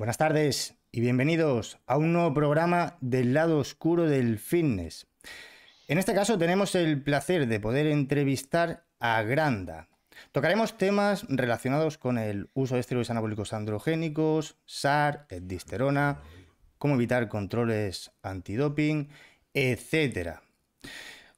Buenas tardes y bienvenidos a un nuevo programa del lado oscuro del fitness. En este caso tenemos el placer de poder entrevistar a Granda. Tocaremos temas relacionados con el uso de esteroides anabólicos androgénicos, SAR, disterona, cómo evitar controles antidoping, etc.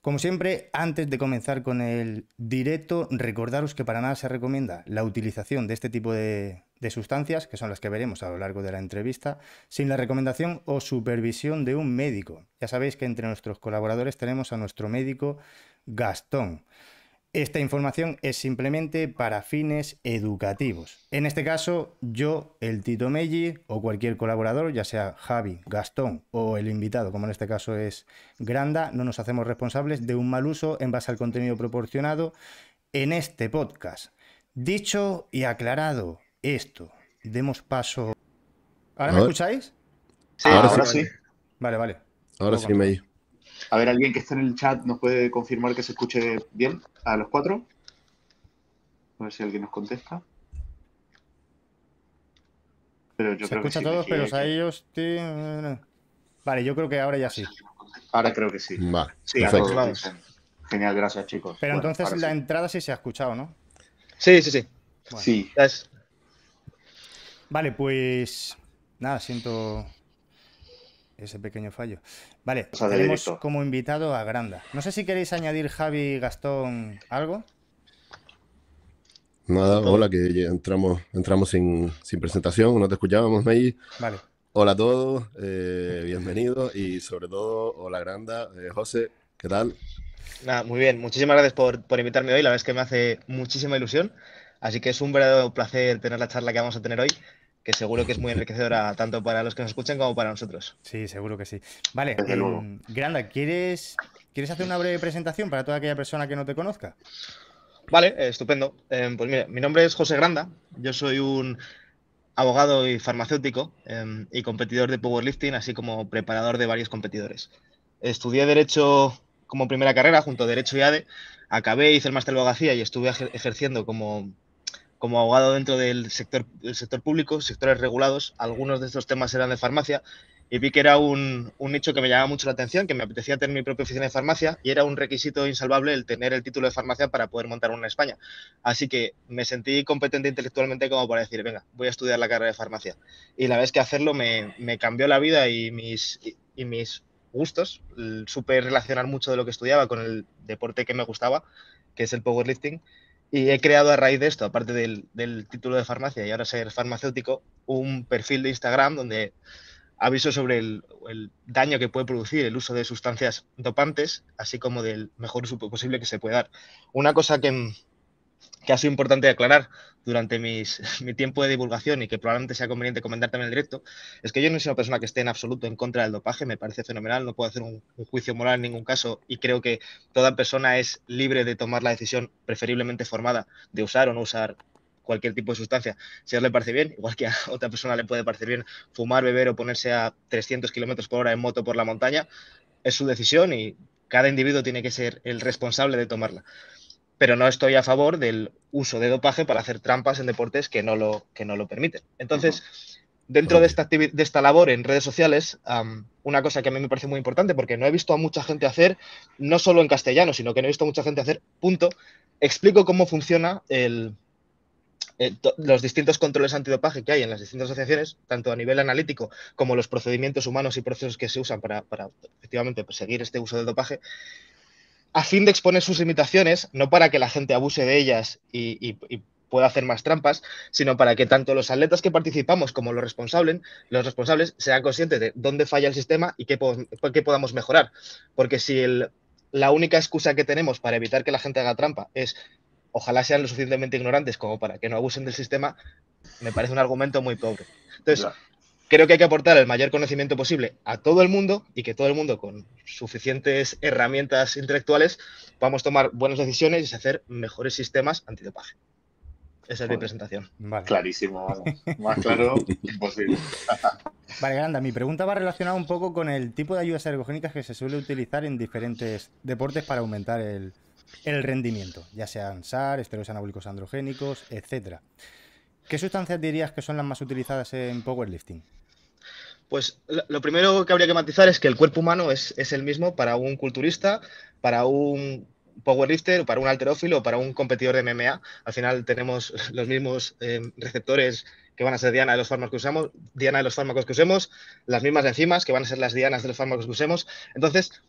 Como siempre, antes de comenzar con el directo, recordaros que para nada se recomienda la utilización de este tipo de, sustancias, que son las que veremos a lo largo de la entrevista, sin la recomendación o supervisión de un médico. Ya sabéis que entre nuestros colaboradores tenemos a nuestro médico Gastón. Esta información es simplemente para fines educativos. En este caso, yo, el Tito Melli o cualquier colaborador, ya sea Javi, Gastón o el invitado, como en este caso es Granda, no nos hacemos responsables de un mal uso en base al contenido proporcionado en este podcast. Dicho y aclarado esto, demos paso. ¿Ahora me escucháis? Sí, ahora, sí. Vale, vale. Ahora sí, Melli. A ver, alguien que esté en el chat nos puede confirmar que se escuche bien a los cuatro. A ver si alguien nos contesta. Pero yo se escucha a todos, pero a ellos. Vale, yo creo que ahora ya sí. Ahora creo que sí. Vale, sí, perfecto. Genial, gracias, chicos. Pero entonces la entrada sí se ha escuchado, ¿no? Sí, sí, sí. Sí. Vale, pues. Nada, siento ese pequeño fallo. Vale, tenemos como invitado a Granda. No sé si queréis añadir, Javi y Gastón, algo. Nada, hola, que entramos, entramos sin, presentación, no te escuchábamos, May. Vale. Hola a todos, eh, bienvenidos y sobre todo, hola Granda, eh, José, ¿qué tal? Nada, muy bien, muchísimas gracias por, por invitarme hoy, la verdad es que me hace muchísima ilusión, así que es un verdadero placer tener la charla que vamos a tener hoy que seguro que es muy enriquecedora tanto para los que nos escuchan como para nosotros. Sí, seguro que sí. Vale, eh, Granda, ¿quieres, ¿quieres hacer una breve presentación para toda aquella persona que no te conozca? Vale, estupendo. Eh, pues mira, mi nombre es José Granda, yo soy un abogado y farmacéutico em, y competidor de powerlifting, así como preparador de varios competidores. Estudié Derecho como primera carrera junto a Derecho y ADE, acabé, hice el máster de abogacía y estuve ejerciendo como como abogado dentro del sector, del sector público, sectores regulados, algunos de estos temas eran de farmacia, y vi que era un, un, nicho que me llamaba mucho la atención, que me apetecía tener mi propia oficina de farmacia, y era un requisito insalvable el tener el título de farmacia para poder montar una en España. Así que me sentí competente intelectualmente como para decir, venga, voy a estudiar la carrera de farmacia. Y la vez que hacerlo me, me cambió la vida y mis, y mis gustos. Supe relacionar mucho de lo que estudiaba con el deporte que me gustaba, que es el powerlifting y he creado a raíz de esto, aparte del, título de farmacia y ahora ser farmacéutico, un perfil de Instagram donde aviso sobre el, daño que puede producir el uso de sustancias dopantes, así como del mejor uso posible que se puede dar. Una cosa que, que ha sido importante aclarar durante mis, mi tiempo de divulgación y que probablemente sea conveniente comentar también en directo, es que yo no soy una persona que esté en absoluto en contra del dopaje, me parece fenomenal, no puedo hacer un, juicio moral en ningún caso y creo que toda persona es libre de tomar la decisión preferiblemente formada de usar o no usar cualquier tipo de sustancia, si a él le parece bien, igual que a otra persona le puede parecer bien fumar, beber o ponerse a 300 kilómetros por hora en moto por la montaña, es su decisión y cada individuo tiene que ser el responsable de tomarla pero no estoy a favor del uso de dopaje para hacer trampas en deportes que no lo, que no lo permiten. Entonces, dentro de esta, de esta labor en redes sociales, una cosa que a mí me parece muy importante, porque no he visto a mucha gente hacer, no solo en castellano, sino que no he visto a mucha gente hacer, punto, explico cómo funciona el, los distintos controles antidopaje que hay en las distintas asociaciones, tanto a nivel analítico como los procedimientos humanos y procesos que se usan para, para efectivamente perseguir este uso del dopaje a fin de exponer sus limitaciones, no para que la gente abuse de ellas y, pueda hacer más trampas, sino para que tanto los atletas que participamos como los responsables, los responsables sean conscientes de dónde falla el sistema y qué, podamos mejorar. Porque si la única excusa que tenemos para evitar que la gente haga trampa es ojalá sean lo suficientemente ignorantes como para que no abusen del sistema, me parece un argumento muy pobre. Entonces, creo que hay que aportar el mayor conocimiento posible a todo el mundo y que todo el mundo con suficientes herramientas intelectuales podamos tomar buenas decisiones y hacer mejores sistemas antidopaje. Esa es mi presentación. Clarísimo, Más claro, imposible. Vale, Granda, mi pregunta va relacionada un poco con el tipo de ayudas ergogénicas que se suele utilizar en diferentes deportes para aumentar el, rendimiento, ya sean SAR, esteroides anabólicos androgénicos, etcétera. ¿Qué sustancias dirías que son las más utilizadas en powerlifting? Pues lo primero que habría que matizar es que el cuerpo humano es, el mismo para un culturista, para un powerlifter, para un alterófilo para un competidor de MMA. Al final tenemos los mismos eh, receptores que van a ser diana de los fármacos que usamos, diana de los fármacos que usemos, las mismas enzimas que van a ser las dianas de los fármacos que usemos. Entonces,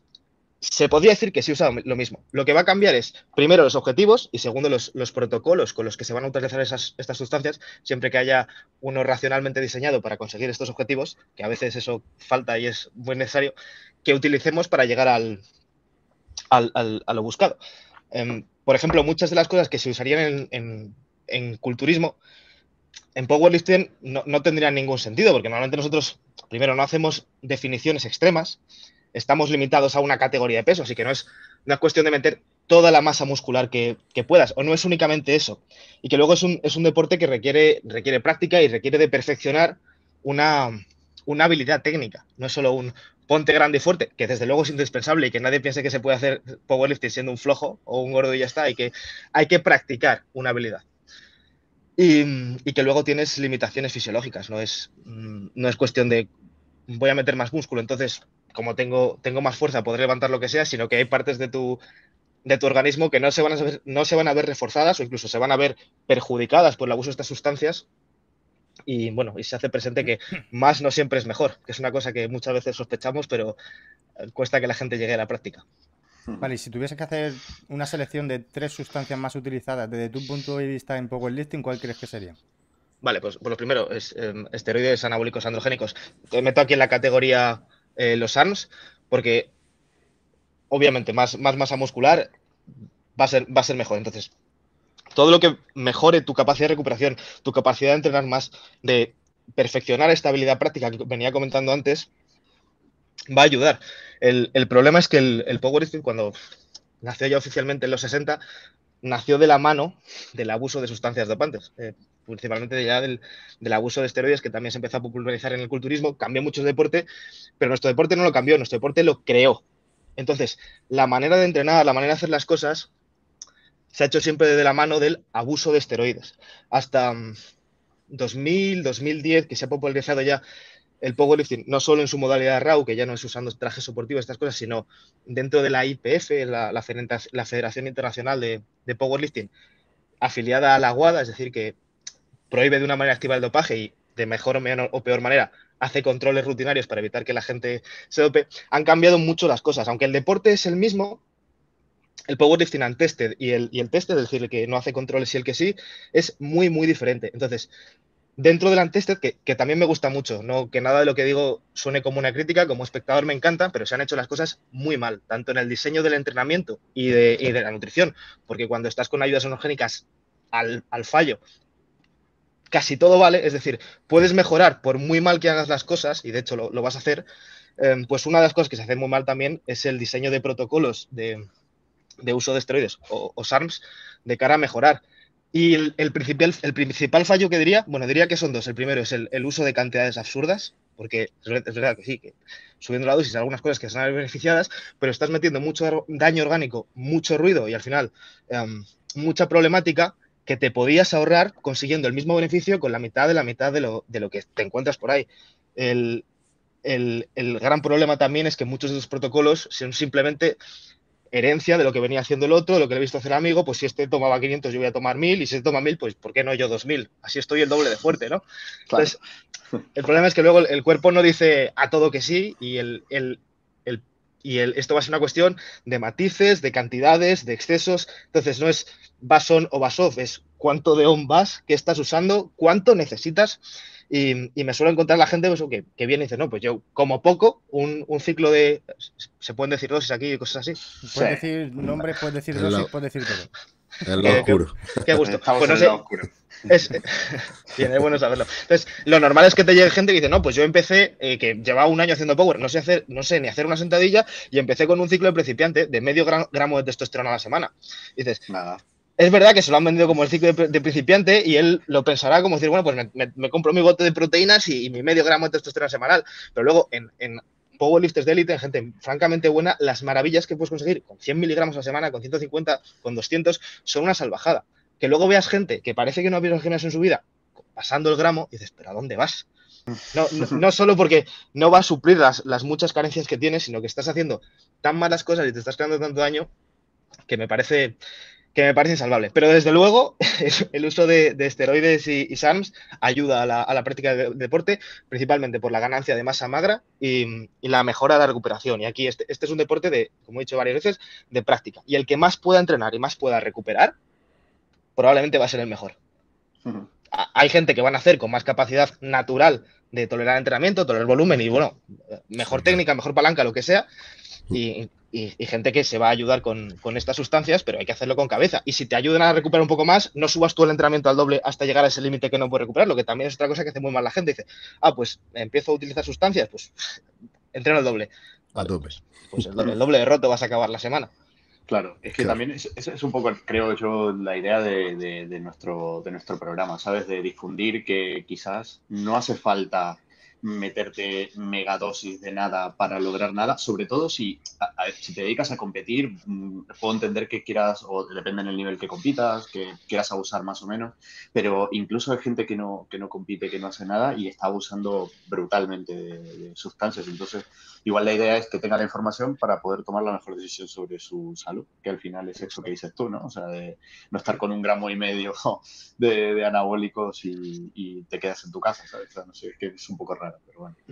se podría decir que sí usa lo mismo. Lo que va a cambiar es, primero, los objetivos y segundo, los, protocolos con los que se van a utilizar esas, estas sustancias, siempre que haya uno racionalmente diseñado para conseguir estos objetivos, que a veces eso falta y es muy necesario, que utilicemos para llegar al, a lo buscado. Em, por ejemplo, muchas de las cosas que se usarían en, culturismo, en powerlifting no, no tendrían ningún sentido, porque normalmente nosotros, primero, no hacemos definiciones extremas, estamos limitados a una categoría de peso, así que no es una cuestión de meter toda la masa muscular que, puedas, o no es únicamente eso. Y que luego es un, es un, deporte que requiere, requiere práctica y requiere de perfeccionar una, una habilidad técnica, no es solo un ponte grande y fuerte, que desde luego es indispensable y que nadie piense que se puede hacer powerlifting siendo un flojo o un gordo y ya está, hay que, hay que practicar una habilidad. Y, y, que luego tienes limitaciones fisiológicas, no es, mm, no es cuestión de voy a meter más músculo, entonces como tengo, tengo más fuerza, podré levantar lo que sea, sino que hay partes de tu, de tu organismo que no se, van a ver, no se van a ver reforzadas o incluso se van a ver perjudicadas por el abuso de estas sustancias. Y bueno, y se hace presente que más no siempre es mejor, que es una cosa que muchas veces sospechamos, pero eh, cuesta que la gente llegue a la práctica. Vale, y si tuviese que hacer una selección de tres sustancias más utilizadas desde tu punto de vista en powerlifting, ¿cuál crees que sería? Vale, pues, pues lo primero es em, esteroides anabólicos androgénicos. Te meto aquí en la categoría eh, los ARMS, porque obviamente más, más masa muscular va a, ser, va a ser mejor. Entonces, todo lo que mejore tu capacidad de recuperación, tu capacidad de entrenar más, de perfeccionar esta habilidad práctica que venía comentando antes, va a ayudar. El, problema es que el, el powerlifting, cuando nació ya oficialmente en los 60, nació de la mano del abuso de sustancias dopantes. Eh, principalmente ya del, abuso de esteroides, que también se empezó a popularizar en el culturismo, cambió mucho el deporte, pero nuestro deporte no lo cambió, nuestro deporte lo creó. Entonces, la manera de entrenar, la manera de hacer las cosas, se ha hecho siempre de la mano del abuso de esteroides. Hasta 2000, mm, 2010, que se ha popularizado ya el powerlifting, no solo en su modalidad RAW, que ya no es usando trajes soportivos, estas cosas, sino dentro de la IPF, la, Federación Internacional de, de Powerlifting, afiliada a la WADA, es decir, que prohíbe de una manera activa el dopaje y de mejor o, peor manera hace controles rutinarios para evitar que la gente se dope, han cambiado mucho las cosas. Aunque el deporte es el mismo, el powerlifting untested y el, y el tested, es decir, el que no hace controles y el que sí, es muy, muy diferente. Entonces, dentro del untested, que, que también me gusta mucho, no que nada de lo que digo suene como una crítica, como espectador me encanta, pero se han hecho las cosas muy mal, tanto en el diseño del entrenamiento y de, y de la nutrición, porque cuando estás con ayudas onogénicas al, al fallo casi todo vale, es decir, puedes mejorar por muy mal que hagas las cosas, y de hecho lo, vas a hacer, em, pues una de las cosas que se hace muy mal también es el diseño de protocolos de, uso de esteroides o, SARMs de cara a mejorar. Y el, principal, el principal fallo que diría, bueno, diría que son dos. El primero es el, uso de cantidades absurdas, porque es verdad que sí, que subiendo la dosis algunas cosas que son beneficiadas, pero estás metiendo mucho daño orgánico, mucho ruido y al final em, mucha problemática que te podías ahorrar consiguiendo el mismo beneficio con la mitad de la mitad de lo, de lo que te encuentras por ahí. El, gran problema también es que muchos de los protocolos son simplemente herencia de lo que venía haciendo el otro, de lo que le he visto hacer amigo, pues si este tomaba 500 yo voy a tomar 1000 y si este toma 1000, pues ¿por qué no yo 2000? Así estoy el doble de fuerte, ¿no? Entonces, el problema es que luego el cuerpo no dice a todo que sí y el, y esto va a ser una cuestión de matices, de cantidades, de excesos. Entonces, no es basón o basov, es cuánto de on vas, qué estás usando, cuánto necesitas. Y, me suelo encontrar la gente pues, que, que, viene y dice, no, pues yo como poco, un, ciclo de, se pueden decir dosis aquí y cosas así. Puedes decir nombres, puedes decir dosis, puedes decir todo. El lo oscuro. Qué, gusto. pues no sé, es, bien, es bueno saberlo. Entonces, lo normal es que te llegue gente que dice, no, pues yo empecé, eh, que llevaba un año haciendo power, no sé hacer, no sé ni hacer una sentadilla, y empecé con un ciclo de principiante de medio gramo de testosterona a la semana. dices, Nada. Es verdad que se lo han vendido como el ciclo de, principiante y él lo pensará como decir, bueno, pues me, compro mi bote de proteínas y, mi medio gramo de testosterona semanal. Pero luego en, en powerlifters de élite, gente francamente buena, las maravillas que puedes conseguir con 100 miligramos a la semana, con 150, con 200, son una salvajada que luego veas gente que parece que no ha visto el en su vida, pasando el gramo y dices, pero ¿a dónde vas? No, no, solo porque no va a suplir las, las, muchas carencias que tienes, sino que estás haciendo tan malas cosas y te estás creando tanto daño que me parece que me parece insalvable. Pero desde luego, el uso de, esteroides y, SARMs ayuda a la, práctica del deporte, principalmente por la ganancia de masa magra y, la mejora de la recuperación. Y aquí este, este, es un deporte de, como he dicho varias veces, de práctica. Y el que más pueda entrenar y más pueda recuperar, probablemente va a ser el mejor. Hay gente que van a hacer con más capacidad natural de tolerar entrenamiento, tolerar volumen y, bueno, mejor técnica, mejor palanca, lo que sea. Y y, gente que se va a ayudar con, estas sustancias, pero hay que hacerlo con cabeza. Y si te ayudan a recuperar un poco más, no subas tú el entrenamiento al doble hasta llegar a ese límite que no puedes recuperar, lo que también es otra cosa que hace muy mal la gente. Dice, ah, pues empiezo a utilizar sustancias, pues entreno el doble. A tope. Pues, el, doble, de roto vas a acabar la semana. Claro, es que también es, es, un poco, creo yo, la idea de, de, nuestro, de nuestro programa, ¿sabes? De difundir que quizás no hace falta meterte megadosis de nada para lograr nada, sobre todo si, te dedicas a competir, mm, puedo entender que quieras, o depende del nivel que compitas, que quieras abusar más o menos, pero incluso hay gente que no, que no compite, que no hace nada y está abusando brutalmente de, sustancias. Entonces, igual la idea es que tenga la información para poder tomar la mejor decisión sobre su salud, que al final es eso que dices tú, ¿no? O sea, de no estar con un gramo y medio de, anabólicos y, te quedas en tu casa, ¿sabes? No sé, es que es un poco raro.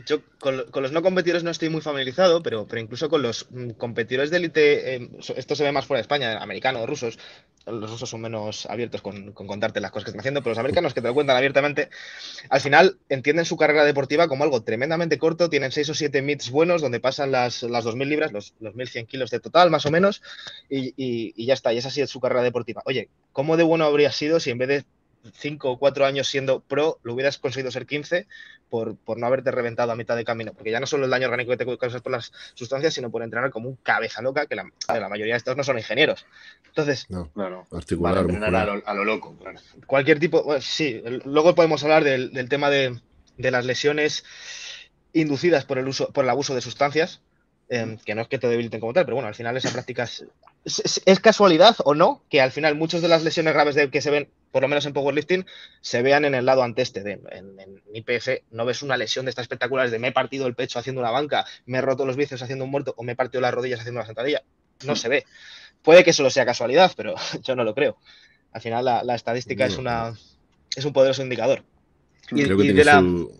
Yo con, los no competidores no estoy muy familiarizado, pero, pero incluso con los mm, competidores de élite, eh, esto se ve más fuera de España, americanos, rusos, los rusos son menos abiertos con, contarte las cosas que están haciendo, pero los americanos que te lo cuentan abiertamente, al final entienden su carrera deportiva como algo tremendamente corto, tienen 6 o 7 meets buenos donde pasan las, las 2.000 libras, los, los 1.100 kilos de total más o menos, y, y ya está, y esa ha sido su carrera deportiva. Oye, ¿cómo de bueno habría sido si en vez de 5 o 4 años siendo pro, lo hubieras conseguido ser 15 por, por, no haberte reventado a mitad de camino. Porque ya no solo el daño orgánico que te causas por las sustancias, sino por entrenar como un cabeza loca, que la, la mayoría de estos no son ingenieros. Entonces, no, claro, articular, a lo, loco. Cualquier tipo, sí, luego podemos hablar del, del tema de, de, las lesiones inducidas por el, uso, por el abuso de sustancias, em, que no es que te debiliten como tal, pero bueno, al final esa práctica es, es, casualidad o no que al final muchas de las lesiones graves de, que se ven por lo menos en powerlifting, se vean en el lado anteste. De, en, en, IPF no ves una lesión de estas espectaculares de me he partido el pecho haciendo una banca, me he roto los bíceps haciendo un muerto o me he partido las rodillas haciendo una sentadilla. No se ve. Puede que solo sea casualidad, pero yo no lo creo. Al final la, estadística es, una, es un poderoso indicador. Creo que tiene su,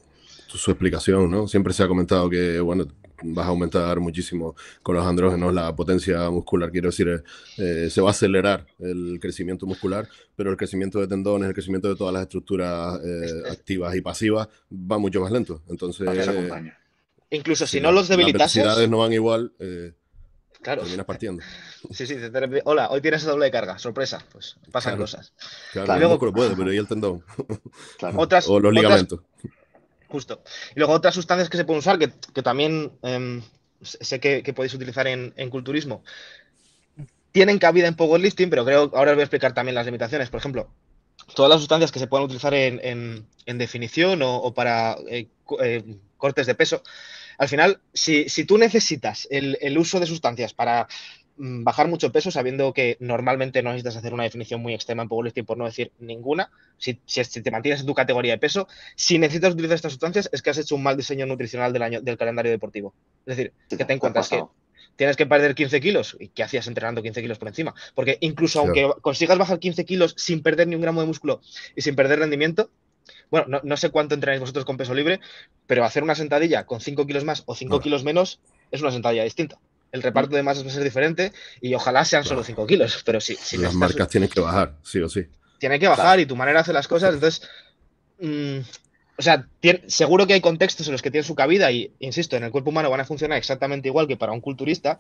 su, explicación, ¿no? Siempre se ha comentado que, bueno, vas a aumentar muchísimo con los andrógenos la potencia muscular. Quiero decir, eh, se va a acelerar el crecimiento muscular, pero el crecimiento de tendones, el crecimiento de todas las estructuras eh, activas y pasivas va mucho más lento. Entonces, incluso si, no los debilitas. Las velocidades no van igual. Eh, claro. Terminas partiendo. Sí, sí. Hola, hoy tienes doble de carga. Sorpresa. Pues pasan cosas. Claro, luego, el puede, pero ¿y el tendón? Otras, o los ligamentos. Justo. Y luego otras sustancias que se pueden usar, que, también em, sé que, podéis utilizar en, culturismo, tienen cabida en powerlifting, pero creo ahora os voy a explicar también las limitaciones. Por ejemplo, todas las sustancias que se pueden utilizar en, definición o, para eh, eh, cortes de peso, al final, si, tú necesitas el, uso de sustancias para bajar mucho peso sabiendo que normalmente no necesitas hacer una definición muy extrema en powerlifting, por no decir ninguna. Si, te mantienes en tu categoría de peso, si necesitas utilizar estas sustancias es que has hecho un mal diseño nutricional del, año, del calendario deportivo. Es decir, que te encuentras que tienes que perder 15 kilos. ¿Y qué hacías entrenando 15 kilos por encima? Porque incluso aunque consigas bajar 15 kilos sin perder ni un gramo de músculo y sin perder rendimiento, bueno, no, sé cuánto entrenáis vosotros con peso libre, pero hacer una sentadilla con 5 kilos más o 5 kilos menos es una sentadilla distinta el reparto de masas va a ser diferente y ojalá sean solo 5 kilos, pero sí. Si Las marcas tienen que bajar, sí o sí. Tiene que bajar y tu manera de hacer las cosas, entonces... Mm, o sea, seguro que hay contextos en los que tienen su cabida y, insisto, en el cuerpo humano van a funcionar exactamente igual que para un culturista,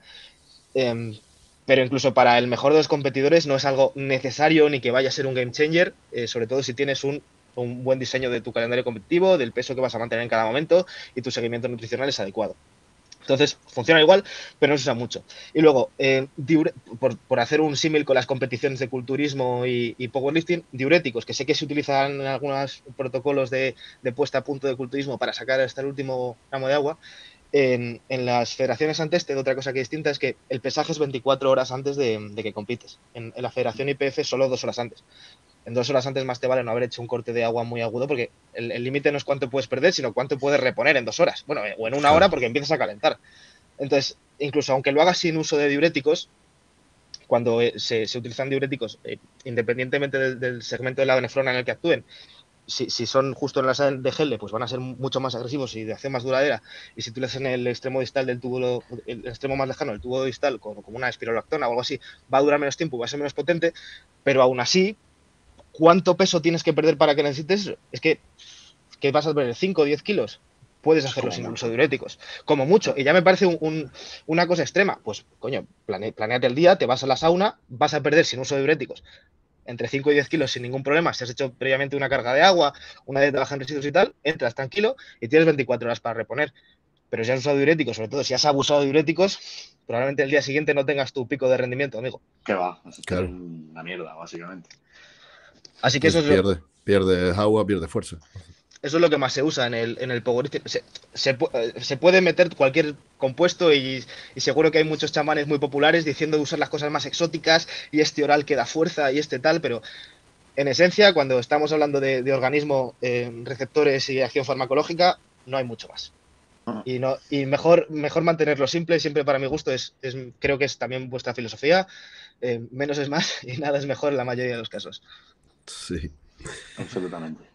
em, pero incluso para el mejor de los competidores no es algo necesario ni que vaya a ser un game changer, eh, sobre todo si tienes un, un buen diseño de tu calendario competitivo, del peso que vas a mantener en cada momento y tu seguimiento nutricional es adecuado. Entonces funciona igual, pero no se usa mucho. Y luego, eh, por, hacer un símil con las competiciones de culturismo y, powerlifting, diuréticos, que sé que se utilizan en algunos protocolos de, puesta a punto de culturismo para sacar hasta el último gramo de agua. En, las federaciones antes, de otra cosa que distinta es que el pesaje es 24 horas antes de, que compites. En, la federación IPF solo dos horas antes. En dos horas antes más te vale no haber hecho un corte de agua muy agudo porque el límite no es cuánto puedes perder, sino cuánto puedes reponer en dos horas. Bueno, o en una hora porque empiezas a calentar. Entonces, incluso aunque lo hagas sin uso de diuréticos, cuando eh, se, utilizan diuréticos, eh, independientemente del, segmento de la veneflona en el que actúen, si, son justo en la sal de gel, pues van a ser mucho más agresivos y de acción más duradera. Y si tú en el extremo distal del tubo, el extremo más lejano, el tubo distal, como, como una espirolactona o algo así, va a durar menos tiempo, va a ser menos potente, pero aún así, ¿cuánto peso tienes que perder para que necesites? Es que, que vas a perder 5 o 10 kilos puedes hacerlo sin uso de diuréticos, como mucho. Y ya me parece una cosa extrema. Pues, coño, planeate el día, te vas a la sauna, vas a perder sin uso de diuréticos entre 5 y 10 kilos sin ningún problema. Si has hecho previamente una carga de agua, una dieta baja en residuos y tal, entras tranquilo y tienes 24 horas para reponer. Pero si has usado diuréticos, sobre todo si has abusado de diuréticos, probablemente el día siguiente no tengas tu pico de rendimiento, amigo. Que va, es una mierda, básicamente. Así que pues eso es. Pierde, pierde agua, pierde fuerza. Eso es lo que más se usa en el, en el powerlifting. Se, se, puede meter cualquier compuesto y, seguro que hay muchos chamanes muy populares diciendo de usar las cosas más exóticas y este oral que da fuerza y este tal, pero en esencia, cuando estamos hablando de, organismo, eh, receptores y acción farmacológica, no hay mucho más. Ah. Y, no, y mejor, mejor mantenerlo simple, siempre para mi gusto, es, creo que es también vuestra filosofía. Eh, menos es más y nada es mejor en la mayoría de los casos. Sí. Absolutamente.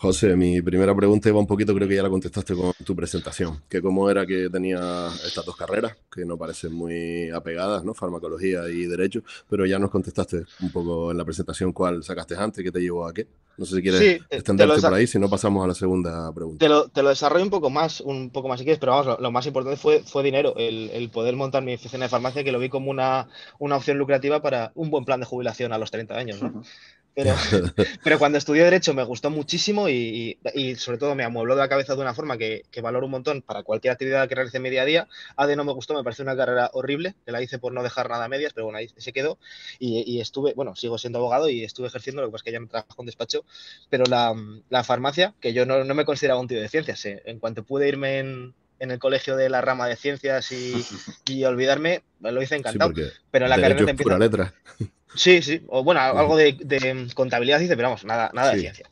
José, mi primera pregunta iba un poquito, creo que ya la contestaste con tu presentación, que cómo era que tenía estas dos carreras, que no parecen muy apegadas, ¿no? Farmacología y Derecho, pero ya nos contestaste un poco en la presentación cuál sacaste antes, qué te llevó a qué. No sé si quieres sí, extenderte por ahí, si no pasamos a la segunda pregunta. Te lo, te lo, desarrollo un poco más, un poco más si quieres, pero vamos, lo, más importante fue, fue dinero, el, poder montar mi oficina de farmacia, que lo vi como una, una opción lucrativa para un buen plan de jubilación a los 30 años, ¿no? Pero, pero cuando estudié Derecho me gustó muchísimo y, sobre todo me amuebló de la cabeza de una forma que, valoro un montón para cualquier actividad que realice en mi día a día. AD no me gustó, me pareció una carrera horrible, que la hice por no dejar nada a medias, pero bueno, ahí se quedó. Y, estuve, bueno, sigo siendo abogado y estuve ejerciendo, lo que pasa es que ya me trabajo en despacho, pero la, farmacia, que yo no, me consideraba un tío de ciencias, eh, en cuanto pude irme en, el colegio de la rama de ciencias y, olvidarme, lo hice encantado. pero la carrera te empieza... letra. Sí, sí. O bueno, algo de, contabilidad dice, pero vamos, nada, nada de ciencia.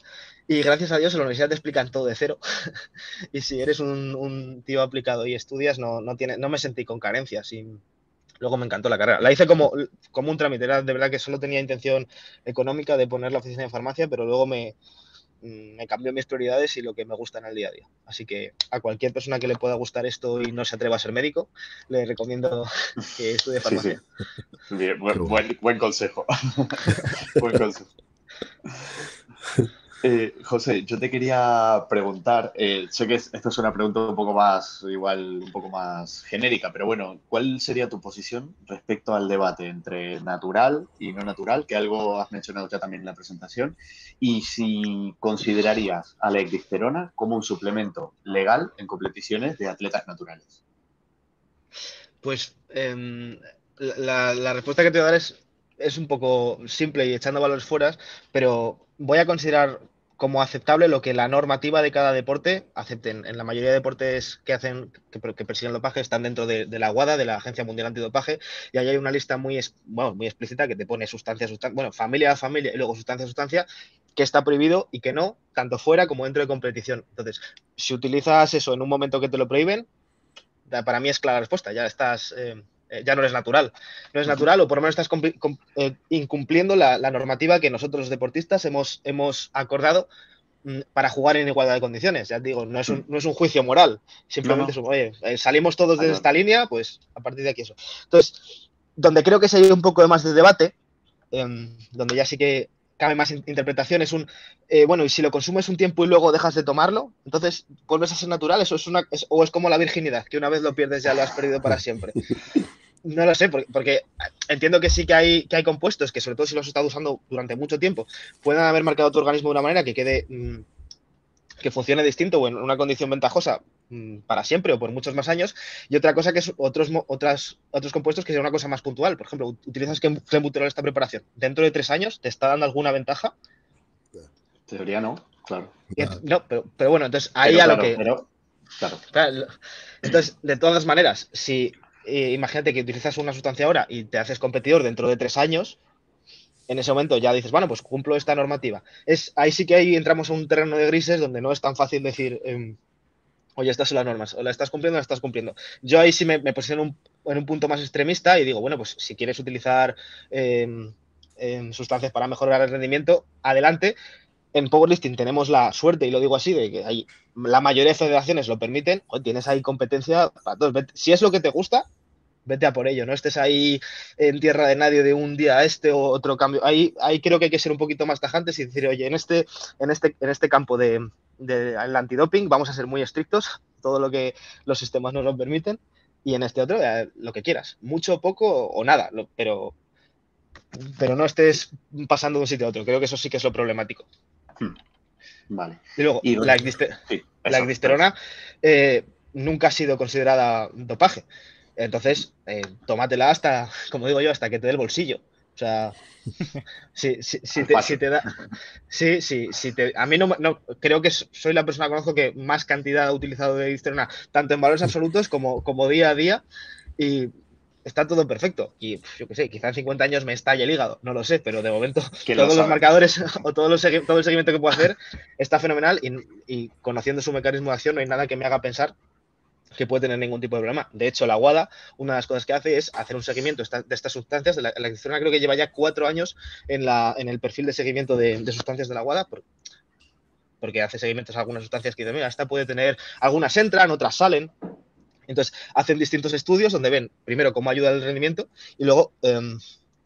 Y gracias a Dios en la universidad te explican todo de cero. y si eres un, tío aplicado y estudias, no, no, tiene, no me sentí con carencias. Y luego me encantó la carrera. La hice como, como un trámite. Era de verdad que solo tenía intención económica de poner la oficina de farmacia, pero luego me, me cambió mis prioridades y lo que me gusta en el día a día. Así que a cualquier persona que le pueda gustar esto y no se atreva a ser médico, le recomiendo que estudie farmacia. buen, consejo. buen consejo. Eh, José, yo te quería preguntar, eh, sé que esto es una pregunta un poco más, igual un poco más genérica, pero bueno, ¿cuál sería tu posición respecto al debate entre natural y no natural, que algo has mencionado ya también en la presentación, y si considerarías a la ecdisterona como un suplemento legal en competiciones de atletas naturales? Pues em, la, la, respuesta que te voy a dar es, es un poco simple y echando valores fuera, pero voy a considerar como aceptable lo que la normativa de cada deporte acepten. En la mayoría de deportes que hacen, que, persiguen el dopaje, están dentro de, la WADA, de la Agencia Mundial Antidopaje, y ahí hay una lista muy, muy explícita que te pone sustancia, sustancia, bueno, familia a familia y luego sustancia sustancia, que está prohibido y que no, tanto fuera como dentro de competición. Entonces, si utilizas eso en un momento que te lo prohíben, para mí es clara la respuesta, ya estás... Eh, eh, ya no es natural. No es natural o por lo menos estás eh, incumpliendo la, normativa que nosotros los deportistas hemos, hemos acordado mm, para jugar en igualdad de condiciones. Ya digo, no es un, no es un juicio moral, simplemente es oye, eh, salimos todos de esta línea, pues a partir de aquí eso. Entonces, donde creo que se hay un poco más de debate, em, donde ya sí que cabe más interpretación, es un, bueno, y si lo consumes un tiempo y luego dejas de tomarlo, entonces vuelves a ser natural, eso es una, o es como la virginidad, que una vez lo pierdes ya lo has perdido para siempre. No lo sé, porque, entiendo que sí que hay, que hay compuestos que, sobre todo si los has estado usando durante mucho tiempo, puedan haber marcado tu organismo de una manera que quede. Mm, que funcione distinto o en una condición ventajosa para siempre o por muchos más años. Y otra cosa que es otros, otras, otros compuestos que sea una cosa más puntual. Por ejemplo, utilizas clenbuterol esta preparación. ¿Dentro de tres años te está dando alguna ventaja? Teoría no, claro. No, pero, bueno, entonces ahí a lo que. claro. Entonces, de todas maneras, si imagínate que utilizas una sustancia ahora y te haces competidor dentro de tres años, en ese momento ya dices, bueno, pues cumplo esta normativa. Es, ahí sí que ahí entramos en un terreno de grises donde no es tan fácil decir, em, oye, estas son las normas, o la estás cumpliendo o la estás cumpliendo. Yo ahí sí me, me posiciono en un punto más extremista y digo, bueno, pues si quieres utilizar em, sustancias para mejorar el rendimiento, adelante. En powerlifting tenemos la suerte, y lo digo así, de que la mayoría de federaciones lo permiten, o tienes ahí competencia para todos. Si es lo que te gusta, vete a por ello, no estés ahí en tierra de nadie de un día a este o otro cambio. Ahí, ahí creo que hay que ser un poquito más tajantes y decir, oye, en este, en este, en este campo de, de antidoping vamos a ser muy estrictos, todo lo que los sistemas nos lo permiten, y en este otro eh, lo que quieras, mucho, poco o nada, pero, pero no estés pasando de un sitio a otro. Creo que eso sí que es lo problemático. Hmm. Vale. Y luego, la, ecdisterona eh, nunca ha sido considerada dopaje. Entonces, eh, tómatela hasta, como digo yo, hasta que te dé el bolsillo. O sea, si, si, te, da. Sí, sí, si te, a mí no, no, creo que soy la persona que conozco que más cantidad ha utilizado de disterona, tanto en valores absolutos como, como día a día. Y está todo perfecto. Y yo qué sé, quizá en 50 años me estalle el hígado, no lo sé, pero de momento todos los marcadores o los, todo el seguimiento que puedo hacer está fenomenal y, y, conociendo su mecanismo de acción no hay nada que me haga pensar que puede tener ningún tipo de problema. De hecho, la WADA, una de las cosas que hace es hacer un seguimiento de estas sustancias. La, la creo que lleva ya cuatro años en, el perfil de seguimiento de, sustancias de la WADA, porque hace seguimientos a algunas sustancias que mira, esta puede tener, algunas entran, otras salen. Entonces, hacen distintos estudios donde ven, primero, cómo ayuda el rendimiento y luego em,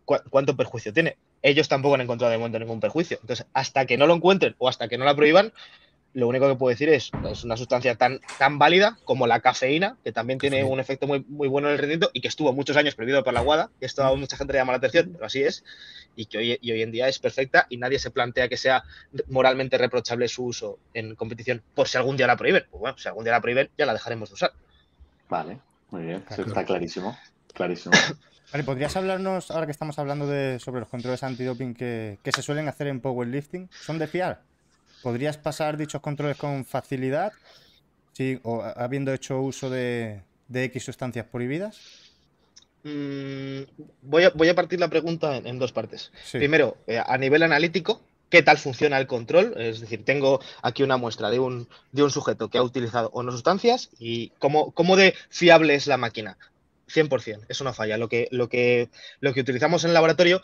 cuánto perjuicio tiene. Ellos tampoco han encontrado de momento ningún perjuicio. Entonces, hasta que no lo encuentren o hasta que no la prohíban, lo único que puedo decir es, es una sustancia tan, tan válida como la cafeína, que también tiene un efecto muy, muy bueno en el rendimiento y que estuvo muchos años prohibido por la WADA, que esto a mucha gente le llama la atención, pero así es, y que hoy, y hoy en día es perfecta y nadie se plantea que sea moralmente reprochable su uso en competición por si algún día la prohíben. Pues bueno, si algún día la prohíben, ya la dejaremos de usar. Vale, muy bien, eso está clarísimo, clarísimo. Vale, ¿podrías hablarnos, ahora que estamos hablando de, sobre los controles antidoping que, que se suelen hacer en powerlifting? ¿Son de fiar? ¿Podrías pasar dichos controles con facilidad? Sí, o habiendo hecho uso de, X sustancias prohibidas. Mm, voy, a, voy, a, partir la pregunta en, dos partes. Primero, eh, a nivel analítico, ¿qué tal funciona el control? Es decir, tengo aquí una muestra de un, de un sujeto que ha utilizado o no sustancias y cómo, cómo de fiable es la máquina. 100%, eso no falla. Lo que, lo, que, lo que utilizamos en el laboratorio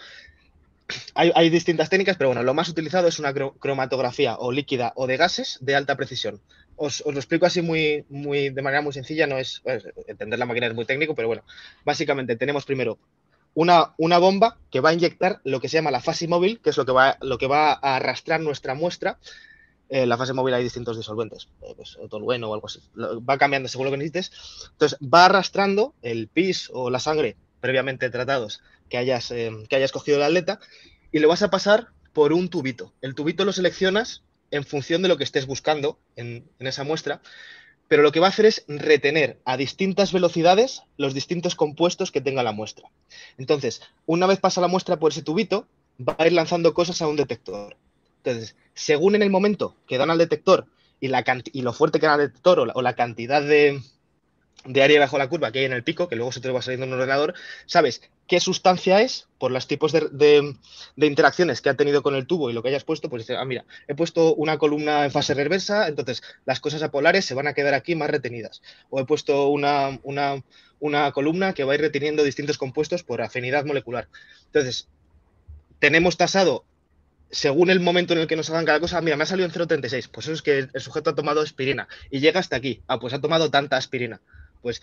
hay, distintas técnicas, pero bueno, lo más utilizado es una cromatografía o líquida o de gases de alta precisión. Os, lo explico así muy, muy, de manera muy sencilla, no es, entender la máquina es muy técnico, pero bueno, básicamente tenemos primero una, una, bomba que va a inyectar lo que se llama la fase móvil, que es lo que va, lo que va a arrastrar nuestra muestra. En eh, la fase móvil hay distintos disolventes, eh, pues tolueno o algo así. Va cambiando según lo que necesites. Entonces, va arrastrando el pis o la sangre previamente tratados que hayas, eh, que hayas cogido el atleta y lo vas a pasar por un tubito. El tubito lo seleccionas en función de lo que estés buscando en, esa muestra, pero lo que va a hacer es retener a distintas velocidades los distintos compuestos que tenga la muestra. Entonces, una vez pasa la muestra por ese tubito, va a ir lanzando cosas a un detector. Entonces, según en el momento que dan al detector y, la y lo fuerte que da el detector o la cantidad de, de área bajo la curva que hay en el pico, que luego se te va saliendo en un ordenador, sabes qué sustancia es por los tipos de, interacciones que ha tenido con el tubo y lo que hayas puesto, pues dices, ah, mira, he puesto una columna en fase reversa, entonces las cosas apolares se van a quedar aquí más retenidas. O he puesto una, columna que va a ir reteniendo distintos compuestos por afinidad molecular. Entonces, tenemos tasado según el momento en el que nos hagan cada cosa, mira, me ha salido en 0,36, pues eso es que el sujeto ha tomado aspirina y llega hasta aquí, ah, pues ha tomado tanta aspirina pues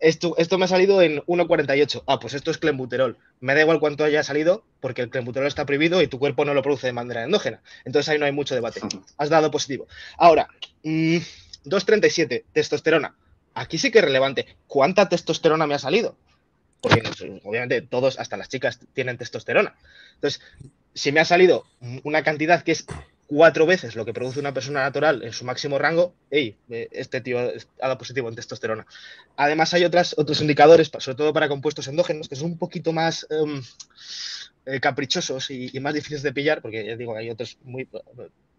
esto, esto me ha salido en 1,48. Ah, pues esto es clenbuterol. Me da igual cuánto haya salido, porque el clenbuterol está prohibido y tu cuerpo no lo produce de manera endógena. Entonces ahí no hay mucho debate. Has dado positivo. Ahora, 2,37, mm, testosterona. Aquí sí que es relevante. ¿Cuánta testosterona me ha salido? Porque obviamente todos, hasta las chicas, tienen testosterona. Entonces, si me ha salido una cantidad que es cuatro veces lo que produce una persona natural en su máximo rango, hey, eh, este tío ha dado positivo en testosterona. Además hay otras, otros indicadores, sobre todo para compuestos endógenos, que son un poquito más eh, caprichosos y, más difíciles de pillar, porque ya digo, hay otros muy,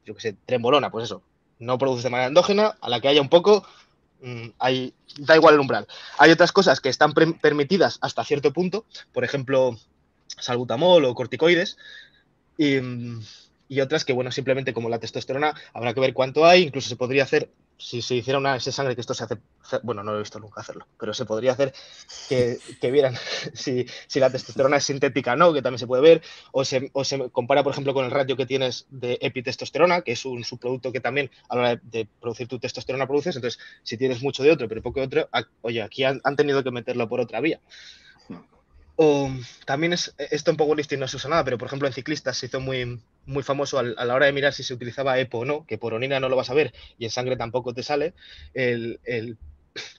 yo qué sé, trembolona, pues eso, no produce de manera endógena, a la que haya un poco, mm, hay, da igual el umbral. Hay otras cosas que están permitidas hasta cierto punto, por ejemplo, salbutamol o corticoides, Y, y otras que, bueno, simplemente como la testosterona, habrá que ver cuánto hay, incluso se podría hacer, si se hiciera una ese sangre, que esto se hace, bueno, no lo he visto nunca hacerlo, pero se podría hacer que, que vieran si, si, la testosterona es sintética o no, que también se puede ver, o se, o se, compara, por ejemplo, con el ratio que tienes de epitestosterona, que es un subproducto que también a la hora de producir tu testosterona produces, entonces si tienes mucho de otro, pero poco de otro, oye, aquí han tenido que meterlo por otra vía. O también es, esto en powerlifting no se usa nada, pero por ejemplo en ciclistas se hizo muy, muy famoso a la hora de mirar si se utilizaba EPO o no, que por orina no lo vas a ver y en sangre tampoco te sale, el, el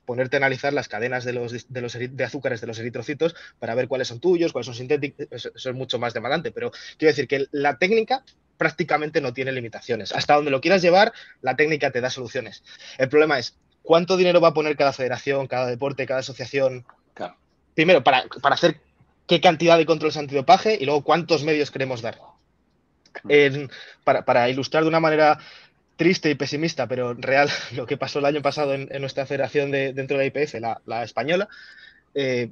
ponerte a analizar las cadenas de los, de los de azúcares de los eritrocitos para ver cuáles son tuyos, cuáles son sintéticos, eso, eso es mucho más demandante, pero quiero decir que la técnica prácticamente no tiene limitaciones. Hasta donde lo quieras llevar, la técnica te da soluciones. El problema es cuánto dinero va a poner cada federación, cada deporte, cada asociación. Claro. Primero, para, para hacer qué cantidad de controles antidopaje y luego cuántos medios queremos dar. Para, para, ilustrar de una manera triste y pesimista, pero real, lo que pasó el año pasado en, en nuestra federación de, dentro de la IPF, la, la española, eh,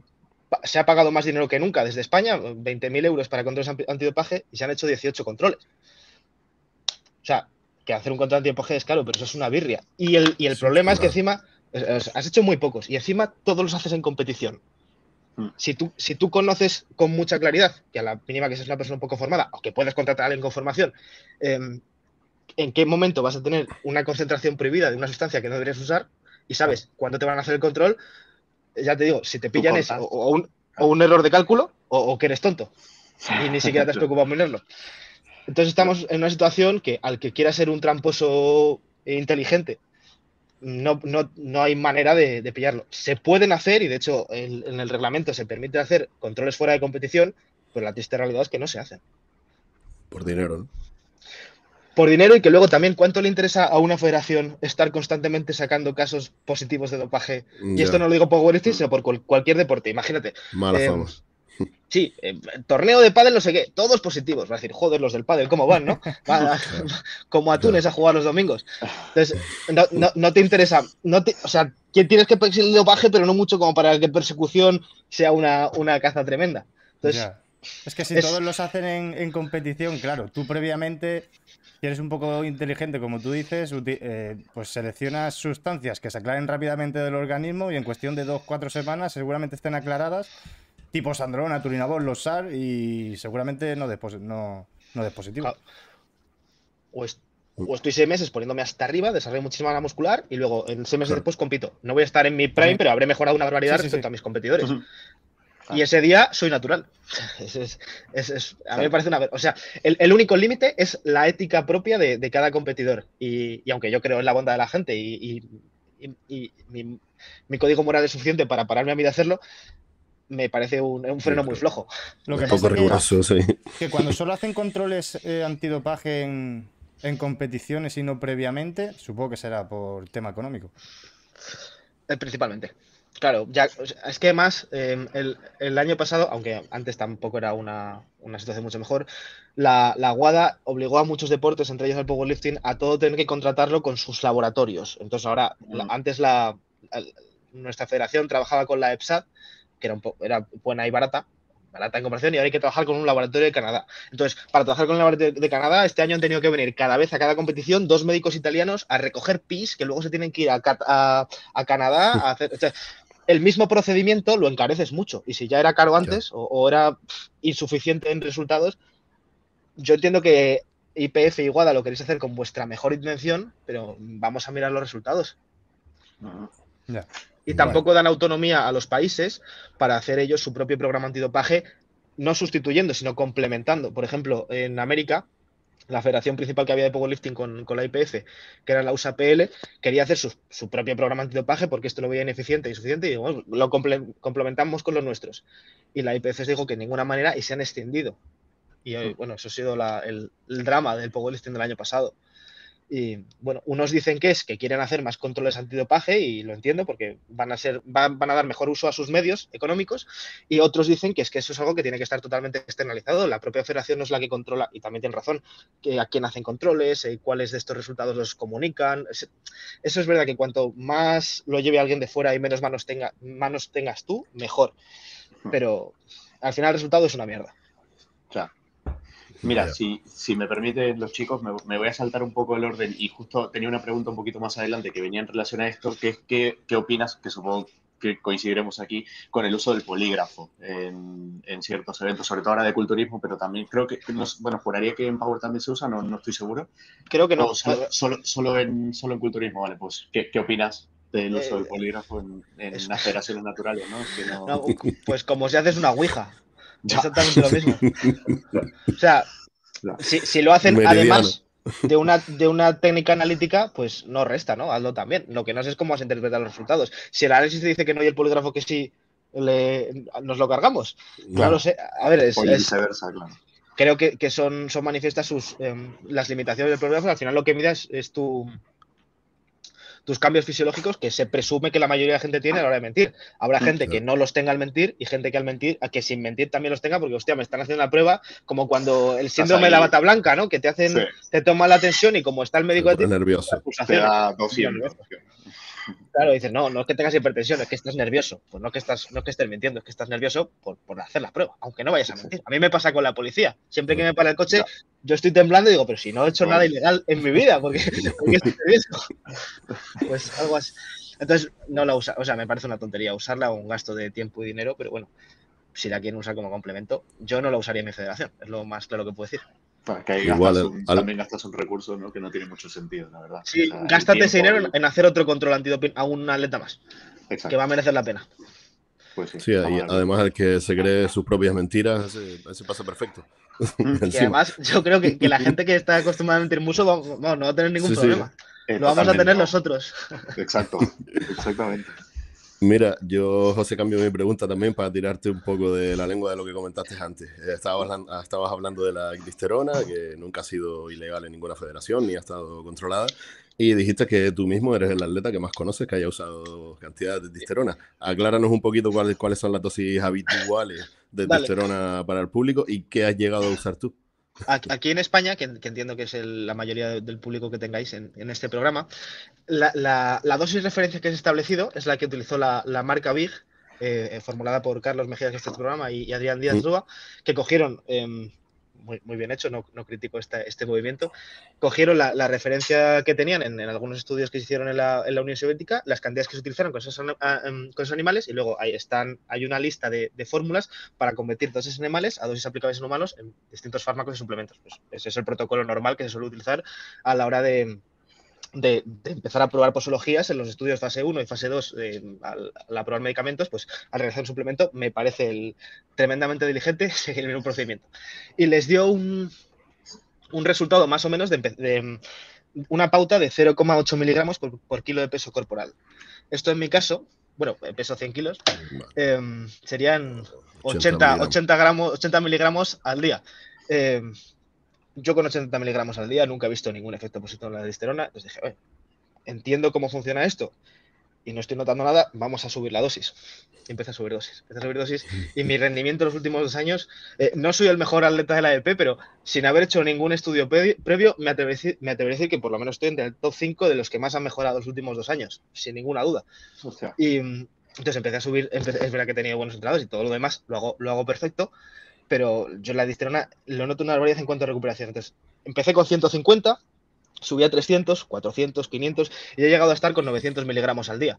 se ha pagado más dinero que nunca desde España, 20.000 euros para controles antidopaje y se han hecho 18 controles. O sea, que hacer un control antidopaje es caro, pero eso es una birria. Y el, y el sí, problema claro. es que encima has hecho muy pocos y encima todos los haces en competición. Si tú, si tú conoces con mucha claridad, que a la mínima que seas una persona un poco formada, o que puedes contratar a alguien con formación, eh, en qué momento vas a tener una concentración prohibida de una sustancia que no deberías usar y sabes cuándo te van a hacer el control, ya te digo, si te pillan eso, o, o, un, o, un, error de cálculo, o, o, que eres tonto y ni siquiera te has preocupado en ponerlo. Entonces estamos en una situación que al que quiera ser un tramposo inteligente no, no, no, hay manera de, de, pillarlo. Se pueden hacer, y de hecho en, en, el reglamento se permite hacer controles fuera de competición, pero la triste realidad es que no se hacen. Por dinero, ¿no? Por dinero y que luego también cuánto le interesa a una federación estar constantemente sacando casos positivos de dopaje. Ya. Y esto no lo digo por weightlifting, sino por cual, cualquier deporte. Imagínate. Mala eh, fama. Sí, eh, torneo de pádel, no sé qué, todos positivos. Va a decir, joder, los del pádel, ¿cómo van, no? Va, como atunes a jugar los domingos. Entonces, no, no, no te interesa, no te, o sea, tienes que perseguir el dopaje, pero no mucho como para que persecución sea una, una caza tremenda. Entonces, ya. Es que si es... todos los hacen en, en, competición, claro, tú previamente, si eres un poco inteligente, como tú dices, eh, pues seleccionas sustancias que se aclaren rápidamente del organismo y en cuestión de dos, cuatro semanas seguramente estén aclaradas tipo Sandrona, Turinabol, los SAR y seguramente no no, no. Claro. O, es, o, estoy seis meses poniéndome hasta arriba, desarrollo muchísima masa muscular y luego en seis meses claro. después compito. No voy a estar en mi prime, sí. pero habré mejorado una barbaridad sí, sí, respecto a mis competidores. Uh -huh. Y ese día soy natural. Es, es, es, a mí me parece una. O sea, el, el único límite es la ética propia de, de cada competidor. Y, y, aunque yo creo en la bondad de la gente y, y mi, mi, código moral es suficiente para pararme a mí de hacerlo, me parece un, un freno muy flojo. Lo que pasa riguroso, que, sí. que cuando solo hacen controles eh, antidopaje en, en, competiciones y no previamente, supongo que será por tema económico. Eh, principalmente. Claro, ya, es que además eh, el, el, año pasado, aunque antes tampoco era una, una situación mucho mejor, la, la, WADA obligó a muchos deportes, entre ellos el powerlifting, a todo tener que contratarlo con sus laboratorios. Entonces ahora, la, antes la, nuestra federación trabajaba con la EPSAT, que era, un era buena y barata, barata en comparación, y ahora hay que trabajar con un laboratorio de Canadá. Entonces, para trabajar con el laboratorio de Canadá, este año han tenido que venir cada vez a cada competición dos médicos italianos a recoger PIS que luego se tienen que ir a, a, a Canadá a hacer. O sea, el mismo procedimiento lo encareces mucho. Y si ya era caro antes o, o, era pff, insuficiente en resultados, yo entiendo que IPF y WADA lo queréis hacer con vuestra mejor intención, pero vamos a mirar los resultados. Yeah. Y tampoco dan autonomía a los países para hacer ellos su propio programa antidopaje, no sustituyendo, sino complementando. Por ejemplo, en América, la federación principal que había de powerlifting con, con la IPF, que era la USAPL, quería hacer su, su, propio programa antidopaje porque esto lo veía ineficiente y insuficiente y bueno, lo comple complementamos con los nuestros. Y la IPF se dijo que de ninguna manera y se han extendido. Y hoy, bueno, eso ha sido la, el, el, drama del powerlifting del año pasado. Y bueno, unos dicen que es que quieren hacer más controles antidopaje y lo entiendo porque van a ser, van, van, a dar mejor uso a sus medios económicos y otros dicen que es que eso es algo que tiene que estar totalmente externalizado. La propia federación no es la que controla y también tienen razón que a quién hacen controles, eh, cuáles de estos resultados los comunican. Eso es verdad que cuanto más lo lleve alguien de fuera y menos manos, tenga, manos tengas tú, mejor. Pero al final el resultado es una mierda. Mira, si, si, me permiten los chicos, me, voy a saltar un poco el orden y justo tenía una pregunta un poquito más adelante que venía en relación a esto, que es qué, qué opinas, que supongo que coincidiremos aquí, con el uso del polígrafo en, en, ciertos eventos, sobre todo ahora de culturismo, pero también creo que, bueno, juraría que en Power también se usa, no, no estoy seguro. Creo que no. solo, solo, en, solo en culturismo, vale, pues, ¿qué, qué opinas del uso del eh, polígrafo en, en las federaciones naturales, ¿no? pues como si haces una ouija. Exactamente lo mismo. O sea, si, si, lo hacen además de una, de una técnica analítica, pues no resta, ¿no? Hazlo también. Lo que no sé es cómo vas a interpretar los resultados. Si el análisis te dice que no hay el polígrafo que sí, le, nos lo cargamos. Claro, sé. A ver, es, viceversa, claro. Creo que, que, son, son manifiestas sus, em, las limitaciones del polígrafo. Al final lo que midas es tu, tus cambios fisiológicos que se presume que la mayoría de la gente tiene a la hora de mentir. Habrá gente que no los tenga al mentir y gente que al mentir, a que sin mentir también los tenga, porque hostia, me están haciendo la prueba, como cuando el síndrome de la bata blanca, ¿no? Que te hacen, te toma la tensión y como está el médico de ti, nervioso. Te da Claro, dices, no, no es que tengas hipertensión, es que estás nervioso. Pues no que estás, no que estés mintiendo, es que estás nervioso por, por hacer la prueba, aunque no vayas a mentir. A mí me pasa con la policía. Siempre que me para el coche, yo estoy temblando y digo, pero si no he hecho nada ilegal en mi vida, porque, porque estoy nervioso. Pues algo así. Entonces, no la usa, o sea, me parece una tontería usarla, un gasto de tiempo y dinero, pero bueno, si la quieren usar como complemento, yo no la usaría en mi federación, es lo más claro que puedo decir. Que ahí Igual, también gastas un recurso ¿no? que no tiene mucho sentido, la verdad. Sí, gástate ese dinero en hacer otro control antidoping a un atleta más, que va a merecer la pena. Pues sí, además el que se cree sus propias mentiras, ese, pasa perfecto. y además, yo creo que, la gente que está acostumbrada a mentir mucho no va a tener ningún problema. Lo vamos a tener nosotros. Exacto, exactamente. Mira, yo, José, cambio mi pregunta también para tirarte un poco de la lengua de lo que comentaste antes. Eh, estabas, estabas hablando de la glisterona, que nunca ha sido ilegal en ninguna federación ni ha estado controlada. Y dijiste que tú mismo eres el atleta que más conoces que haya usado cantidad de disterona. Acláranos un poquito cuáles, cuáles son las dosis habituales de disterona para el público y qué has llegado a usar tú. Aquí en España, que, entiendo que es la mayoría del público que tengáis en, este programa, la, dosis de referencia que se ha establecido es la que utilizó la, marca Big, eh, formulada por Carlos Mejía, que este programa, y, Adrián Díaz Rúa, que cogieron em, muy, bien hecho, no, critico este movimiento, cogieron la, referencia que tenían en, algunos estudios que se hicieron en la, Unión Soviética, las cantidades que se utilizaron con esos, ah, em, animales y luego ahí están, hay una lista de, fórmulas para convertir esos animales a dosis aplicables en humanos en distintos fármacos y suplementos. Pues ese es el protocolo normal que se suele utilizar a la hora de, de, empezar a probar posologías en los estudios fase 1 y fase 2 al, aprobar medicamentos, pues al realizar un suplemento me parece el, tremendamente diligente seguir el mismo procedimiento. Y les dio un, un resultado más o menos de, una pauta de 0,8 miligramos por, kilo de peso corporal. Esto en mi caso, bueno, peso 100 kilos, em, serían 80, 80, gramos, 80 miligramos al día. Em, yo con 80 miligramos al día nunca he visto ningún efecto positivo en la disterona. Entonces dije, entiendo cómo funciona esto y no estoy notando nada, vamos a subir la dosis. Y empecé a subir dosis, empecé a subir dosis y mi rendimiento en los últimos dos años, eh, no soy el mejor atleta de la EP, pero sin haber hecho ningún estudio previo, me atrevo, a decir, que por lo menos estoy entre el top 5 de los que más han mejorado los últimos dos años, sin ninguna duda. Y entonces empecé a subir, es verdad que he tenido buenos entrados y todo lo demás lo hago, lo hago perfecto, pero yo la disterona lo noto una barbaridad en cuanto a recuperación. Entonces, empecé con 150, subí a 300, 400, 500 y he llegado a estar con 900 miligramos al día.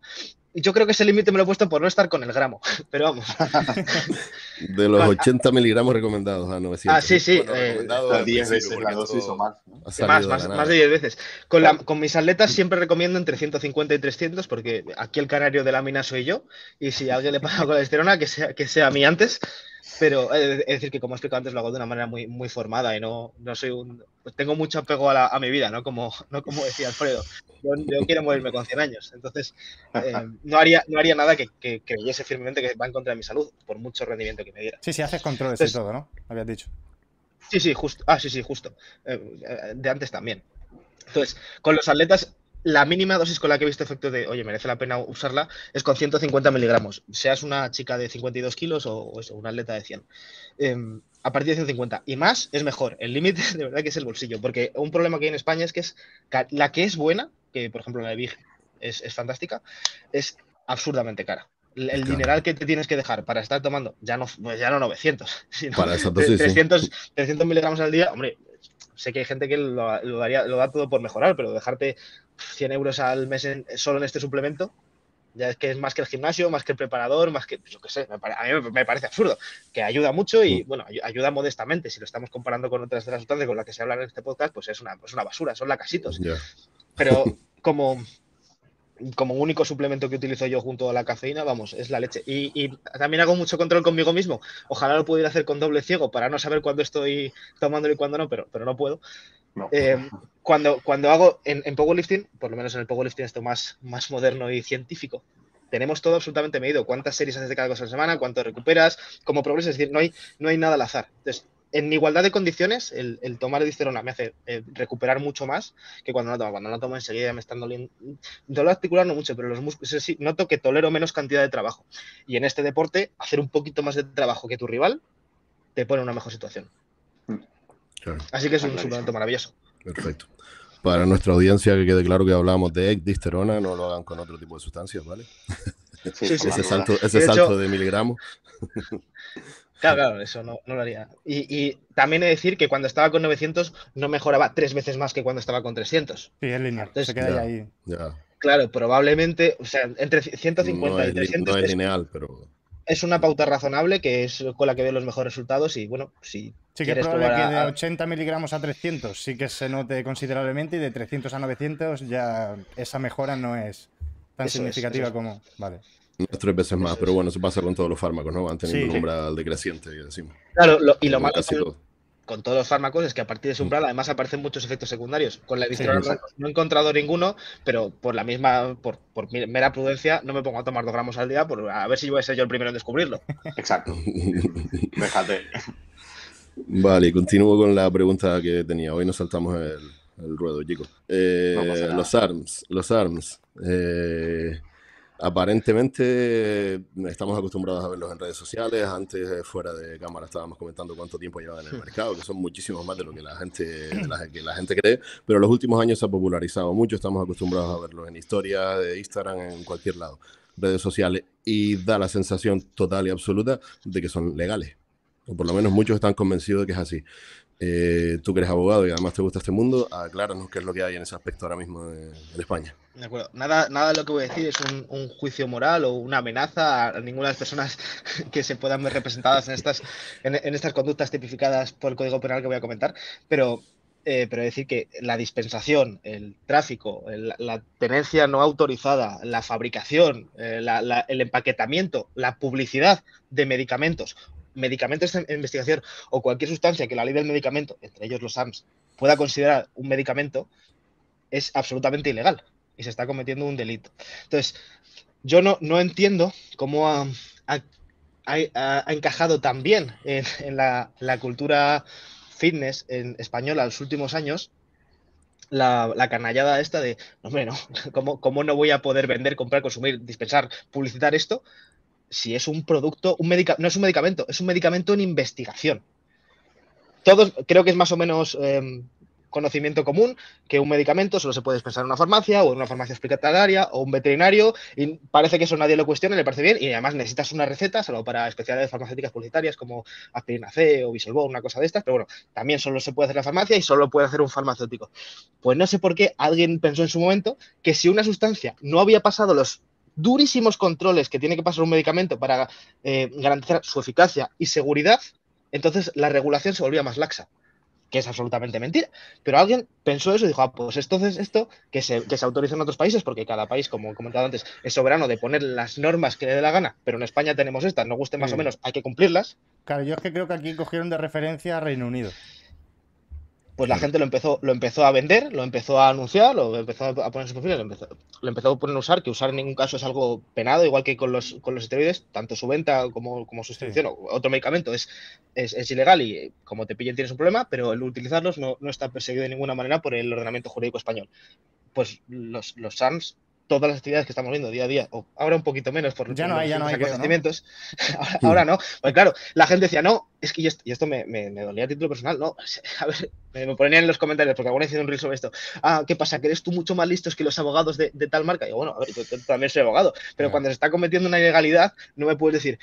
Y yo creo que ese límite me lo he puesto por no estar con el gramo, pero vamos. De los 80 miligramos recomendados a 900. Ah, sí, sí. Eh, 10 veces la dosis o más. Más, más, de 10 veces. Con, la, con, mis atletas siempre recomiendo entre 150 y 300 porque aquí el canario de la mina soy yo y si a alguien le pasa con la esterona, que sea, que sea a mí antes pero es decir que como he explicado antes lo hago de una manera muy, muy formada y no, no soy un... Pues tengo mucho apego a, a, mi vida, ¿no? Como, no como decía Alfredo. Yo, quiero morirme con 100 años. Entonces, eh, no, haría, no haría nada que, que, creyese firmemente que va en contra de mi salud, por mucho rendimiento que me diera. Sí, sí, haces controles y todo, ¿no? Habías dicho. Sí, sí, justo. Ah, sí, sí, justo. Eh, de antes también. Entonces, con los atletas la mínima dosis con la que he visto efecto de, oye, merece la pena usarla, es con 150 miligramos. Seas una chica de 52 kilos o, eso, una atleta de 100. Em, a partir de 150. Y más es mejor. El límite de verdad que es el bolsillo. Porque un problema que hay en España es que es la que es buena, que por ejemplo la de Big es, fantástica, es absurdamente cara. el dineral que te tienes que dejar para estar tomando, ya no, pues ya no 900, sino para 300, 300 miligramos al día, hombre, sé que hay gente que lo, lo, daría, lo da todo por mejorar, pero dejarte 100 euros al mes solo en este suplemento, ya es que es más que el gimnasio, más que el preparador, más que, yo qué sé, a mí me parece absurdo, que ayuda mucho y, bueno, ayuda modestamente. Si lo estamos comparando con otras de las sustancias con las que se habla en este podcast, pues es una, es una basura, son lacasitos. Pero como, como único suplemento que utilizo yo junto a la cafeína, vamos, es la leche. Y, también hago mucho control conmigo mismo. Ojalá lo pudiera hacer con doble ciego para no saber cuándo estoy tomándolo y cuándo no, pero, pero no puedo. Eh, cuando, cuando hago en, powerlifting, por lo menos en el powerlifting esto más, más moderno y científico, tenemos todo absolutamente medido. Cuántas series haces de cada cosa a la semana, cuánto recuperas, cómo progresas. Es decir, no hay, no hay nada al azar. Entonces, en igualdad de condiciones, el, el tomar edisterona me hace eh, recuperar mucho más que cuando no tomo. Cuando no tomo enseguida me están doliendo. Dolor articular no mucho, pero los músculos noto que tolero menos cantidad de trabajo. Y en este deporte, hacer un poquito más de trabajo que tu rival te pone en una mejor situación. Así que es un suplemento maravilloso. Perfecto. Para nuestra audiencia, que quede claro que hablamos de disterona, no lo hagan con otro tipo de sustancias, ¿vale? ese salto, ese salto de miligramos. Claro, claro, eso no, lo haría. Y, también he de decir que cuando estaba con 900 no mejoraba tres veces más que cuando estaba con 300. Sí, es lineal. se queda ahí. Claro, probablemente, o sea, entre 150 y 300. No es lineal, pero. Es una pauta razonable que es con la que veo los mejores resultados y bueno, si. Sí que es probable que de 80 miligramos a 300 sí que se note considerablemente y de 300 a 900 ya esa mejora no es tan significativa como. Vale tres veces más, pero bueno, eso pasa con todos los fármacos, ¿no? Van teniendo un umbral decreciente, decimos. Claro, y lo malo con, todos los fármacos es que a partir de ese umbral además aparecen muchos efectos secundarios. Con la edición no, he encontrado ninguno, pero por la misma, por, mera prudencia, no me pongo a tomar dos gramos al día por a ver si voy a ser yo el primero en descubrirlo. Exacto. Déjate. Vale, continúo con la pregunta que tenía. Hoy nos saltamos el, ruedo, chicos. Eh, los ARMS, los ARMS. Eh, Aparentemente estamos acostumbrados a verlos en redes sociales. Antes, fuera de cámara, estábamos comentando cuánto tiempo llevan en el mercado, que son muchísimos más de lo que la gente, la gente cree. Pero en los últimos años se ha popularizado mucho. Estamos acostumbrados a verlos en historia de Instagram, en cualquier lado, redes sociales. Y da la sensación total y absoluta de que son legales. O por lo menos muchos están convencidos de que es así. Eh, tú que eres abogado y además te gusta este mundo, acláranos qué es lo que hay en ese aspecto ahora mismo en, España. Nada, nada de lo que voy a decir es un, juicio moral o una amenaza a ninguna de las personas que se puedan ver representadas en estas, en, estas conductas tipificadas por el Código Penal que voy a comentar, pero, eh, pero decir que la dispensación, el tráfico, la tenencia no autorizada, la fabricación, eh, el empaquetamiento, la publicidad de medicamentos medicamentos en investigación o cualquier sustancia que la ley del medicamento, entre ellos los AMS, pueda considerar un medicamento, es absolutamente ilegal y se está cometiendo un delito. Entonces, yo no, no entiendo cómo ha, encajado tan bien en, la, cultura fitness en española en los últimos años la, canallada esta de, hombre, no, ¿cómo, ¿cómo, no voy a poder vender, comprar, consumir, dispensar, publicitar esto si es un producto, un no es un medicamento, es un medicamento en investigación. Todos, creo que es más o menos em, conocimiento común que un medicamento solo se puede dispensar en una farmacia o en una farmacia hospitalaria o un veterinario y parece que eso nadie lo cuestiona, le parece bien y además necesitas una receta solo para especialidades farmacéuticas publicitarias como aspirina C o Bisolbol, una cosa de estas, pero bueno, también solo se puede hacer la farmacia y solo puede hacer un farmacéutico. Pues no sé por qué alguien pensó en su momento que si una sustancia no había pasado los durísimos controles que tiene que pasar un medicamento para eh, garantizar su eficacia y seguridad, entonces la regulación se volvía más laxa, que es absolutamente mentira. Pero alguien pensó eso y dijo, ah, pues entonces esto que se, que se autoriza en otros países, porque cada país, como he comentado antes, es soberano de poner las normas que le dé la gana, pero en España tenemos estas, nos guste más o menos, hay que cumplirlas. Claro, yo es que creo que aquí cogieron de referencia a Reino Unido pues la gente lo empezó, lo empezó a vender, lo empezó a anunciar, lo empezó a poner en su perfil, lo empezó, lo empezó a poner a usar, que usar en ningún caso es algo penado, igual que con los, con los esteroides, tanto su venta como, como su distribución. O otro medicamento es, es, ilegal y como te pillen tienes un problema, pero el utilizarlos no, está perseguido de ninguna manera por el ordenamiento jurídico español. Pues los, los SARMs todas las actividades que estamos viendo día a día, o ahora un poquito menos por ya no hay, ya no hay acontecimientos, ahora, no, pues claro, la gente decía, no, es que y esto, me, me, dolía a título personal, no, a ver, me, ponían en los comentarios, porque alguna vez un reel sobre esto, ah, ¿qué pasa? ¿Que eres tú mucho más listos que los abogados de, tal marca? Y yo, bueno, a ver, yo, también soy abogado, pero cuando se está cometiendo una ilegalidad, no me puedes decir,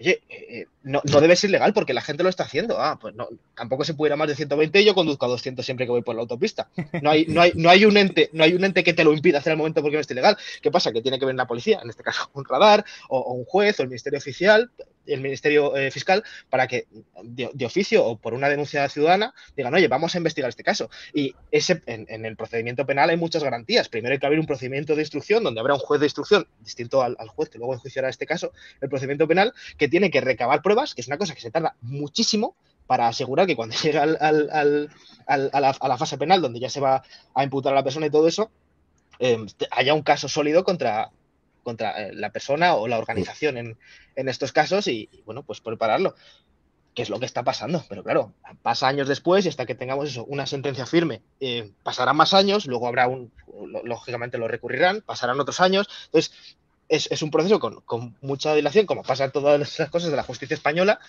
oye, eh, eh, no, no, debe ser legal porque la gente lo está haciendo. Ah, pues no, tampoco se puede ir a más de 120 y yo conduzco a 200 siempre que voy por la autopista. No hay, no hay, no hay, un, ente, no hay un ente que te lo impida hacer al momento porque no esté legal. ¿Qué pasa? Que tiene que ver la policía, en este caso un radar, o, un juez, o el Ministerio Oficial, el Ministerio eh, Fiscal, para que de, oficio o por una denuncia ciudadana digan, oye, vamos a investigar este caso. Y ese, en, el procedimiento penal hay muchas garantías. Primero hay que abrir un procedimiento de instrucción donde habrá un juez de instrucción distinto al, al juez que luego enjuiciará este caso, el procedimiento penal, que tiene que recabar pruebas, que es una cosa que se tarda muchísimo para asegurar que cuando llega a, la, fase penal, donde ya se va a imputar a la persona y todo eso, em, haya un caso sólido contra, contra eh, la persona o la organización en, estos casos y, bueno, pues prepararlo, que es lo que está pasando. Pero claro, pasa años después y hasta que tengamos eso, una sentencia firme, eh, pasarán más años, luego habrá un, lógicamente lo recurrirán, pasarán otros años. Entonces, es, un proceso con, con, mucha dilación, como pasa todas las cosas de la justicia española,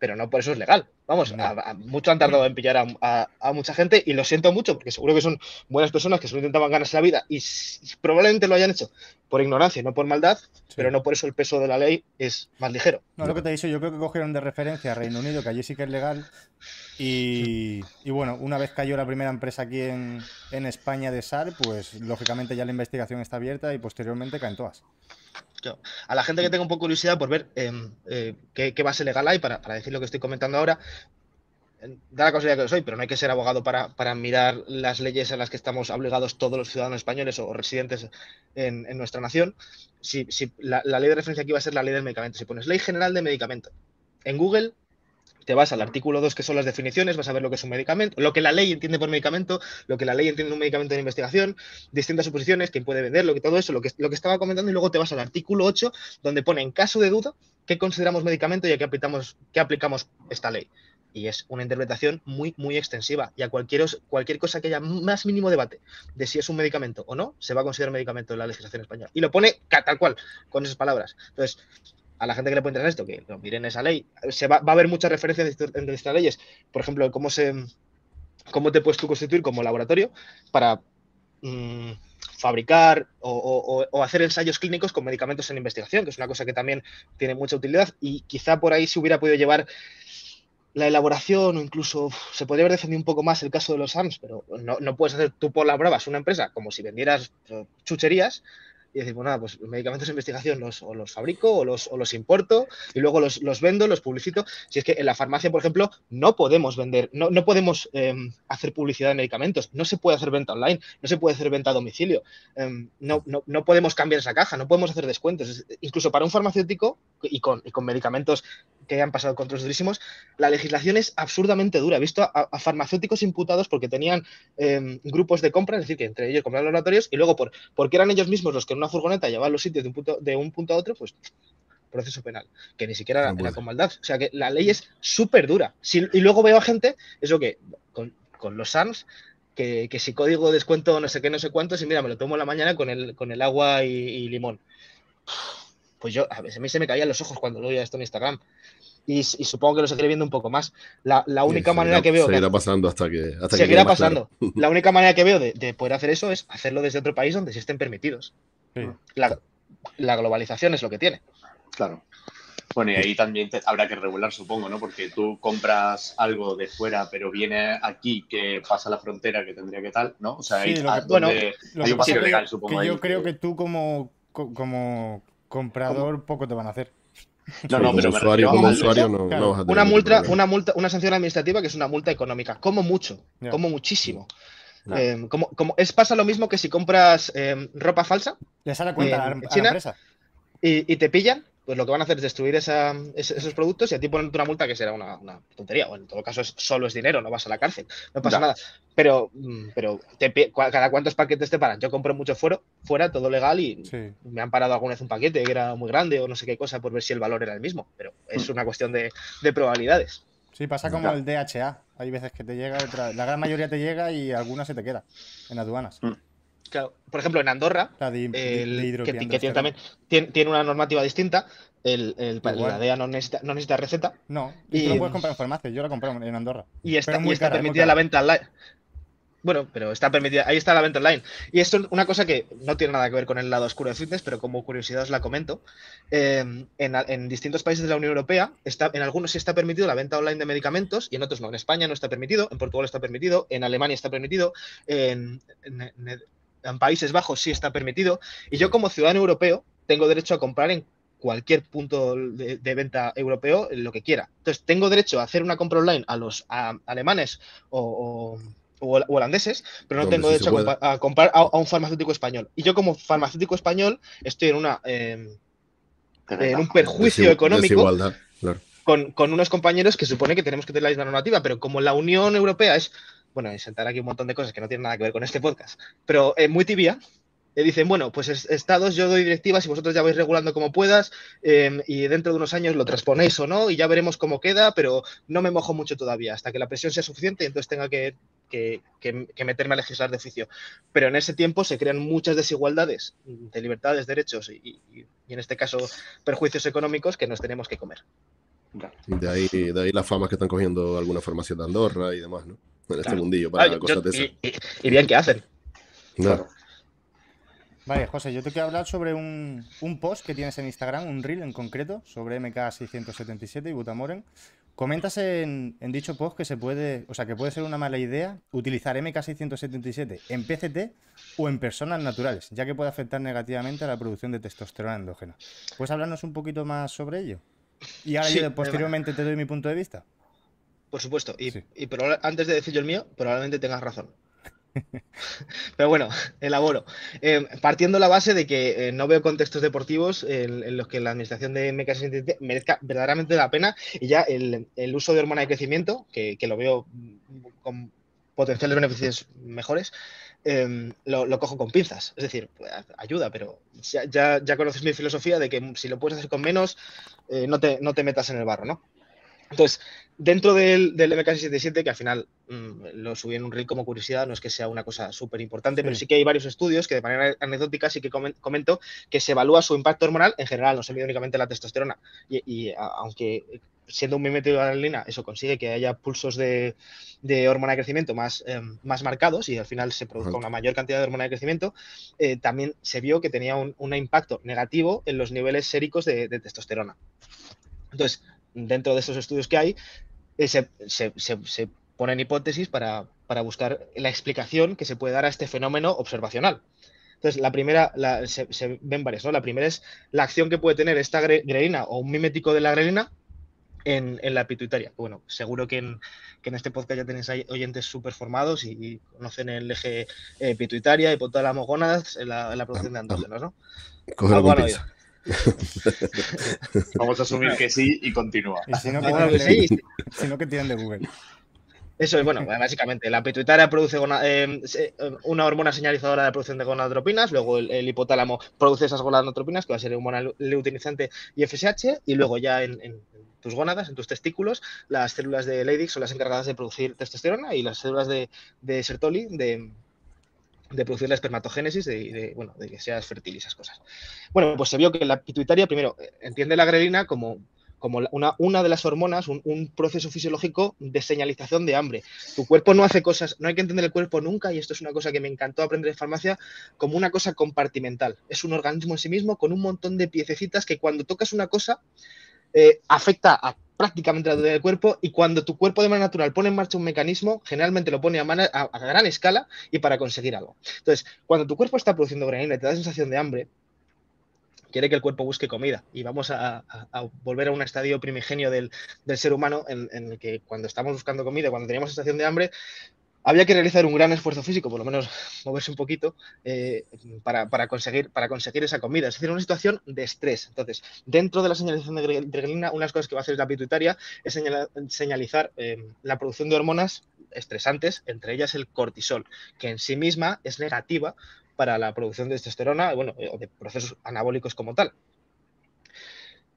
pero no por eso es legal. Vamos, mucho han tardado en pillar a, mucha gente y lo siento mucho porque seguro que son buenas personas que solo intentaban ganarse la vida y probablemente lo hayan hecho por ignorancia, no por maldad, pero no por eso el peso de la ley es más ligero. No, lo que te he dicho, yo creo que cogieron de referencia a Reino Unido, que allí sí que es legal. Y, bueno, una vez cayó la primera empresa aquí en, en España de SAR, pues lógicamente ya la investigación está abierta y posteriormente caen todas. A la gente que tenga un poco curiosidad por ver em, eh, qué, base legal hay para, decir lo que estoy comentando ahora, da la casualidad que lo soy, pero no hay que ser abogado para, mirar las leyes a las que estamos obligados todos los ciudadanos españoles o residentes en, nuestra nación. Si, la, la, ley de referencia aquí va a ser la ley del medicamento. Si pones ley general de medicamento en Google, te vas al artículo 2, que son las definiciones, vas a ver lo que es un medicamento, lo que la ley entiende por medicamento, lo que la ley entiende un medicamento de investigación, distintas suposiciones, quién puede vender, lo que todo eso, lo que, lo que estaba comentando, y luego te vas al artículo 8, donde pone en caso de duda qué consideramos medicamento y a qué aplicamos, qué aplicamos esta ley. Y es una interpretación muy, muy extensiva. Y a cualquier, cualquier cosa que haya más mínimo debate de si es un medicamento o no, se va a considerar medicamento en la legislación española. Y lo pone tal cual, con esas palabras. Entonces, a la gente que le puede interesar esto, que miren esa ley. Se va, a haber muchas referencias entre estas leyes. Por ejemplo, cómo se cómo te puedes tú constituir como laboratorio para mm, fabricar o, hacer ensayos clínicos con medicamentos en investigación, que es una cosa que también tiene mucha utilidad y quizá por ahí se hubiera podido llevar la elaboración o incluso se podría haber defendido un poco más el caso de los ARMS, pero no, no puedes hacer tú por las pruebas una empresa como si vendieras eh, chucherías y decir, pues nada, pues medicamentos de investigación los, o los fabrico o los, o los importo y luego los, los, vendo, los publicito. Si es que en la farmacia, por ejemplo, no podemos vender, no, no podemos em, hacer publicidad de medicamentos, no se puede hacer venta online, no se puede hacer venta a domicilio, em, no, no, no, podemos cambiar esa caja, no podemos hacer descuentos. Incluso para un farmacéutico y con, y con medicamentos que han pasado controles durísimos, la legislación es absurdamente dura. He visto a, farmacéuticos imputados porque tenían em, grupos de compra, es decir, que entre ellos compraban laboratorios y luego por, porque eran ellos mismos los que en una furgoneta llevaban los sitios de un punto, de un punto a otro, pues proceso penal, que ni siquiera era, con maldad. O sea que la ley es súper dura. y luego veo a gente, eso que con, los SANS, que, si código de descuento no sé qué, no sé cuántos, y mira, me lo tomo en la mañana con el, con el agua y, limón. Pues yo, a, veces a mí se me caían los ojos cuando lo veía esto en Instagram y, supongo que lo seguiré viendo un poco más. La, única manera que veo. Seguirá pasando hasta que. Hasta seguirá pasando. La única manera que veo de, poder hacer eso es hacerlo desde otro país donde sí estén permitidos. La, globalización es lo que tiene. Claro. Bueno, y ahí también habrá que regular, supongo, ¿no? Porque tú compras algo de fuera, pero viene aquí que pasa la frontera que tendría que tal, ¿no? O sea, hay, bueno, hay un vacío legal, supongo. yo creo que tú como, como comprador poco te van a hacer. No, no, pero usuario, como usuario no, vas a tener una multa, una multa, una sanción administrativa que es una multa económica, como mucho, como muchísimo. Eh, como, como, es pasa lo mismo que si compras eh, ropa falsa. Le sale cuenta a la, empresa. Y, y, te pillan, pues lo que van a hacer es destruir esos productos y a ti ponen una multa que será una, tontería. O en todo caso, es, solo es dinero, no vas a la cárcel, no pasa nada. Pero, mm, pero cada cuántos paquetes te paran. Yo compro mucho fuera, fuera todo legal, y me han parado alguna vez un paquete que era muy grande o no sé qué cosa por ver si el valor era el mismo. Pero es mm. una cuestión de, probabilidades. Sí, pasa como el DHA. Hay veces que te llega, la gran mayoría te llega y alguna se te queda en aduanas. Mm. Claro, por ejemplo, en Andorra, que, tiene también tiene, una normativa distinta, el, la DEA no necesita, no necesita receta. No, y tú lo puedes comprar en farmacia, yo la compré en Andorra. Y está, y está permitida la venta online. Bueno, pero está permitida, ahí está la venta online. Y esto es una cosa que no tiene nada que ver con el lado oscuro de fitness, pero como curiosidad os la comento. Eh, en, distintos países de la Unión Europea, está, en algunos sí está permitido la venta online de medicamentos y en otros no. En España no está permitido, en Portugal está permitido, en Alemania está permitido, en, Países Bajos sí está permitido. Y yo como ciudadano europeo tengo derecho a comprar en cualquier punto de, venta europeo lo que quiera. Entonces, tengo derecho a hacer una compra online a los alemanes o o holandeses, pero no tengo derecho a, comprar a, un farmacéutico español. Y yo como farmacéutico español estoy en una en un perjuicio económico con, unos compañeros que supone que tenemos que tener la misma normativa, pero como la Unión Europea es, bueno, y sentar aquí un montón de cosas que no tienen nada que ver con este podcast, pero eh, muy tibia, le dicen, bueno, pues estados, yo doy directivas y vosotros ya vais regulando como puedas em, y dentro de unos años lo transponéis o no y ya veremos cómo queda, pero no me mojo mucho todavía hasta que la presión sea suficiente y entonces tenga que, meterme a legislar de oficio. Pero en ese tiempo se crean muchas desigualdades de libertades, derechos y, en este caso perjuicios económicos que nos tenemos que comer. De ahí, de ahí las famas que están cogiendo algunas farmacias de Andorra y demás, ¿no? En este mundillo para cosas de esas. Y, bien que hacen. Claro. Vale, José, yo te quiero hablar sobre un, post que tienes en Instagram, un reel en concreto, sobre MK677 y Butamoren. Comentas en, dicho post que se puede, o sea, que puede ser una mala idea utilizar MK677 en PCT o en personas naturales, ya que puede afectar negativamente a la producción de testosterona endógena. ¿Puedes hablarnos un poquito más sobre ello? Y ahora yo posteriormente te doy mi punto de vista. Por supuesto, y, antes de decir yo el mío, probablemente tengas razón. Pero bueno, elaboro. Eh, partiendo la base de que eh, no veo contextos deportivos en, los que la administración de MK merezca verdaderamente la pena y ya el, uso de hormona de crecimiento, que, lo veo con potenciales beneficios mejores, em, lo, cojo con pinzas. Es decir, pues, ayuda, pero ya, ya, conoces mi filosofía de que si lo puedes hacer con menos, eh, no, te, no te metas en el barro, ¿no? Entonces, dentro del, del MK677, que al final mm, lo subí en un reel como curiosidad, no es que sea una cosa súper importante, pero sí que hay varios estudios que de manera anecdótica sí que comento que se evalúa su impacto hormonal, en general no se mide únicamente la testosterona, y, aunque siendo un mimético de adrenalina, eso consigue que haya pulsos de, hormona de crecimiento más, em, más marcados y al final se produzca una mayor cantidad de hormona de crecimiento, eh, también se vio que tenía un, impacto negativo en los niveles séricos de, de testosterona. Entonces, dentro de esos estudios que hay, eh, se, ponen hipótesis para, buscar la explicación que se puede dar a este fenómeno observacional. Entonces, la primera, se, ven varias, ¿no? La primera es la acción que puede tener esta grelina o un mimético de la grelina en, la pituitaria. Bueno, seguro que en, este podcast ya tenéis oyentes súper formados y, conocen el eje eh, pituitaria, hipotálamo, gónadas, en la, la producción de andrógenos, ¿no? Vamos a asumir que sí y continúa. si no, que, tienen, de Google. Eso es, bueno, básicamente, la pituitaria produce eh, eh, una hormona señalizadora de producción de gonadotropinas, luego el, hipotálamo produce esas gonadotropinas, que va a ser hormona leutinizante y FSH, y luego ya en, tus gónadas, en tus testículos, las células de Leydig son las encargadas de producir testosterona y las células de, de Sertoli de, de producir la espermatogénesis, de, bueno, de que seas fértil y esas cosas. Bueno, pues se vio que la pituitaria, primero, entiende la grelina como, como una, una de las hormonas, un, proceso fisiológico de señalización de hambre. Tu cuerpo no hace cosas, no hay que entender el cuerpo nunca, y esto es una cosa que me encantó aprender en farmacia, como una cosa compartimental. Es un organismo en sí mismo con un montón de piececitas que cuando tocas una cosa eh, afecta a prácticamente la del cuerpo y cuando tu cuerpo de manera natural pone en marcha un mecanismo, generalmente lo pone a, gran escala y para conseguir algo. Entonces, cuando tu cuerpo está produciendo granina y te da sensación de hambre, quiere que el cuerpo busque comida y vamos a, volver a un estadio primigenio del, ser humano en, en, el que cuando estamos buscando comida, cuando teníamos sensación de hambre, había que realizar un gran esfuerzo físico, por lo menos moverse un poquito, eh, para, conseguir, esa comida. Es decir, una situación de estrés. Entonces, dentro de la señalización de grelina, unas cosas que va a hacer la pituitaria es señalizar eh, la producción de hormonas estresantes, entre ellas el cortisol, que en sí misma es negativa para la producción de testosterona bueno, o de procesos anabólicos como tal.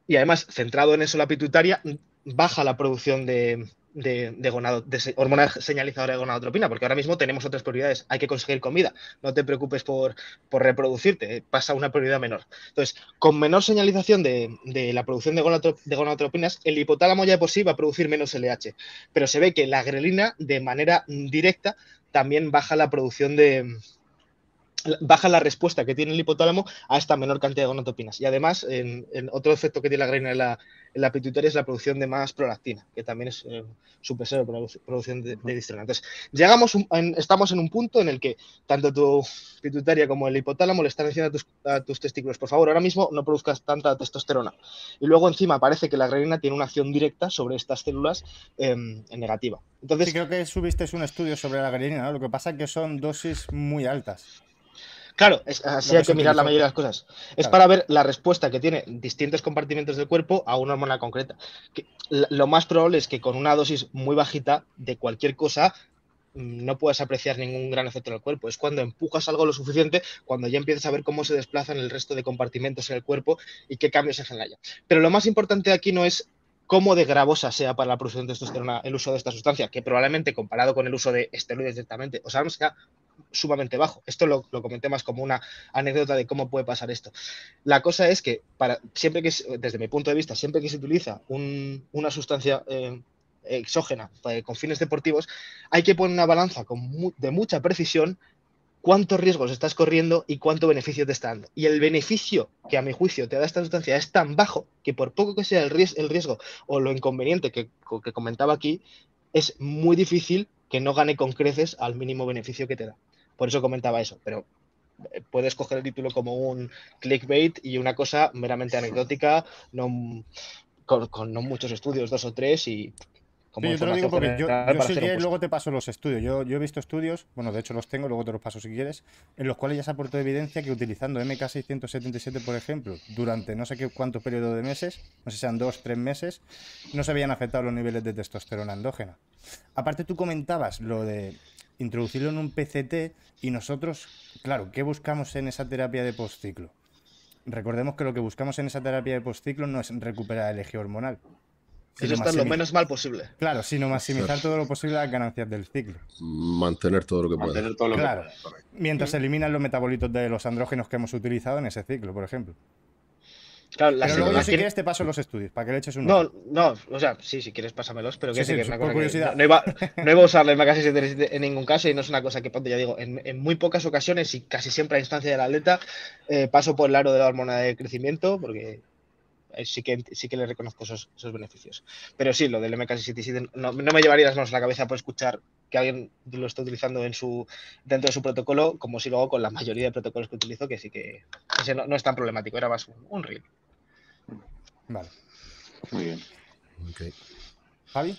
Y además, centrado en eso la pituitaria, baja la producción de, de, hormona señalizadora de gonadotropina, porque ahora mismo tenemos otras prioridades. Hay que conseguir comida. No te preocupes por, reproducirte, eh, pasa una prioridad menor. Entonces, con menor señalización de, la producción de, gonadotropinas, el hipotálamo ya de por sí va a producir menos LH. Pero se ve que la grelina, de manera directa, también baja la producción de, baja la respuesta que tiene el hipotálamo a esta menor cantidad de gonadotropinas. Y además, otro efecto que tiene la grelina en la, pituitaria es la producción de más prolactina, que también es eh, para la producción de, de llegamos estamos en un punto en el que tanto tu pituitaria como el hipotálamo le están diciendo a tus, testículos, por favor, ahora mismo no produzcas tanta testosterona. Y luego encima parece que la grelina tiene una acción directa sobre estas células em, negativa. Entonces, creo que subiste un estudio sobre la grelina, lo que pasa es que son dosis muy altas. Claro, así hay que mirar la mayoría de las cosas. Es para ver la respuesta que tiene distintos compartimentos del cuerpo a una hormona concreta. lo más probable es que con una dosis muy bajita de cualquier cosa mm, no puedas apreciar ningún gran efecto en el cuerpo. Es cuando empujas algo lo suficiente, cuando ya empiezas a ver cómo se desplazan el resto de compartimentos en el cuerpo y qué cambios se generan. Pero lo más importante aquí no es cómo de gravosa sea para la producción de testosterona el uso de esta sustancia, que probablemente comparado con el uso de esteroides directamente, o sea, sea sumamente bajo. Esto lo, comenté más como una anécdota de cómo puede pasar esto. La cosa es que, para, siempre que, desde mi punto de vista, siempre que se utiliza una sustancia eh, exógena con fines deportivos, hay que poner una balanza de mucha precisión cuántos riesgos estás corriendo y cuánto beneficio te está dando. Y el beneficio que a mi juicio te da esta sustancia es tan bajo que por poco que sea el riesgo, o lo inconveniente que, que comentaba aquí, es muy difícil que no gane con creces al mínimo beneficio que te da. Por eso comentaba eso, pero eh, puedes coger el título como un clickbait y una cosa meramente anecdótica, no, con, no muchos estudios, dos o tres y como yo te lo digo porque yo, yo luego te paso los estudios. Yo, yo, he visto estudios, bueno, de hecho los tengo, luego te los paso si quieres, en los cuales ya se aportó evidencia que utilizando MK677, por ejemplo, durante no sé qué cuánto periodo de meses, no sé si sean dos, tres meses, no se habían afectado los niveles de testosterona endógena. Aparte tú comentabas lo de introducirlo en un PCT y nosotros, claro, ¿qué buscamos en esa terapia de postciclo? Recordemos que lo que buscamos en esa terapia de postciclo no es recuperar el eje hormonal. Es estar lo menos mal posible. Claro, sino maximizar todo lo posible las ganancias del ciclo. Mantener todo lo que pueda. claro. Mientras se eliminan los metabolitos de los andrógenos que hemos utilizado en ese ciclo, por ejemplo. Claro, pero luego yo si quieres te paso los estudios, para que le eches un No, no, o sea, sí, si quieres pásamelos, pero que sí, que es una cosa que no, iba, no iba a usarle casi en ningún caso y no es una cosa que, ya digo, en, muy pocas ocasiones y casi siempre a instancia del atleta eh, paso por el aro de la hormona de crecimiento porque sí que, sí que le reconozco esos, beneficios. Pero sí, lo del MK67 no, no me llevaría las manos a la cabeza por escuchar que alguien lo está utilizando en su, dentro de su protocolo, como si luego con la mayoría de protocolos que utilizo, que sí que no, es tan problemático, era más un, un reel. Vale. Muy bien. Okay. Javi.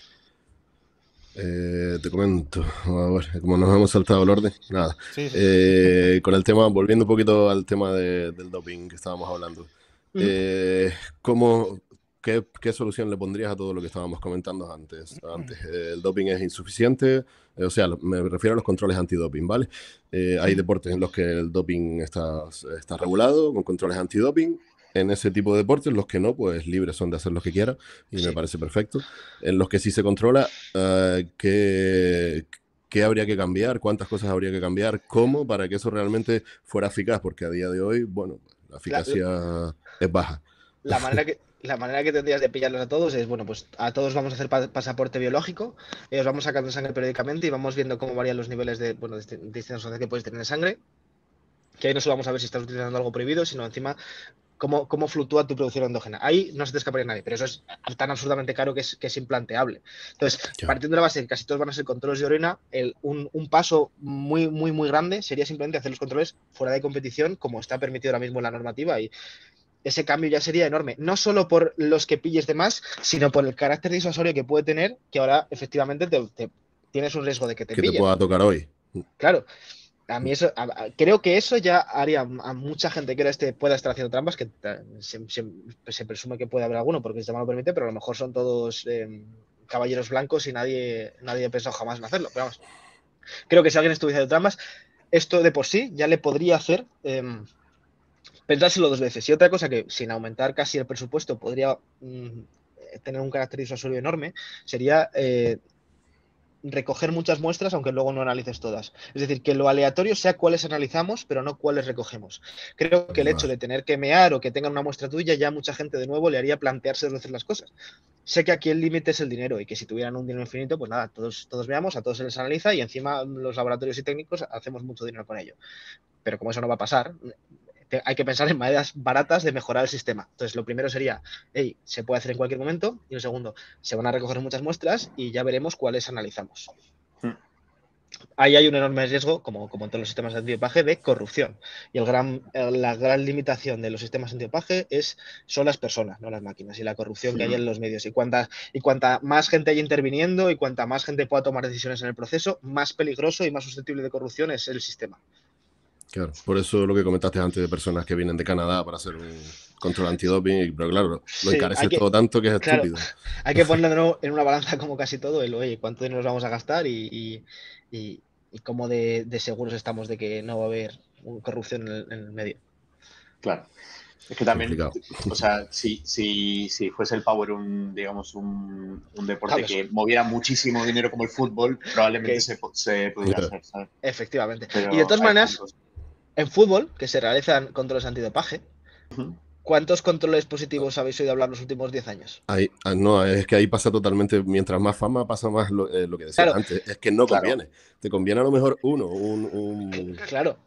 Eh, te comento, como nos hemos saltado el orden, nada. Eh, con el tema, volviendo un poquito al tema del doping que estábamos hablando. Eh, ¿cómo, qué, qué, solución le pondrías a todo lo que estábamos comentando antes? antes el doping es insuficiente, o sea, me refiero a los controles antidoping, ¿vale? hay deportes en los que el doping está, está regulado, con controles antidoping, en ese tipo de deportes, los que no, pues libres son de hacer lo que quieran y me parece perfecto. En los que sí se controla, uh, ¿qué, habría que cambiar? ¿Cuántas cosas habría que cambiar? ¿Cómo? Para que eso realmente fuera eficaz, porque a día de hoy, bueno, la eficacia es baja. La manera que, la manera que tendrías de pillarlos a todos es, bueno, pues a todos vamos a hacer pasaporte biológico, ellos vamos sacando sangre periódicamente y vamos viendo cómo varían los niveles de, bueno, de distintas sustancias que puedes tener en sangre que ahí no solo vamos a ver si estás utilizando algo prohibido, sino encima cómo, fluctúa tu producción endógena. Ahí no se te escaparía nadie, pero eso es tan absurdamente caro que es, que es implanteable. Entonces, partiendo de la base que casi todos van a ser controles de orina, un, paso muy, muy, muy grande sería simplemente hacer los controles fuera de competición, como está permitido ahora mismo en la normativa, y ese cambio ya sería enorme. No solo por los que pilles de más, sino por el carácter disuasorio que puede tener, que ahora efectivamente te, tienes un riesgo de que te que te pueda tocar hoy. Claro a mí eso, creo que eso ya haría a mucha gente que este, pueda estar haciendo trampas, que se, presume que puede haber alguno porque el sistema lo permite, pero a lo mejor son todos em, caballeros blancos y nadie, nadie ha pensado jamás en hacerlo. Pero vamos, creo que si alguien estuviese haciendo trampas, esto de por sí ya le podría hacer em, pensárselo dos veces. Y otra cosa que sin aumentar casi el presupuesto podría mm, tener un carácter disuasorio enorme, sería eh, recoger muchas muestras, aunque luego no analices todas. Es decir, que lo aleatorio sea cuáles analizamos, pero no cuáles recogemos. Creo que el hecho de tener que mear o que tengan una muestra tuya, ya mucha gente de nuevo le haría plantearse de hacer las cosas. Sé que aquí el límite es el dinero y que si tuvieran un dinero infinito, pues nada, todos, todos veamos, a todos se les analiza y encima los laboratorios y técnicos hacemos mucho dinero con ello. Pero como eso no va a pasar, hay que pensar en maneras baratas de mejorar el sistema. Entonces, lo primero sería, hey, se puede hacer en cualquier momento. Y lo segundo, se van a recoger muchas muestras y ya veremos cuáles analizamos. Hmm. Ahí hay un enorme riesgo, como, como en todos los sistemas de antiopaje, de corrupción. Y el gran, la gran limitación de los sistemas antiopaje es, son las personas, no las máquinas, y la corrupción que hay en los medios. Y cuanta, y cuanta más gente hay interviniendo y cuanta más gente pueda tomar decisiones en el proceso, más peligroso y más susceptible de corrupción es el sistema. Claro, por eso lo que comentaste antes de personas que vienen de Canadá para hacer un control antidoping, pero claro, lo encarece todo tanto que es estúpido. Hay que ponerlo en una balanza como casi todo, el oye, cuánto dinero nos vamos a gastar y, y, cómo de, seguros estamos de que no va a haber corrupción en el, medio. Claro. Es que también, o sea, si, si, si, fuese el power un, digamos, un, un deporte que moviera muchísimo dinero como el fútbol, probablemente se, se, pudiera hacer, ¿sabes? Efectivamente. y de todas maneras, en fútbol, que se realizan controles antidopaje, ¿cuántos controles positivos habéis oído hablar los últimos 10 años? Ahí, ah, no, es que ahí pasa totalmente, mientras más fama pasa más lo, eh, que decía antes, es que no conviene. Te conviene a lo mejor uno, un, claro,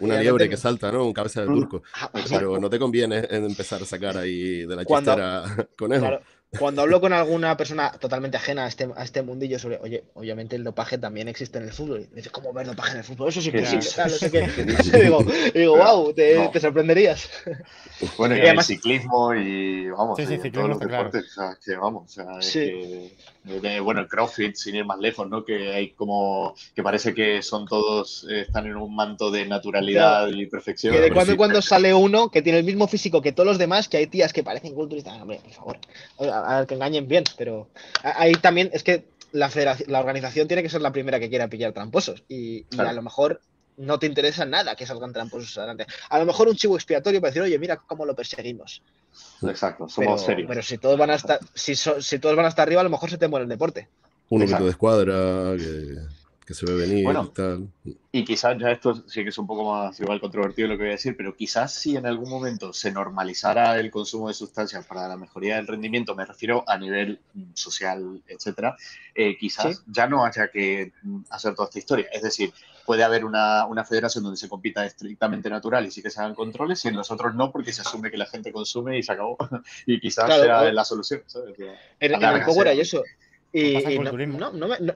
una liebre que salta, ¿no? Un cabeza de turco. Ah, pero no te conviene empezar a sacar ahí de la chistera conejos cuando hablo con alguna persona totalmente ajena a este, a este mundillo sobre, oye, obviamente el dopaje también existe en el fútbol. Y me dice, ¿cómo ver dopaje en el fútbol? Eso sí que existe. No sé qué. digo, digo wow, te, te sorprenderías. Bueno, y, y el ciclismo y vamos, sí, sí, todos los deportes, o sea, que vamos, o sea, sí. que, bueno, el CrossFit, sin ir más lejos, ¿no? Que hay como, que parece que son todos, eh, están en un manto de naturalidad y perfección. Que de cuando en cuando sale uno que tiene el mismo físico que todos los demás, que hay tías que parecen culturistas. Hombre, por favor a, ver que engañen bien, pero ahí también es que la, la organización tiene que ser la primera que quiera pillar tramposos y, a lo mejor no te interesa nada que salgan tramposos adelante. A lo mejor un chivo expiatorio para decir, oye, mira cómo lo perseguimos. Exacto, somos serios. Pero si todos van a estar, si, si todos van a estar arriba, a lo mejor se te muere el deporte. Uno que te descuadra, que que se ve venir y tal. Y quizás ya esto sí que es un poco más igual controvertido lo que voy a decir, pero quizás si en algún momento se normalizara el consumo de sustancias para la mejoría del rendimiento, me refiero a nivel social, etcétera, eh, quizás ya no haya que hacer toda esta historia. Es decir, puede haber una, una, federación donde se compita estrictamente natural y sí que se hagan controles y en los otros no porque se asume que la gente consume y se acabó. y quizás sea la solución. ¿sabes? En, el Power hay eso. Y, no, no, no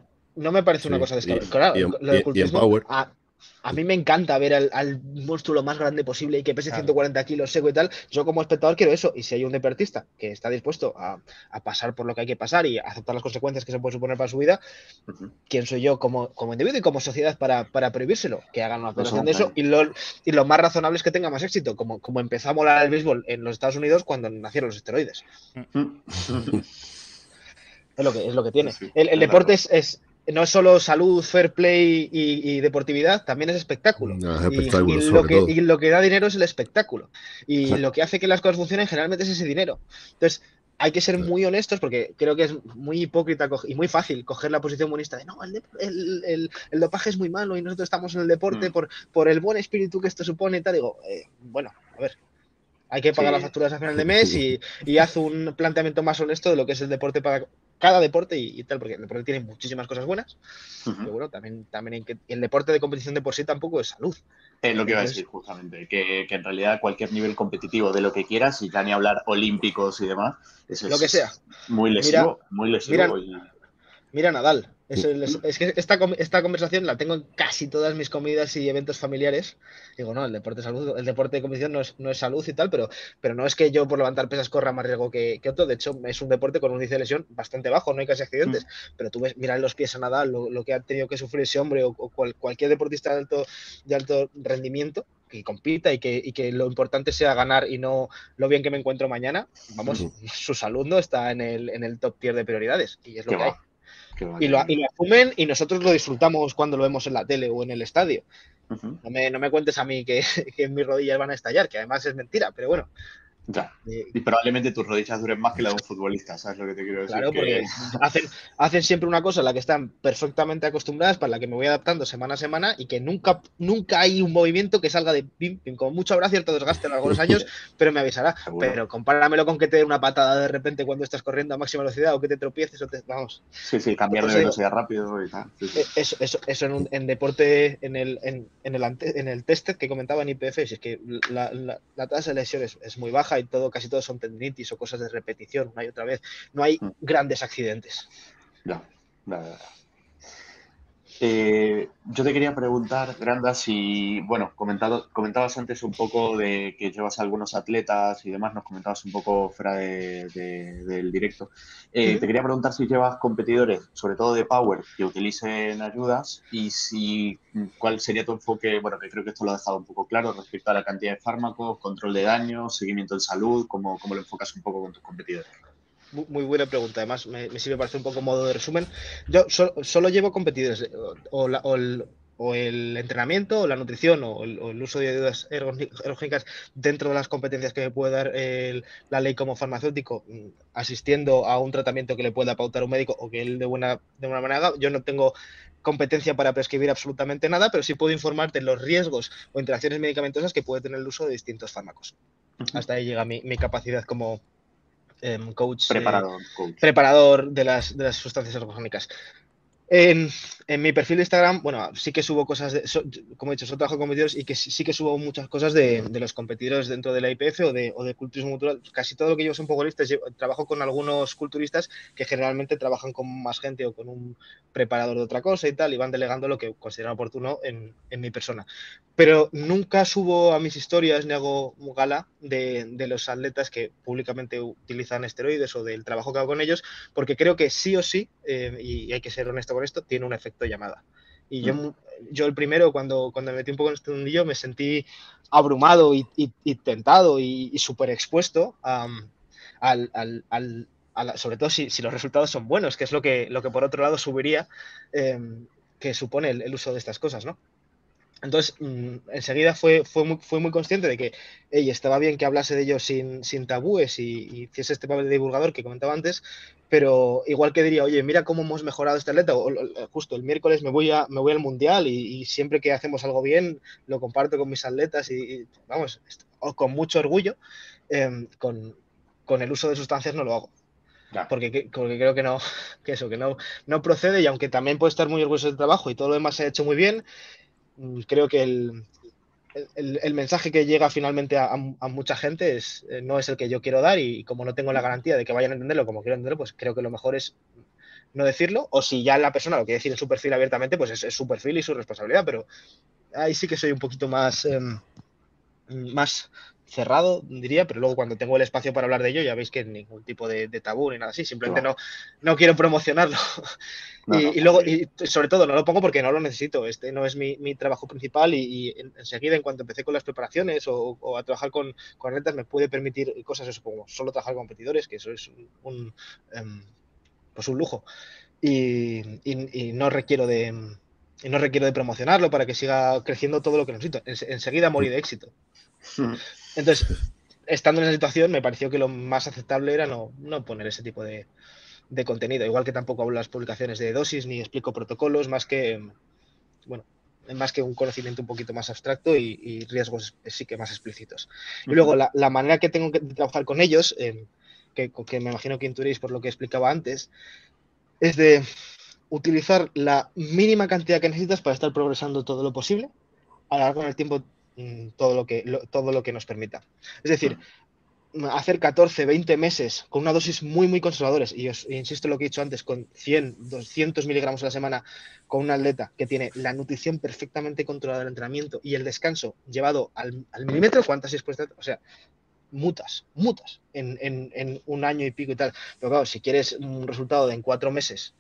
me parece una cosa descabellada. Claro, lo del cultismo, a, mí me encanta ver al, monstruo lo más grande posible y que pese 140 kilos seco y tal. Yo como espectador quiero eso. Y si hay un deportista que está dispuesto a, pasar por lo que hay que pasar y aceptar las consecuencias que se puede suponer para su vida, ¿quién soy yo como, como individuo y como sociedad para, para prohibírselo? Que hagan una operación de eso. Y lo, y lo más razonable es que tenga más éxito, como, como empezó a molar el béisbol en los Estados Unidos cuando nacieron los esteroides. es, lo que, es lo que tiene. El, deporte es no es solo salud, fair play y, deportividad, también es espectáculo. y, lo que, da dinero es el espectáculo. Y lo que hace que las cosas funcionen generalmente es ese dinero. Entonces, hay que ser muy honestos porque creo que es muy hipócrita y muy fácil coger la posición monista de no, el, dopaje es muy malo y nosotros estamos en el deporte mm. por, por el buen espíritu que esto supone y tal. Digo, eh, bueno, a ver, hay que pagar las facturas a final de mes y, y, haz un planteamiento más honesto de lo que es el deporte para, cada deporte y, tal, porque el deporte tiene muchísimas cosas buenas, pero bueno, también, también que, el deporte de competición de por sí tampoco es salud. Es lo que iba a decir justamente, que, en realidad cualquier nivel competitivo de lo que quieras, y ya ni hablar olímpicos y demás, eso lo que sea. muy lesivo, muy lesivo. mira Nadal, es, que esta, esta, conversación la tengo en casi todas mis comidas y eventos familiares. Digo, no, el deporte salud, el deporte de competición no es, no es, salud y tal, pero, pero no es que yo por levantar pesas corra más riesgo que, otro. De hecho, es un deporte con un índice de lesión bastante bajo, no hay casi accidentes. Mm. Pero tú ves, mira en los pies a Nadal, lo, que ha tenido que sufrir ese hombre o, cualquier deportista de alto, de alto rendimiento que compita y que, y que, lo importante sea ganar y no lo bien que me encuentro mañana, vamos, su salud no está en el, en el top tier de prioridades. Y es lo que hay. Y lo, y asumen y nosotros lo disfrutamos cuando lo vemos en la tele o en el estadio. no, me, no, me, cuentes a mí que, que, mis rodillas van a estallar, que además es mentira, pero bueno, Ya. y probablemente tus rodillas duren más que la de un futbolista, ¿sabes lo que te quiero decir? Claro, porque hacen, hacen siempre una cosa a la que están perfectamente acostumbradas, para la que me voy adaptando semana a semana y que nunca, nunca hay un movimiento que salga de pim, pim. Con mucho habrá cierto desgaste en algunos años, pero me avisará. Pero compáramelo con que te dé una patada de repente cuando estás corriendo a máxima velocidad o que te tropieces o te. Vamos. Sí, sí, cambiar de velocidad rápido y tal. Eh, eso, eso, eso en, en, deporte, en el, en, en el, en el test que comentaba en IPF, es que la, la, tasa de lesiones es muy baja y todo, casi todos son tendinitis o cosas de repetición una y otra vez. No hay mm. grandes accidentes. No, nada. Eh, yo te quería preguntar, Granda, si, bueno, comentado, comentabas antes un poco de que llevas a algunos atletas y demás, nos comentabas un poco fuera del directo. Eh, te quería preguntar si llevas competidores, sobre todo de Power, que utilicen ayudas y si cuál sería tu enfoque, bueno, que creo que esto lo ha dejado un poco claro respecto a la cantidad de fármacos, control de daños, seguimiento de salud, cómo, cómo lo enfocas un poco con tus competidores. Muy buena pregunta, además me, sirve para hacer un poco modo de resumen. Yo solo llevo competidores, eh, o, el, entrenamiento, o la nutrición, o el, uso de ayudas ergónicas dentro de las competencias que me puede dar la ley como farmacéutico, mm, asistiendo a un tratamiento que le pueda pautar un médico o que él de buena, de buena manera Yo no tengo competencia para prescribir absolutamente nada, pero sí puedo informarte en los riesgos o interacciones medicamentosas que puede tener el uso de distintos fármacos. Hasta ahí llega mi capacidad como, coach, eh, preparador, preparador de las, de las sustancias orgánicas. En, en, mi perfil de Instagram, bueno, sí que subo cosas, de, como he dicho, solo trabajo con competidores y que sí, que subo muchas cosas de, los competidores dentro de la IPF o de, culturismo cultural. Casi todo lo que yo son pogolistas, trabajo con algunos culturistas que generalmente trabajan con más gente o con un preparador de otra cosa y tal, y van delegando lo que consideran oportuno en, en mi persona. Pero nunca subo a mis historias ni hago gala de, de los atletas que públicamente utilizan esteroides o del trabajo que hago con ellos, porque creo que sí o sí, eh, y hay que ser honesto con esto, tiene un efecto llamada. Y yo, mm. yo el primero, cuando, cuando me metí un poco en este mundillo, me sentí abrumado y, tentado y, súper expuesto al, al, sobre todo si, si, los resultados son buenos, que es lo que, lo que por otro lado subiría, em, que supone el, el, uso de estas cosas, ¿no? Entonces, mm, enseguida fue, fue, muy, fue muy consciente de que estaba bien que hablase de ello sin, sin tabúes y, hiciese este papel de divulgador que comentaba antes, pero igual que diría, oye, mira cómo hemos mejorado este atleta, o, justo el miércoles me voy, a, me voy al mundial y, siempre que hacemos algo bien lo comparto con mis atletas y, vamos, con mucho orgullo, em, con, con el uso de sustancias no lo hago. Porque, porque, creo que no, que eso, que no, no procede y aunque también puede estar muy orgulloso del trabajo y todo lo demás se ha hecho muy bien, creo que el, el, mensaje que llega finalmente a, mucha gente es, eh, no es el que yo quiero dar y como no tengo la garantía de que vayan a entenderlo como quiero entenderlo, pues creo que lo mejor es no decirlo. O si ya la persona lo quiere decir en su perfil abiertamente, pues es, su perfil y su responsabilidad, pero ahí sí que soy un poquito más, em, más cerrado, diría, pero luego cuando tengo el espacio para hablar de ello ya veis que ningún tipo de, tabú ni nada así, simplemente no, no quiero promocionarlo. y, luego, y sobre todo, no lo pongo porque no lo necesito, este no es mi, trabajo principal y, enseguida en cuanto empecé con las preparaciones o, a trabajar con, con rentas me puede permitir cosas, eso como solo trabajar con competidores, que eso es un, em, pues un lujo. Y, no requiero de no requiero de promocionarlo para que siga creciendo todo lo que necesito. enseguida morí de éxito. Hmm. Entonces, estando en esa situación, me pareció que lo más aceptable era no, poner ese tipo de, contenido. Igual que tampoco hablo las publicaciones de dosis ni explico protocolos, más que, bueno, más que un conocimiento un poquito más abstracto y, riesgos sí que más explícitos. Y luego, la, manera que tengo que trabajar con ellos, eh, que, me imagino que intuiréis por lo que explicaba antes, es de utilizar la mínima cantidad que necesitas para estar progresando todo lo posible, a lo largo del tiempo todo lo que, todo lo que nos permita. Es decir, hacer 14, 20 meses con una dosis muy, muy conservadores, y os insisto en lo que he dicho antes, con 100, 200 miligramos a la semana, con un atleta que tiene la nutrición perfectamente controlada del entrenamiento y el descanso llevado al, milímetro, ¿cuántas es O sea, mutas, mutas en, en, un año y pico y tal. Pero claro, si quieres un resultado de en cuatro meses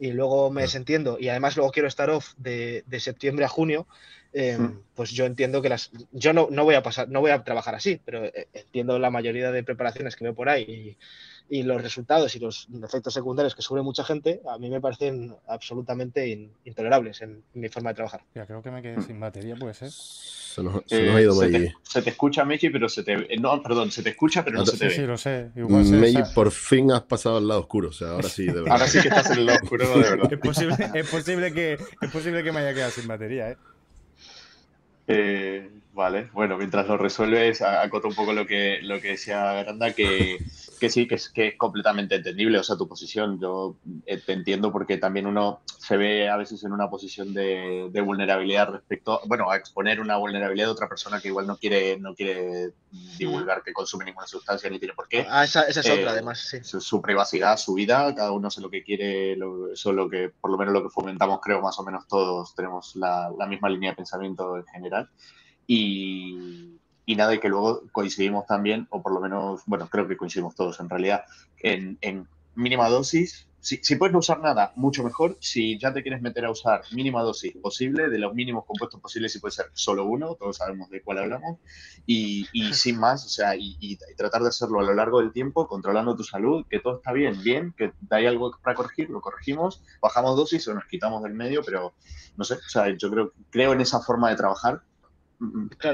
y luego me desentiendo y además luego quiero estar off de, de septiembre a junio, Hmm. pues yo entiendo que las. Yo no, no, voy a pasar, no voy a trabajar así, pero eh, entiendo la mayoría de preparaciones que veo por ahí y los resultados y los efectos secundarios que sufre mucha gente, a mí me parecen absolutamente intolerables en, mi forma de trabajar. Ya, creo que me quedé sin batería, puede ser. Se nos, ha ido eh, se te, escucha, Meji, pero se te... Eh, no, perdón, se te escucha, pero no se te ve. Sí, lo sé. Meji, por fin has pasado al lado oscuro, o sea, ahora sí, de verdad. ahora sí que estás en el lado oscuro, de verdad. es, posible, es, posible que, es posible que me haya quedado sin batería, ¿eh? Eh, vale, bueno, mientras lo resuelves, acoto un poco lo que, lo que decía Granda, que, que sí, que es, que es completamente entendible, o sea, tu posición. Yo eh, te entiendo porque también uno se ve a veces en una posición de, vulnerabilidad respecto, bueno, a exponer una vulnerabilidad de otra persona que igual no quiere, no quiere divulgar que consume ninguna sustancia ni tiene por qué. Ah, esa, es otra, eh, además, sí. Su, privacidad, su vida, cada uno hace lo que quiere, eso es lo que, por lo menos lo que fomentamos, creo, más o menos todos tenemos la, la misma línea de pensamiento en general. Y, y nada, y que luego coincidimos también, o por lo menos, bueno, creo que coincidimos todos en realidad, en, en mínima dosis. Si, si, puedes no usar nada, mucho mejor. Si ya te quieres meter a usar mínima dosis posible, de los mínimos compuestos posibles, si puede ser solo uno, todos sabemos de cuál hablamos, y, y sin más, o sea, y, y, tratar de hacerlo a lo largo del tiempo, controlando tu salud, que todo está bien, bien, que hay algo para corregir, lo corregimos, bajamos dosis o nos quitamos del medio, pero no sé, o sea, yo creo, creo en esa forma de trabajar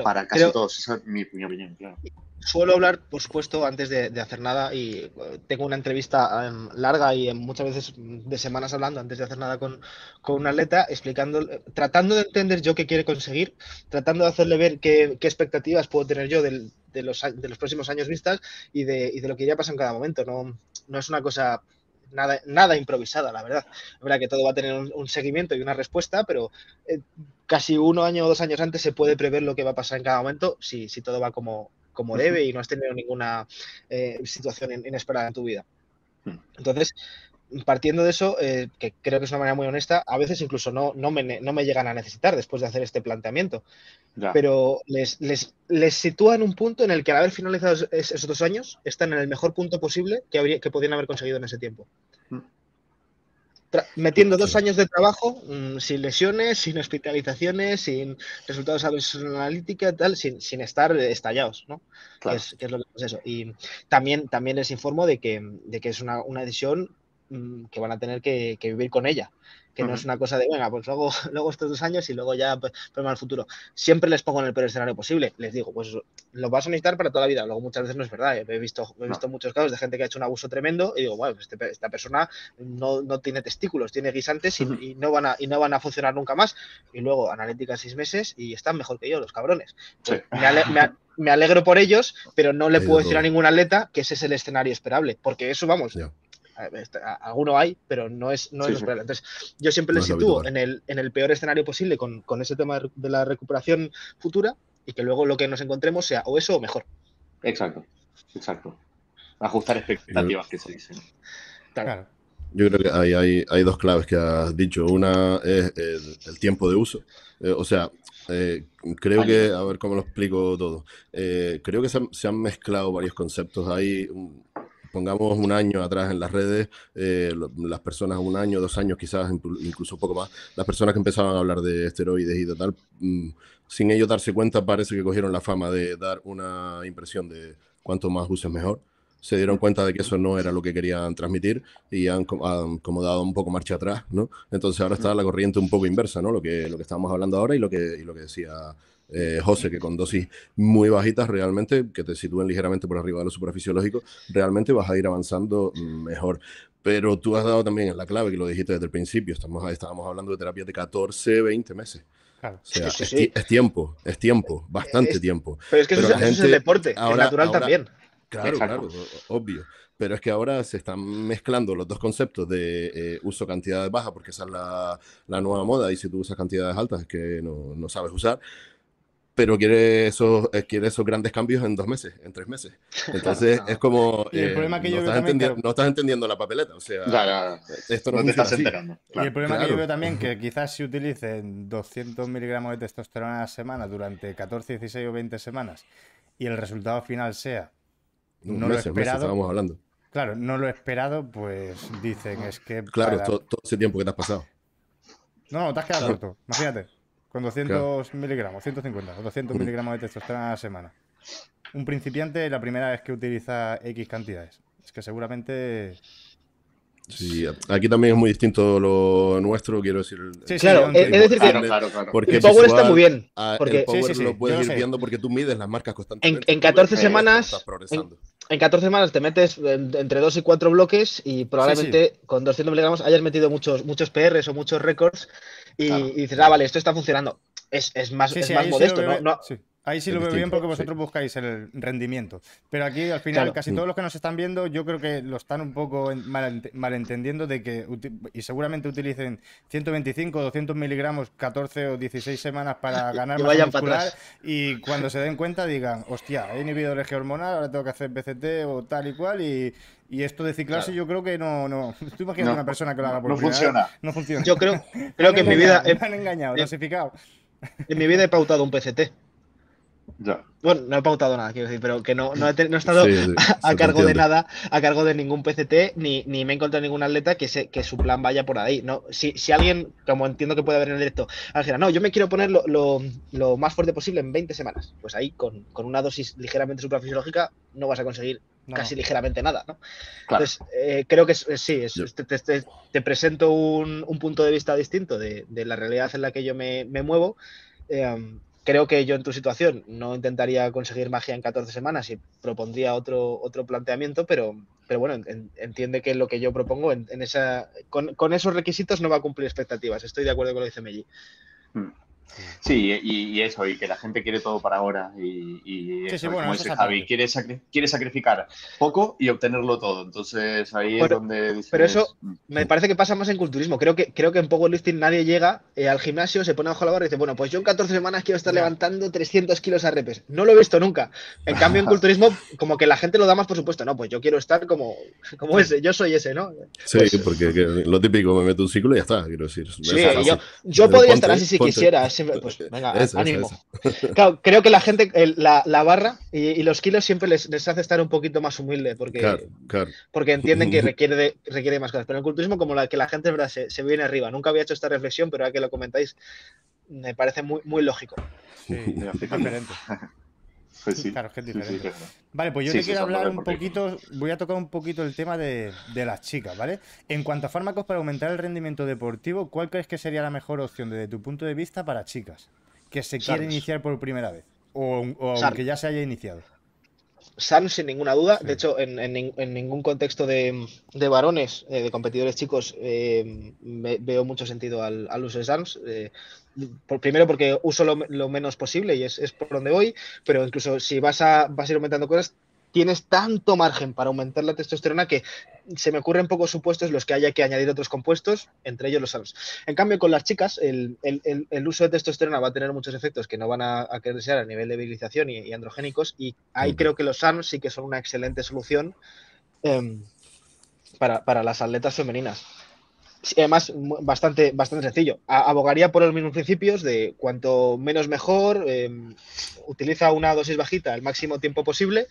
para casi todos. Esa es mi, opinión, claro. Suelo hablar, por supuesto, antes de, hacer nada y eh, tengo una entrevista em, larga y muchas veces de semanas hablando antes de hacer nada con, un atleta, explicando, tratando de entender yo qué quiere conseguir, tratando de hacerle ver qué, expectativas puedo tener yo de, los, de los próximos años vistas y de, y de lo que iría a pasar en cada momento. No, no es una cosa nada, nada improvisada, la verdad. Es verdad que todo va a tener un, seguimiento y una respuesta, pero eh, casi uno año o dos años antes se puede prever lo que va a pasar en cada momento si, si todo va como, como debe y no has tenido ninguna eh, situación inesperada en tu vida. Hmm. Entonces, partiendo de eso, eh, que creo que es una manera muy honesta, a veces incluso no, no, me, no me llegan a necesitar después de hacer este planteamiento. Pero les, les, les sitúa en un punto en el que al haber finalizado esos dos años, están en el mejor punto posible que, habría, que podrían haber conseguido en ese tiempo. Mm. Metiendo dos años de trabajo, mm, sin lesiones, sin hospitalizaciones, sin resultados analítica, tal, sin, sin estar estallados, ¿no? Que, es, lo que es eso. Y también, también les informo de que, de que es una, una decisión que van a tener que, vivir con ella. Que no es una cosa de, venga, pues luego, luego estos dos años y luego ya pues, problema el futuro. Siempre les pongo en el peor escenario posible. Les digo, pues lo vas a necesitar para toda la vida. Luego muchas veces no es verdad. He visto, he visto muchos casos de gente que ha hecho un abuso tremendo y digo, bueno, pues este, esta persona no, tiene testículos, tiene guisantes y, no van a, y no van a funcionar nunca más. Y luego analítica seis meses y están mejor que yo, los cabrones. Pues me, alegro por ellos, pero no le puedo decir a ningún atleta que ese es el escenario esperable, porque eso, vamos, alguno hay, pero no es, no es Entonces, yo siempre les sitúo en el, en el peor escenario posible con, con, ese tema de la recuperación futura y que luego lo que nos encontremos sea o eso o mejor. Exacto, exacto. Ajustar expectativas que se dicen. Claro. Yo creo que hay, hay, hay, dos claves que has dicho. Una es el, tiempo de uso. Eh, o sea, eh, creo que, a ver cómo lo explico todo. Eh, creo que se han, se han, mezclado varios conceptos. Hay pongamos un año atrás en las redes, eh, las personas, un año, dos años quizás, incluso un poco más, las personas que empezaban a hablar de esteroides y de tal, mm, sin ellos darse cuenta, parece que cogieron la fama de dar una impresión de cuanto más uses mejor. Se dieron cuenta de que eso no era lo que querían transmitir y han, como dado un poco marcha atrás, ¿no? Entonces ahora está la corriente un poco inversa, ¿no? Lo que, lo que estábamos hablando ahora y lo que, y lo que decía eh, José, que con dosis muy bajitas realmente, que te sitúen ligeramente por arriba de lo suprafisiológico, realmente vas a ir avanzando mejor. Pero tú has dado también en la clave, que lo dijiste desde el principio, estamos, estábamos hablando de terapias de 14, 20 meses. O sea, es, tiempo, es tiempo, bastante tiempo. Pero es que eso, es el deporte, ahora, natural también. Claro, claro, obvio. Pero es que ahora se están mezclando los dos conceptos de eh, uso cantidades bajas, porque esa es la, la, nueva moda, y si tú usas cantidades altas es que no, no sabes usar pero quiere esos, eh, quiere esos grandes cambios en dos meses, en tres meses. Entonces es como... el problema que no, yo estás entendiendo, no estás entendiendo la papeleta, o sea, esto no, te estás enterando. y el problema que yo veo también que quizás si utilicen 200 miligramos de testosterona a la semana durante 14, 16 o 20 semanas y el resultado final sea no lo esperado... hablando. Claro, no lo esperado, pues dicen es que... Claro, todo, ese tiempo que te has pasado. No, no, te has quedado corto, imagínate. Con 200 miligramos, 150 o 200 miligramos de testosterona a la semana. Un principiante la primera vez que utiliza X cantidades. Es que seguramente Sí, aquí también es muy distinto lo nuestro, quiero decir. Sí, claro, es decir que el Power está muy bien. Porque, el Power lo puedes ir viendo porque tú mides las marcas constantemente. En, en 14 semanas. En, 14 semanas te metes entre 2 y 4 bloques y probablemente con 200 miligramos hayas metido muchos, muchos PRs o muchos récords y, dices, ah, vale, esto está funcionando. Es, es más, es más modesto, ¿no? Ahí sí lo veo bien porque vosotros buscáis el rendimiento. Pero aquí, al final, casi todos los que nos están viendo, yo creo que lo están un poco malentendiendo de que, y seguramente utilicen 125 o 200 miligramos 14 o 16 semanas para ganar masa muscular y cuando se den cuenta digan, hostia, he inhibido el eje hormonal, ahora tengo que hacer BCT o tal y cual y, esto de ciclarse yo creo que no, no. Tú imaginas una persona que lo haga por No funciona. No funciona. Yo creo, creo que en mi vida... Me han engañado, clasificado. En mi vida he pautado un PCT. Bueno, no he pautado nada, quiero decir, pero que no, no, he, estado a, cargo de nada, a cargo de ningún PCT, ni, ni me he encontrado ningún atleta que, se, que su plan vaya por ahí. No, si, si alguien, como entiendo que puede haber en el directo, dijera, no, yo me quiero poner lo, lo, más fuerte posible en 20 semanas, pues ahí con, con una dosis ligeramente suprafisiológica no vas a conseguir casi ligeramente nada, ¿no? Entonces, eh, creo que sí, te, presento un, un, punto de vista distinto de, de, la realidad en la que yo me, me muevo. Eh, creo que yo en tu situación no intentaría conseguir magia en 14 semanas y propondría otro, otro planteamiento, pero, pero bueno, entiende que lo que yo propongo en, esa, con, con, esos requisitos no va a cumplir expectativas. Estoy de acuerdo con lo que dice Melli. Hmm. Sí, y, eso, y que la gente quiere todo para ahora. Y, como dice Javi, quiere, quiere, sacrificar poco y obtenerlo todo. Entonces ahí es donde. pero eso mm, me parece que pasa más en culturismo. Creo que, creo que en powerlifting nadie llega eh, al gimnasio, se pone bajo la barra y dice, bueno, pues yo en 14 semanas quiero estar levantando 300 kilos a repes. No lo he visto nunca. En cambio, en culturismo, como que la gente lo da más por supuesto. No, pues yo quiero estar como, como ese, yo soy ese, ¿no? Sí, pues porque lo típico, me meto un ciclo y ya está, quiero decir. Sí, yo, yo podría estar así si quisiera. Pues venga, ánimo. creo que la gente, la, barra y, los kilos siempre les, hace estar un poquito más humilde porque, porque entienden que requiere, de, requiere más cosas. Pero en el culturismo, como la que la gente verdad, se, viene arriba. Nunca había hecho esta reflexión, pero ahora que lo comentáis, me parece muy, muy lógico. Sí, claro, es que es diferente. vale, pues yo te quiero hablar un poquito, voy a tocar un poquito el tema de, de, las chicas, ¿vale? En cuanto a fármacos para aumentar el rendimiento deportivo, ¿cuál crees que sería la mejor opción desde tu punto de vista para chicas? que se quiere iniciar por primera vez. O, aunque ya se haya iniciado. SAN sin ninguna duda. De hecho, en, ningún contexto de, varones, eh, de competidores chicos, eh, veo mucho sentido al, uso de SANS. Eh, primero porque uso lo, menos posible y es, es, por donde voy, pero incluso si vas a, vas a ir aumentando cosas, tienes tanto margen para aumentar la testosterona que se me ocurren pocos supuestos los que haya que añadir otros compuestos, entre ellos los SARMs. En cambio, con las chicas, el, uso de testosterona va a tener muchos efectos que no van a, a querer ser a nivel de virilización y, androgénicos, y ahí creo que los SARMs sí que son una excelente solución em, para, para las atletas femeninas además, bastante, bastante sencillo. Abogaría por los mismos principios de cuanto menos mejor, em, utiliza una dosis bajita el máximo tiempo posible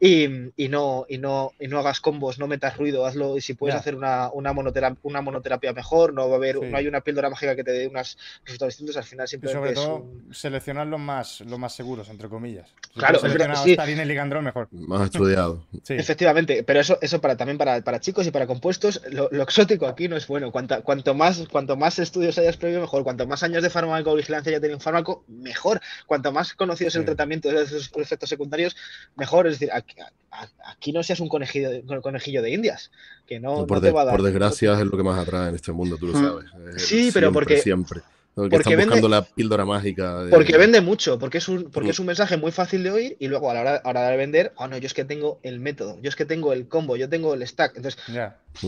y, no, y, no, y no hagas combos, no metas ruido, hazlo. Y si puedes hacer una, una, monoterapia, una monoterapia mejor, no va a haber, no hay una píldora mágica que te dé unos resultados distintos, al final simplemente. Y sobre todo, seleccionar los más, los más seguros, entre comillas. claro, sí. y Ligandrón, mejor. Más estudiado. Efectivamente, pero eso, eso para, también para, para chicos y para compuestos, lo, lo exótico aquí no es bueno cuanto, más, cuanto más estudios hayas previo, mejor. Cuanto más años de farmacovigilancia haya tenido un fármaco, mejor. Cuanto más conocido es el tratamiento de esos efectos secundarios, mejor. Es decir, aquí, no seas un conejillo, conejillo de indias, que no, por, te va a dar. Por desgracia es lo que más atrae en este mundo, tú lo mm. sabes. Sí, pero porque... Siempre porque están buscando la píldora mágica. Porque vende mucho, porque es un, porque es un mensaje muy fácil de oír y luego a la hora, de vender, oh no, yo es que tengo el método, yo es que tengo el combo, yo tengo el stack. Entonces,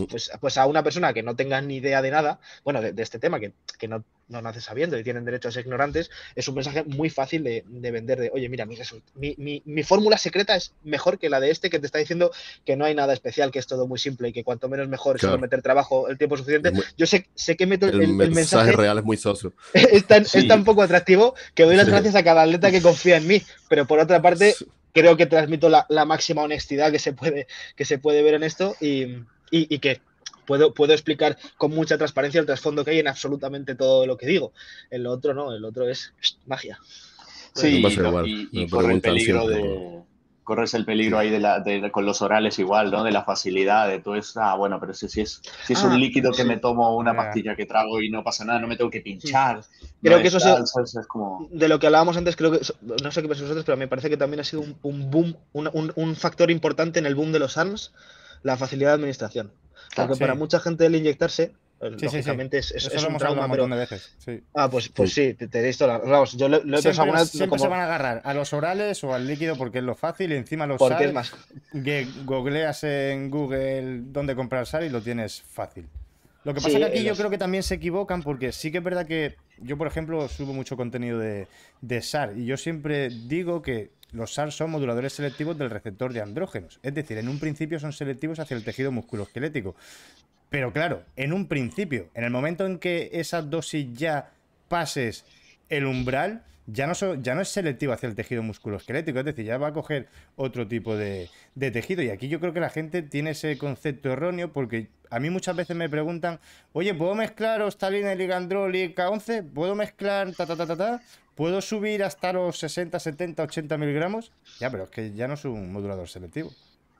pues, pues a una persona que no tenga ni idea de nada, bueno, de, este tema, que, que no, no nace sabiendo y tienen derecho a ser ignorantes, es un mensaje muy fácil de, vender de, oye, mira, mi, mi, fórmula secreta es mejor que la de este que te está diciendo que no hay nada especial, que es todo muy simple y que cuanto menos mejor es meter trabajo el tiempo suficiente. Yo sé, sé que meto el, el, mensaje, real es muy soso. Es tan, es tan poco atractivo que doy las gracias a cada atleta que confía en mí, pero por otra parte creo que transmito la, máxima honestidad que se puede, que se puede ver en esto y, y que puedo, puedo explicar con mucha transparencia el trasfondo que hay en absolutamente todo lo que digo. El otro no, el otro es magia. Sí, y, por el peligro de corres el peligro ahí de la, con los orales igual, ¿no? De la facilidad, de todo eso. Ah, bueno, pero si, si es, si es un ah, líquido que me tomo una pastilla que trago y no pasa nada, no me tengo que pinchar. Creo que eso es, como... De lo que hablábamos antes, creo que, no sé qué pensáis vosotros, pero me parece que también ha sido un, boom, un, un, factor importante en el boom de los ARMS, la facilidad de administración. Porque para mucha gente el inyectarse Sí, lógicamente es, es, un trauma, pero... de veces. Ah, pues, pues sí, te, te esto. Vamos, yo lo, he pensado alguna Siempre se van a agarrar a los orales o al líquido porque es lo fácil y encima los porque es más. googleas en Google dónde comprar sal y lo tienes fácil. Lo que pasa es que aquí yo creo que también se equivocan porque sí que es verdad que yo, por ejemplo, subo mucho contenido de, de SAR y yo siempre digo que los SAR son moduladores selectivos del receptor de andrógenos. Es decir, en un principio son selectivos hacia el tejido musculoesquelético. Pero claro, en un principio, en el momento en que esa dosis ya pases el umbral, ya no, es selectivo hacia el tejido musculoesquelético, es decir, ya va a coger otro tipo de, tejido. Y aquí yo creo que la gente tiene ese concepto erróneo porque a mí muchas veces me preguntan, oye, ¿puedo mezclar ostalina, ligandrol y K11? ¿Puedo mezclar ta, ta, ta, ta, ta? ¿Puedo subir hasta los 60, 70, 80 miligramos? Ya, pero es que ya no es un modulador selectivo.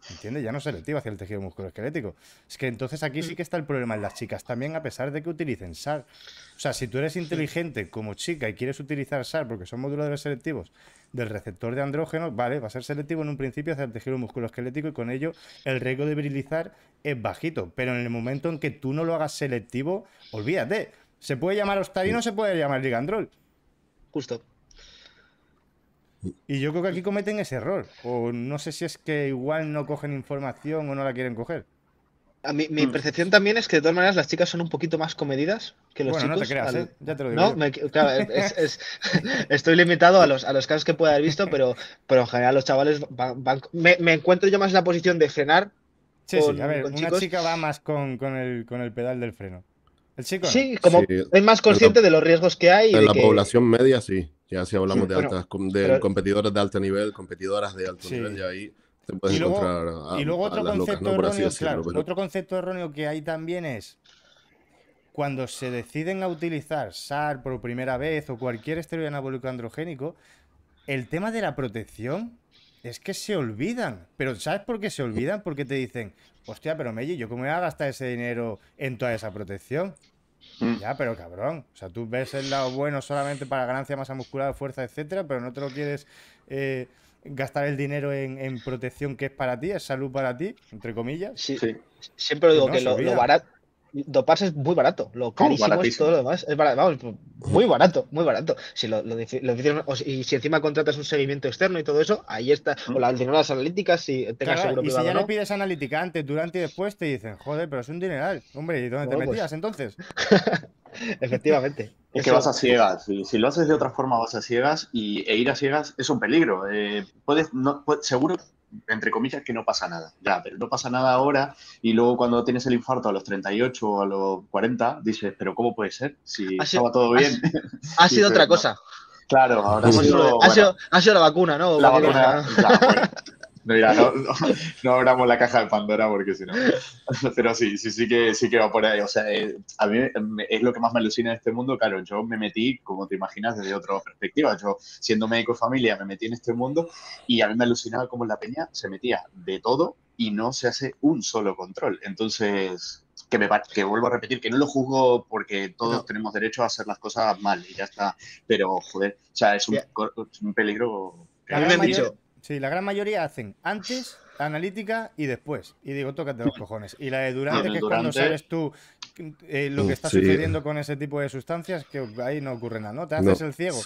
¿Entiendes? Ya no es selectiva hacia el tejido musculoesquelético. Es que entonces aquí sí que está el problema en las chicas también, a pesar de que utilicen SAR. O sea, si tú eres inteligente como chica y quieres utilizar SAR porque son moduladores selectivos del receptor de andrógeno, vale, va a ser selectivo en un principio hacia el tejido musculoesquelético y con ello el riesgo de virilizar es bajito. Pero en el momento en que tú no lo hagas selectivo, olvídate. Se puede llamar ostarino, se puede llamar ligandrol. Justo. Y yo creo que aquí cometen ese error. O no sé si es que igual no cogen información o no la quieren coger. A mi, mi mm. percepción también es que de todas maneras las chicas son un poquito más comedidas que los bueno, chicos. No te creas, ¿eh? ya te lo digo. ¿No? claro, estoy limitado a los, a los casos que pueda haber visto, pero, pero en general los chavales van. me, encuentro yo más en la posición de frenar. Sí, sí, a ver, una chica va más con, con, el, con el pedal del freno. El chico. Sí, como es más consciente de los riesgos que hay. En la población media, sí. Ya si hablamos de altas, de competidores de alto nivel, competidoras de alto nivel, ya ahí te puedes encontrar. y luego otro concepto erróneo, claro, otro concepto erróneo que hay también es cuando se deciden a utilizar SAR por primera vez o cualquier esteroide anabólico androgénico, el tema de la protección es que se olvidan. Pero ¿sabes por qué se olvidan? Porque te dicen, hostia, pero Meji, ¿yo cómo voy a gastar ese dinero en toda esa protección? Mm. Ya, pero cabrón. O sea, tú ves el lado bueno solamente para ganancia, masa muscular, fuerza, etcétera, pero no te lo quieres eh, gastar el dinero en, protección que es para ti, es salud para ti, entre comillas. Sí, sí. siempre digo que lo, barato, doparse es muy barato. Lo carísimo es todo lo demás. Es barato, vamos, muy barato, muy barato. Si lo, lo, y si encima contratas un seguimiento externo y todo eso, ahí está. O las las analíticas, si tengas seguro Y si ya le pides analítica antes, durante y después, te dicen, joder, pero es un dineral. Hombre, ¿y dónde te pues metías entonces? Efectivamente. Es que vas a ciegas. Si, lo haces de otra forma, vas a ciegas y, e ir a ciegas es un peligro. Eh, puedes, no, seguro entre comillas, que no pasa nada. Ya, pero no pasa nada ahora y luego cuando tienes el infarto a los 38 o a los 40, dices, pero ¿cómo puede ser? Si estaba todo bien. Ha, sido otra cosa. Claro, ahora ha sido, ha, sido, la vacuna, ¿no? La vacuna, no, no, no, abramos la caja de Pandora porque si no. Pero sí, sí, sí que, sí que va por ahí. O sea, eh, a mí es lo que más me alucina en este mundo. Claro, yo me metí, como te imaginas, desde otra perspectiva. Yo, siendo médico de familia, me metí en este mundo y a mí me alucinaba cómo la peña se metía de todo y no se hace un solo control. Entonces, que, me, que vuelvo a repetir, que no lo juzgo porque todos tenemos derecho a hacer las cosas mal y ya está. Pero, joder, o sea, es un, es un peligro. A mí me han dicho Sí, la gran mayoría hacen antes, analítica y después. Y digo, tócate los cojones. Y la de durante, que es cuando sabes tú eh, lo que está sucediendo con ese tipo de sustancias, que ahí no ocurre nada, ¿no? Te haces el ciego.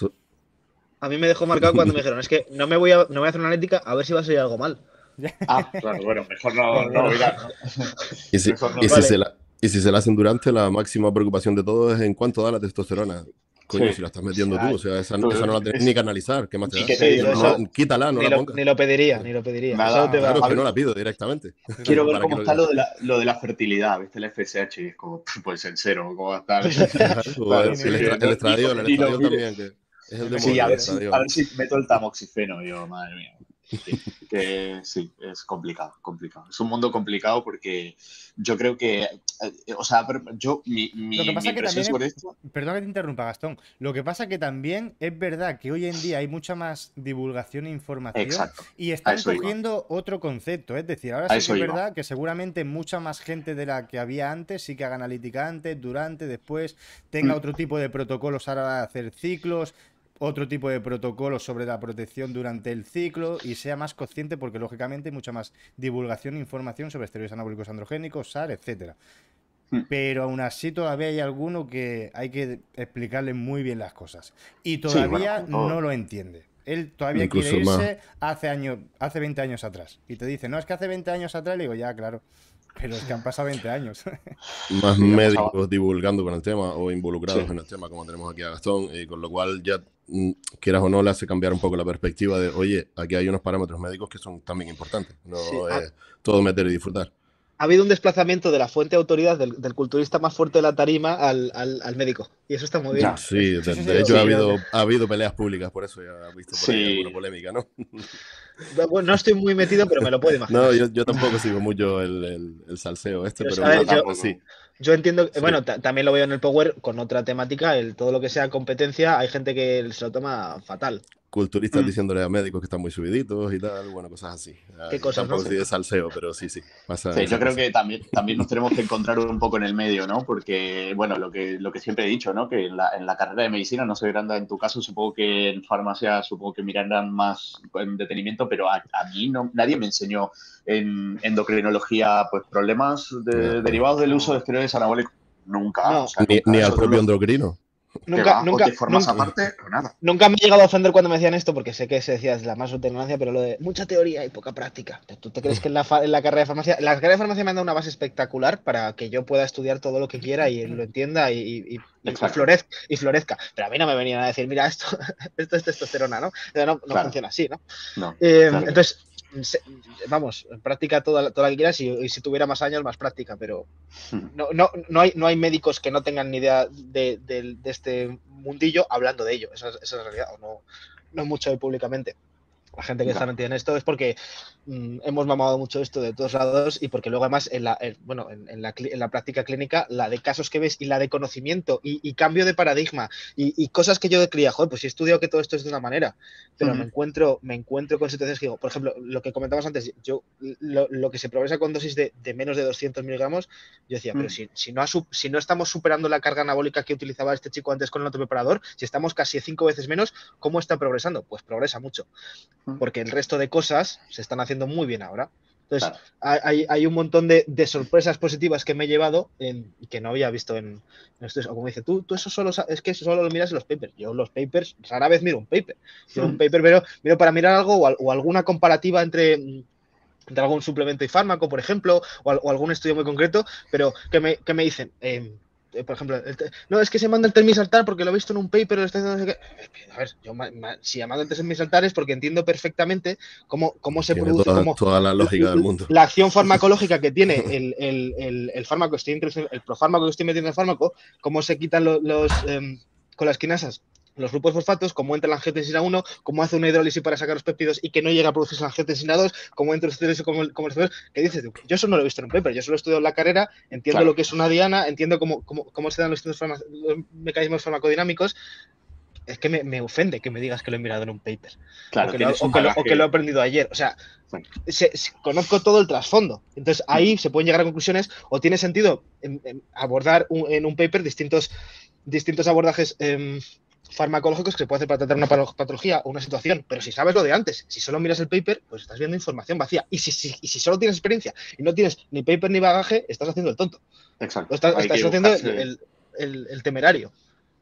A mí me dejó marcado cuando me dijeron, es que no me voy a, no voy a hacer una analítica a ver si va a salir algo mal. ah, claro, bueno, mejor no, no, Y si, y si se la, y si se la hacen durante, la máxima preocupación de todo es en cuánto da la testosterona. Coño, si la estás metiendo tú, o sea, esa, no la tienes ni que analizar. ¿Qué más te da? quítala, no ni la pongas. Ni lo pediría, ni lo pediría. Nada, claro, que no la pido directamente. Quiero ver cómo está lo, de la, lo de la fertilidad, ¿viste? El FSH es como, pues en cero, ¿cómo va a estar? el, estradiol, el estradiol también, que es el de sí, a ver, si, a ver si meto el tamoxifeno, yo, madre mía. Que sí, es complicado, complicado. Es un mundo complicado porque yo creo que, eh, o sea, yo, mi, mi, lo que pasa que también sobre esto... Perdón que te interrumpa, Gastón. Lo que pasa que también es verdad que hoy en día hay mucha más divulgación e información y están cogiendo otro concepto. Es decir, ahora sí que es verdad que seguramente mucha más gente de la que había antes sí que haga analítica antes, durante, después, tenga mm. otro tipo de protocolos ahora de hacer ciclos, otro tipo de protocolo sobre la protección durante el ciclo y sea más consciente porque lógicamente hay mucha más divulgación e información sobre esteroides anabólicos androgénicos, SAR, etcétera. Hmm. Pero aún así todavía hay alguno que hay que explicarle muy bien las cosas. Y todavía no lo entiende. Él todavía quiere irse hace años, hace 20 años atrás. Y te dice, no, es que hace 20 años atrás, le digo, ya, claro. Pero es que han pasado 20 años. Más médicos divulgando con el tema o involucrados en el tema, como tenemos aquí a Gastón, y con lo cual ya, mm, quieras o no, le hace cambiar un poco la perspectiva de, oye, aquí hay unos parámetros médicos que son también importantes. No es todo meter y disfrutar ha habido un desplazamiento de la fuente de autoridad del, culturista más fuerte de la tarima al, médico. Y eso está muy bien. sí, de, hecho ha, habido, ha habido peleas públicas, por eso ya ha visto por ahí alguna polémica, ¿no? No estoy muy metido, pero me lo puedo imaginar. No, yo, tampoco sigo mucho el, salseo este, pero, yo, sí. Yo entiendo, bueno, también lo veo en el Power con otra temática, el todo lo que sea competencia, hay gente que se lo toma fatal culturistas mm. diciéndole a médicos que están muy subiditos y tal, bueno, cosas así. ¿Qué cosas? Tampoco de salseo, pero sí, sí. sí yo creo que también, también nos tenemos que encontrar un poco en el medio, ¿no? Porque, bueno, lo que, lo que siempre he dicho, ¿no? Que en la, en la carrera de medicina, no sé, Granda, en tu caso, supongo que en farmacia, supongo que mirarán más en detenimiento, pero a, mí no, nadie me enseñó en endocrinología, pues, problemas derivados del uso de esteroides anabólicos. Nunca. ni, ni al propio endocrino. Nunca, nunca, nunca, me he llegado a ofender cuando me decían esto, porque sé que se decía es la más ignorancia, pero lo de mucha teoría y poca práctica. ¿Tú te crees que en la, en la, carrera de farmacia, la carrera de farmacia me han dado una base espectacular para que yo pueda estudiar todo lo que quiera y lo entienda y, florezca, y florezca? Pero a mí no me venían a decir, mira, esto, esto es testosterona, ¿no? No, no funciona así, ¿no? Eh, entonces, vamos, práctica toda, toda la que quieras y, si tuviera más años, más práctica, pero hmm. no, no, no, hay, no hay médicos que no tengan ni idea de, este mundillo hablando de ello. Esa, es la realidad, o no, no mucho públicamente la gente que está metida en esto es porque mm, hemos mamado mucho esto de todos lados y porque luego además en la, bueno, en, la, en, la, práctica clínica, la de casos que ves y la de conocimiento y, cambio de paradigma y, cosas que yo creía, joder, pues he estudiado que todo esto es de una manera, pero me encuentro me encuentro con situaciones que digo, por ejemplo, lo que comentabas antes, yo lo, que se progresa con dosis de, menos de 200 miligramos, yo decía, pero mm. si, si, no si no estamos superando la carga anabólica que utilizaba este chico antes con el otro preparador, si estamos casi cinco veces menos, ¿cómo está progresando? Pues progresa mucho porque el resto de cosas se están haciendo muy bien ahora. Entonces, hay, un montón de, sorpresas positivas que me he llevado y que no había visto en, estos. como dice, tú, tú eso solo es que solo lo miras en los papers. Yo los papers, rara vez miro un paper. Miro un paper, pero miro para mirar algo o, alguna comparativa entre, algún suplemento y fármaco, por ejemplo, o, algún estudio muy concreto, pero que me, que me dicen, eh, por ejemplo, no, es que se manda el saltar porque lo he visto en un paper, no sé qué. A ver, yo si llamado el saltar es porque entiendo perfectamente cómo, cómo se produce. Toda, la lógica del mundo. La acción farmacológica que tiene el, el, el, fármaco que estoy el profármaco que estoy metiendo en el fármaco, cómo se quitan los, em, con las quinasas los grupos fosfatos, cómo entra la angiotensina 1, cómo hace una hidrólisis para sacar los péptidos y que no llega a producirse la angiotensina 2, cómo entra el como, como el ¿Qué dices? Yo eso no lo he visto en un paper, yo solo he estudiado en la carrera, entiendo lo que es una diana, entiendo cómo, cómo, se dan los, mecanismos farmacodinámicos, es que me, ofende que me digas que lo he mirado en un paper. Claro, o, que lo, he aprendido ayer. O sea, conozco todo el trasfondo. Entonces ahí se pueden llegar a conclusiones o tiene sentido abordar en un paper distintos, distintos abordajes em, farmacológicos que se puede hacer para tratar una patología o una situación, pero si sabes lo de antes, si solo miras el paper, pues estás viendo información vacía. Y si, y si solo tienes experiencia y no tienes ni paper ni bagaje, estás haciendo el tonto. Exacto. Estás, haciendo el, temerario.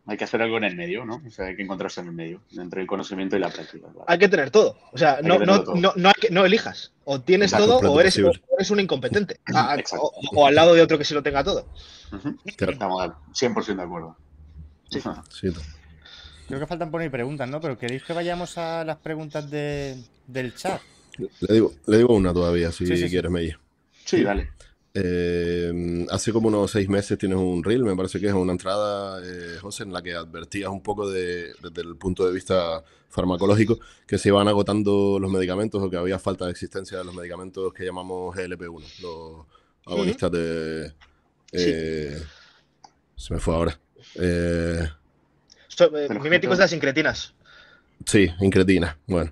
Hay que hacer algo en el medio, ¿no? O sea, hay que encontrarse en el medio, entre el conocimiento y la práctica. Hay que tener todo. O sea, no, no, no, no, elijas. O tienes todo o eres, eres, un incompetente. o, al lado de otro que sí lo tenga todo. Estamos 100% de acuerdo. Sí. sí. Creo que faltan poner preguntas, ¿no? Pero ¿queréis que vayamos a las preguntas de, del chat? Le digo, le digo una todavía, si quieres, Meyer. Sí, dale. Eh, hace como unos seis meses tienes un reel, me parece que es una entrada, eh, José, en la que advertías un poco de, desde el punto de vista farmacológico que se iban agotando los medicamentos o que había falta de existencia de los medicamentos que llamamos GLP-1, los agonistas de... Eh, se me fue ahora. Eh, miméticos de las incretinas. Sí, incretina. Bueno.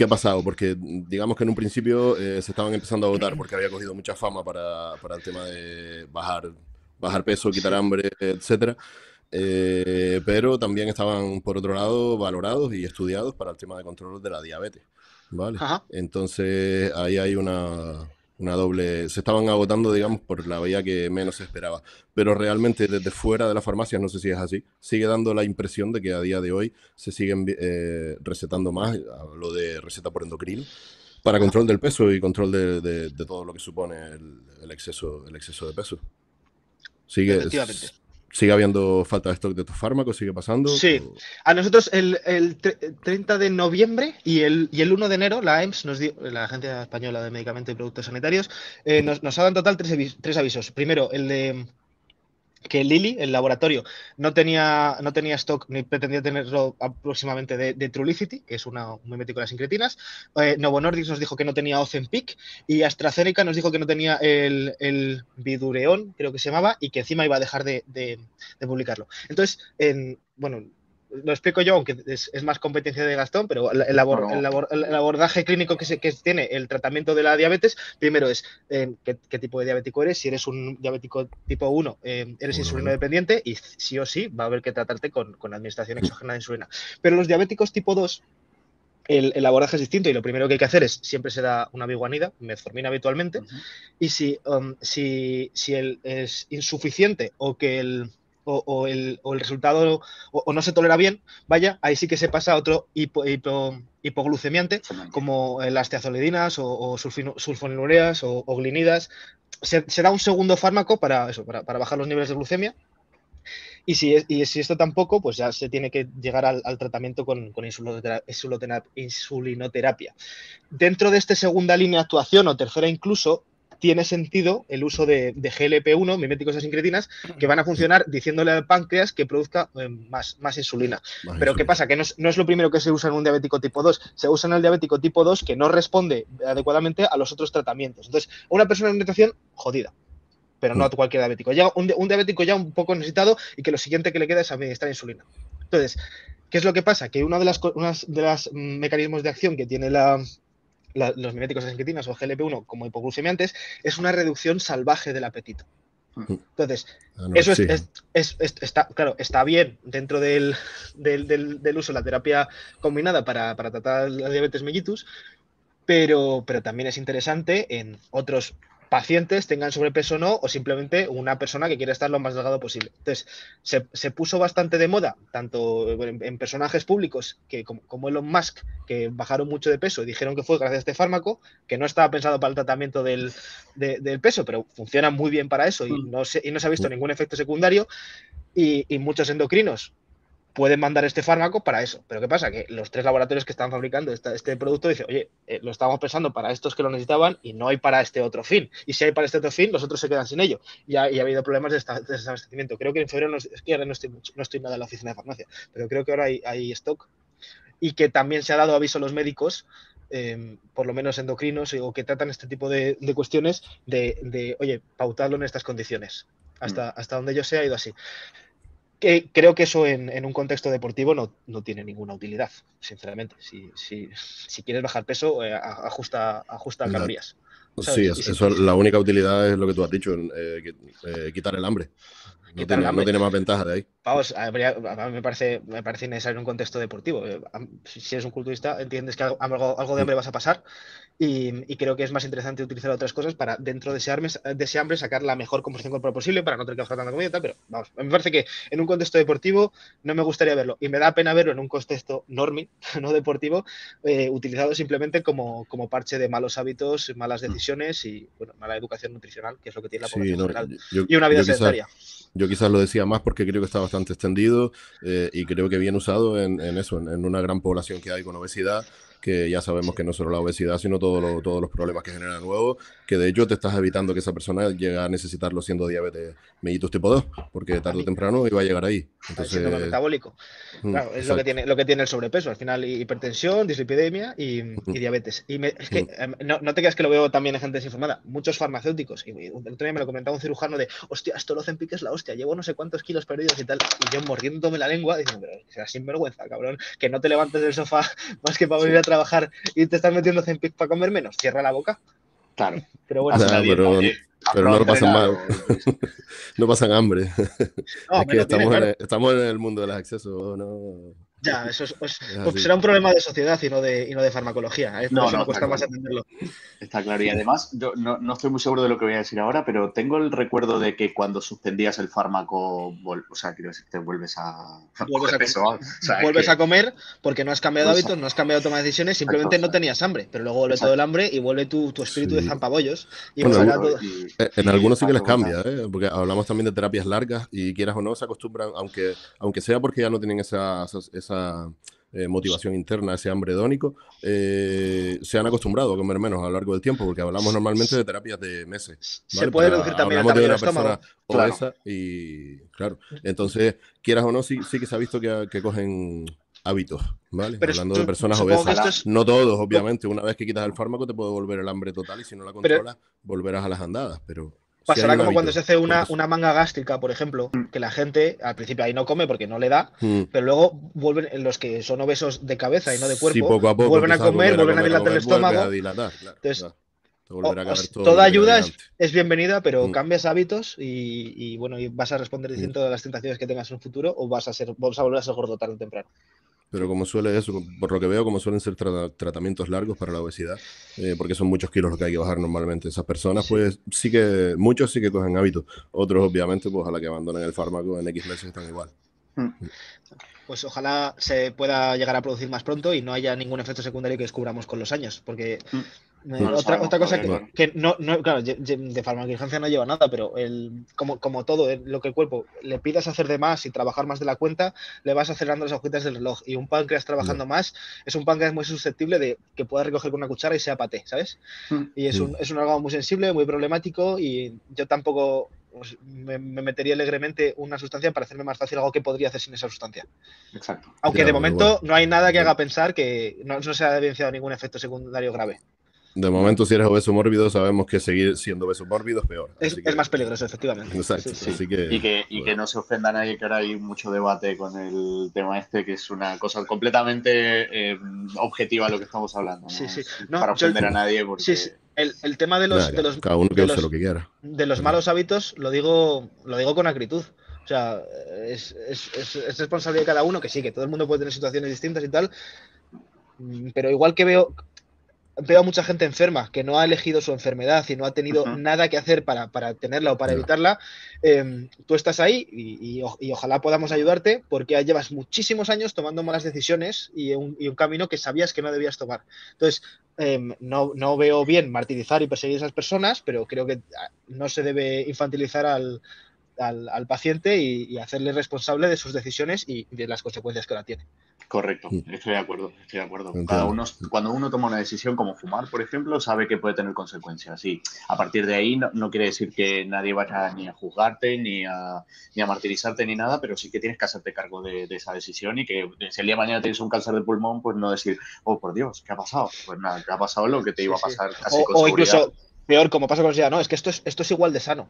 ¿Qué ha pasado? Porque digamos que en un principio eh, se estaban empezando a votar porque había cogido mucha fama para, para el tema de bajar, bajar peso, quitar hambre, etcétera. Eh, pero también estaban, por otro lado, valorados y estudiados para el tema de control de la diabetes. ¿vale? Entonces ahí hay una, una doble. Se estaban agotando, digamos, por la vía que menos se esperaba. Pero realmente desde fuera de la farmacia, no sé si es así, sigue dando la impresión de que a día de hoy se siguen eh, recetando más, lo de receta por endocrino, para control del peso y control de, todo lo que supone el, exceso, el exceso de peso. Sigue, sigue habiendo falta de stock de tus fármacos, sigue pasando. Sí, a nosotros el, 30 de noviembre y el, y el 1 de enero la AEMS, nos dio, la Agencia Española de Medicamentos y Productos Sanitarios, eh, nos, nos ha dado en total tres, tres avisos. Primero, el de que Lilly, el laboratorio, no tenía, no tenía stock ni pretendía tenerlo aproximadamente de, de Trulicity, que es una, un mimético de las incretinas. Eh, Novo Nordisk nos dijo que no tenía Ozempic y AstraZeneca nos dijo que no tenía el, el Vidureon, creo que se llamaba, y que encima iba a dejar de, de, de publicarlo. Entonces, en, bueno, lo explico yo, aunque es, más competencia de Gastón, pero el, abordaje clínico que, se, que, tiene el tratamiento de la diabetes, primero es eh, qué, tipo de diabético eres, si eres un diabético tipo 1, eh, eres insulino dependiente y sí o sí va a haber que tratarte con, con administración exógena de insulina. Pero los diabéticos tipo 2, el, abordaje es distinto y lo primero que hay que hacer es siempre se da una biguanida, metformina habitualmente, y si, um, si, si el, es insuficiente o que el o, el, resultado o, no se tolera bien, vaya, ahí sí que se pasa a otro hipoglucemiante, como las teazolidinas o, sulfonilureas o, glinidas. Se, da un segundo fármaco para eso, para, bajar los niveles de glucemia. Y si, y si esto tampoco, pues ya se tiene que llegar al, tratamiento con, con insulinoterapia. Dentro de esta segunda línea de actuación o tercera incluso, tiene sentido el uso de, GLP-1, miméticos de sincretinas, que van a funcionar diciéndole al páncreas que produzca eh, más, más, insulina. Pero ¿qué pasa? Que no es, lo primero que se usa en un diabético tipo 2, se usa en el diabético tipo 2 que no responde adecuadamente a los otros tratamientos. Entonces, una persona en nutrición jodida pero no a cualquier diabético. Ya un, diabético ya un poco necesitado y que lo siguiente que le queda es administrar insulina. Entonces, ¿qué es lo que pasa? Que uno de los de las mm, mecanismos de acción que tiene la, los miméticos de incretinas o GLP-1 como hipoglucemiantes, es una reducción salvaje del apetito. Mm. Entonces, ah, eso es, está, claro, está bien dentro del, uso de la terapia combinada para, para, tratar la diabetes mellitus, pero, pero también es interesante en otros pacientes tengan sobrepeso o no, o simplemente una persona que quiere estar lo más delgado posible. Entonces, se, puso bastante de moda, tanto en, personajes públicos que como, Elon Musk, que bajaron mucho de peso y dijeron que fue gracias a este fármaco, que no estaba pensado para el tratamiento del, peso, pero funciona muy bien para eso y mm. no se, y no se ha visto mm. ningún efecto secundario. y muchos endocrinos pueden mandar este fármaco para eso. Pero ¿qué pasa? Que los tres laboratorios que están fabricando este producto dicen, oye, eh, lo estábamos pensando para estos que lo necesitaban y no hay para este otro fin. Y si hay para este otro fin, los otros se quedan sin ello. Y ha, habido problemas de, desabastecimiento. Creo que en febrero, no, es que ahora no estoy, no estoy nada en la oficina de farmacia, pero creo que ahora hay, stock. Y que también se ha dado aviso a los médicos em, por lo menos endocrinos o que tratan este tipo de, cuestiones de, oye, pautarlo en estas condiciones. Hasta, mm. hasta donde yo sé ha ido así creo que eso en, un contexto deportivo no, tiene ninguna utilidad, sinceramente. Si, si, quieres bajar peso, eh, ajusta, ajusta calorías. Sí, eso, la única utilidad es lo que tú has dicho, eh, eh, quitar el hambre. No tiene, más ventaja de ahí. Vamos, a mí me parece, me parece innecesario en un contexto deportivo. Si eres un culturista, entiendes que algo, algo de hambre vas a pasar y, creo que es más interesante utilizar otras cosas para dentro de ese, hambre, sacar la mejor composición corporal posible para no tener que bajar tanta comida. Pero vamos, me parece que en un contexto deportivo no me gustaría verlo y me da pena verlo en un contexto normi, no deportivo, eh, utilizado simplemente como, como parche de malos hábitos, malas mm. decisiones y bueno, mala educación nutricional, que es lo que tiene la población general. y una vida sedentaria. Yo quizás lo decía más porque creo que está bastante extendido eh, y creo que bien usado en, eso, en, una gran población que hay con obesidad que ya sabemos que no solo la obesidad, sino todo todos los problemas que genera nuevo, que de hecho te estás evitando que esa persona llegue a necesitarlo siendo diabetes mellitus tipo 2, porque tarde o temprano iba a llegar ahí. Entonces, metabólico. Mm, claro, es lo que, tiene, lo que tiene el sobrepeso, al final hipertensión, dislipidemia y, mm. diabetes. Y es que mm. em, no, no, te creas que lo veo también en gente desinformada, muchos farmacéuticos, y el otro día me lo comentaba un cirujano de, hostia, esto lo hacen piques la hostia, llevo no sé cuántos kilos perdidos y tal, y yo mordiéndome la lengua diciendo, pero sea sinvergüenza, cabrón, que no te levantes del sofá más que para venir a trabajar y te estás metiendo Zempic para comer menos, cierra la boca. Claro. Pero bueno, pero, pero no pasan mal. no pasan hambre. es que estamos, en el, estamos en el mundo de los accesos, ¿no? Ya, eso es, será un problema de sociedad y no de, y no de farmacología. ¿eh? No, no, cuesta más entenderlo. Está claro. Y además, yo no, no, estoy muy seguro de lo que voy a decir ahora, pero tengo el recuerdo de que cuando suspendías el fármaco, o sea, quiero decir, te vuelves a, vuelves, a, comer, vuelves a comer porque no has cambiado hábitos, no has cambiado toma de decisiones, simplemente no tenías hambre. Pero luego vuelve todo el hambre y vuelve tu, tu espíritu de zampabollos. Y eh, En algunos sí que les cambia, ¿eh? porque hablamos también de terapias largas y quieras o no, se acostumbran, aunque, aunque sea porque ya no tienen esa esa eh, motivación interna, ese hambre hedónico, eh, se han acostumbrado a comer menos a lo largo del tiempo, porque hablamos normalmente de terapias de meses. Se puede reducir también hablamos de una persona obesa y, claro, entonces, quieras o no, sí, sí que se ha visto que, cogen hábitos, ¿vale? Hablando de personas obesas, no todos, obviamente. Una vez que quitas el fármaco te puede volver el hambre total y si no la controlas, volverás a las andadas, pero... Pasará como cuando se hace una, una, manga gástrica, por ejemplo, mm. que la gente al principio ahí no come porque no le da, mm. pero luego vuelven los que son obesos de cabeza y no de cuerpo, vuelven a comer, vuelven a, dilatar el estómago. Entonces, toda ayuda es, bienvenida, pero mm. cambias hábitos y, bueno, y vas a responder diciendo las tentaciones que tengas en un futuro o vas a ser, vamos a volver a ser gordo tarde o temprano pero como suele eso, por lo que veo, como suelen ser tratamientos largos para la obesidad, eh, porque son muchos kilos los que hay que bajar normalmente esas personas, pues sí que, muchos sí que cogen hábitos, otros obviamente, pues a la que abandonen el fármaco en X meses están igual. Mm. Pues ojalá se pueda llegar a producir más pronto y no haya ningún efecto secundario que descubramos con los años, porque mm. Otra, otra, cosa que, no, no, claro, de farmacovigilancia no lleva nada, pero el, como, como todo, eh, lo que el cuerpo le pidas hacer de más y trabajar más de la cuenta, le vas acelerando las agujetas del reloj. Y un páncreas trabajando más es un páncreas muy susceptible de que pueda recoger con una cuchara y sea paté, ¿sabes? Mm. Y es un, es un órgano muy sensible, muy problemático y yo tampoco pues, me, metería alegremente una sustancia para hacerme más fácil algo que podría hacer sin esa sustancia. Exacto. Aunque de momento no hay nada que haga pensar que no, no se ha evidenciado ningún efecto secundario grave. De momento, si eres obeso mórbido, sabemos que seguir siendo obeso mórbido es peor. Es, más peligroso, efectivamente. Exacto. y, que, y que, no se ofenda a nadie, que ahora hay mucho debate con el tema este, que es una cosa completamente eh, objetiva lo que estamos hablando. Sí, sí. No, para ofender a nadie. Porque... Sí, sí. El, el, tema de los, de los, cada uno que use lo que quiera. De los malos hábitos, lo digo, lo digo con acritud. O sea, es, es, es, responsabilidad de cada uno, que sí, que todo el mundo puede tener situaciones distintas y tal. Pero igual que veo, veo a mucha gente enferma que no ha elegido su enfermedad y no ha tenido nada que hacer para, tenerla o para evitarla, em, tú estás ahí y, ojalá podamos ayudarte porque llevas muchísimos años tomando malas decisiones y un, camino que sabías que no debías tomar. Entonces, em, no, veo bien martirizar y perseguir a esas personas, pero creo que ah, no se debe infantilizar al, paciente y, hacerle responsable de sus decisiones y de las consecuencias que ahora tiene. Correcto, estoy de acuerdo, estoy de acuerdo. Cada uno, cuando uno toma una decisión como fumar, por ejemplo, sabe que puede tener consecuencias. Y a partir de ahí no, quiere decir que nadie vaya ni a juzgarte, ni a, ni a martirizarte, ni nada, pero sí que tienes que hacerte cargo de, esa decisión y que si el día de mañana tienes un cáncer de pulmón, pues no decir, oh, por Dios, ¿qué ha pasado? Pues nada, ¿qué ha pasado? Lo que te iba a pasar casi o, o incluso peor, como pasa con el no, es que esto es, esto es igual de sano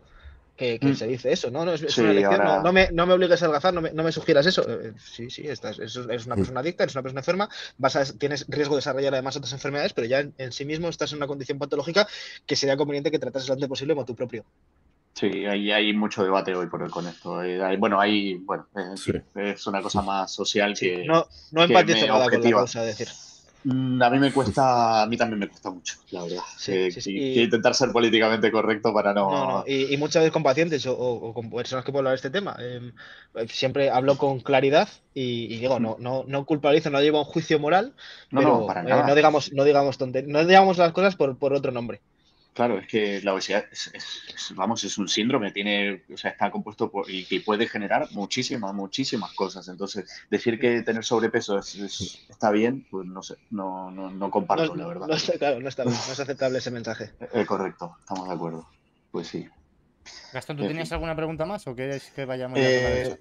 que, mm. se dice eso, ¿no? no es, una elección, no, me, no, me, obligues a adelgazar, no me, no me sugieras eso. Eh, sí, sí, estás, es, una mm. persona adicta, eres una persona enferma, vas a, tienes riesgo de desarrollar además otras enfermedades, pero ya en, sí mismo estás en una condición patológica que sería conveniente que tratases lo antes posible como tu propio. Sí, hay, hay mucho debate hoy por, con esto. Eh, bueno, hay, bueno, eh, es una cosa más social que. No, no empatizo nada con la causa, decir. Mm, a mí me cuesta, a mí también me cuesta mucho, la verdad. Sí, intentar ser políticamente correcto para no. no, no. Y, muchas veces con pacientes o, con personas que pueden hablar de este tema, em, siempre hablo con claridad y, digo, no, no, no culpabilizo, no llevo un juicio moral, no, pero, no, para eh, nada. no digamos, no digamos no digamos las cosas por, por otro nombre. Claro, es que la obesidad es, vamos, es un síndrome, tiene, o sea, está compuesto por, y que puede generar muchísimas, muchísimas cosas. Entonces, decir que tener sobrepeso está bien, pues no sé, no, no, no comparto, la verdad. No está, claro, no está no es aceptable ese mensaje. Eh, correcto, estamos de acuerdo. Pues sí. Gastón, ¿tú tenías alguna pregunta más o quieres que vayamos a eh,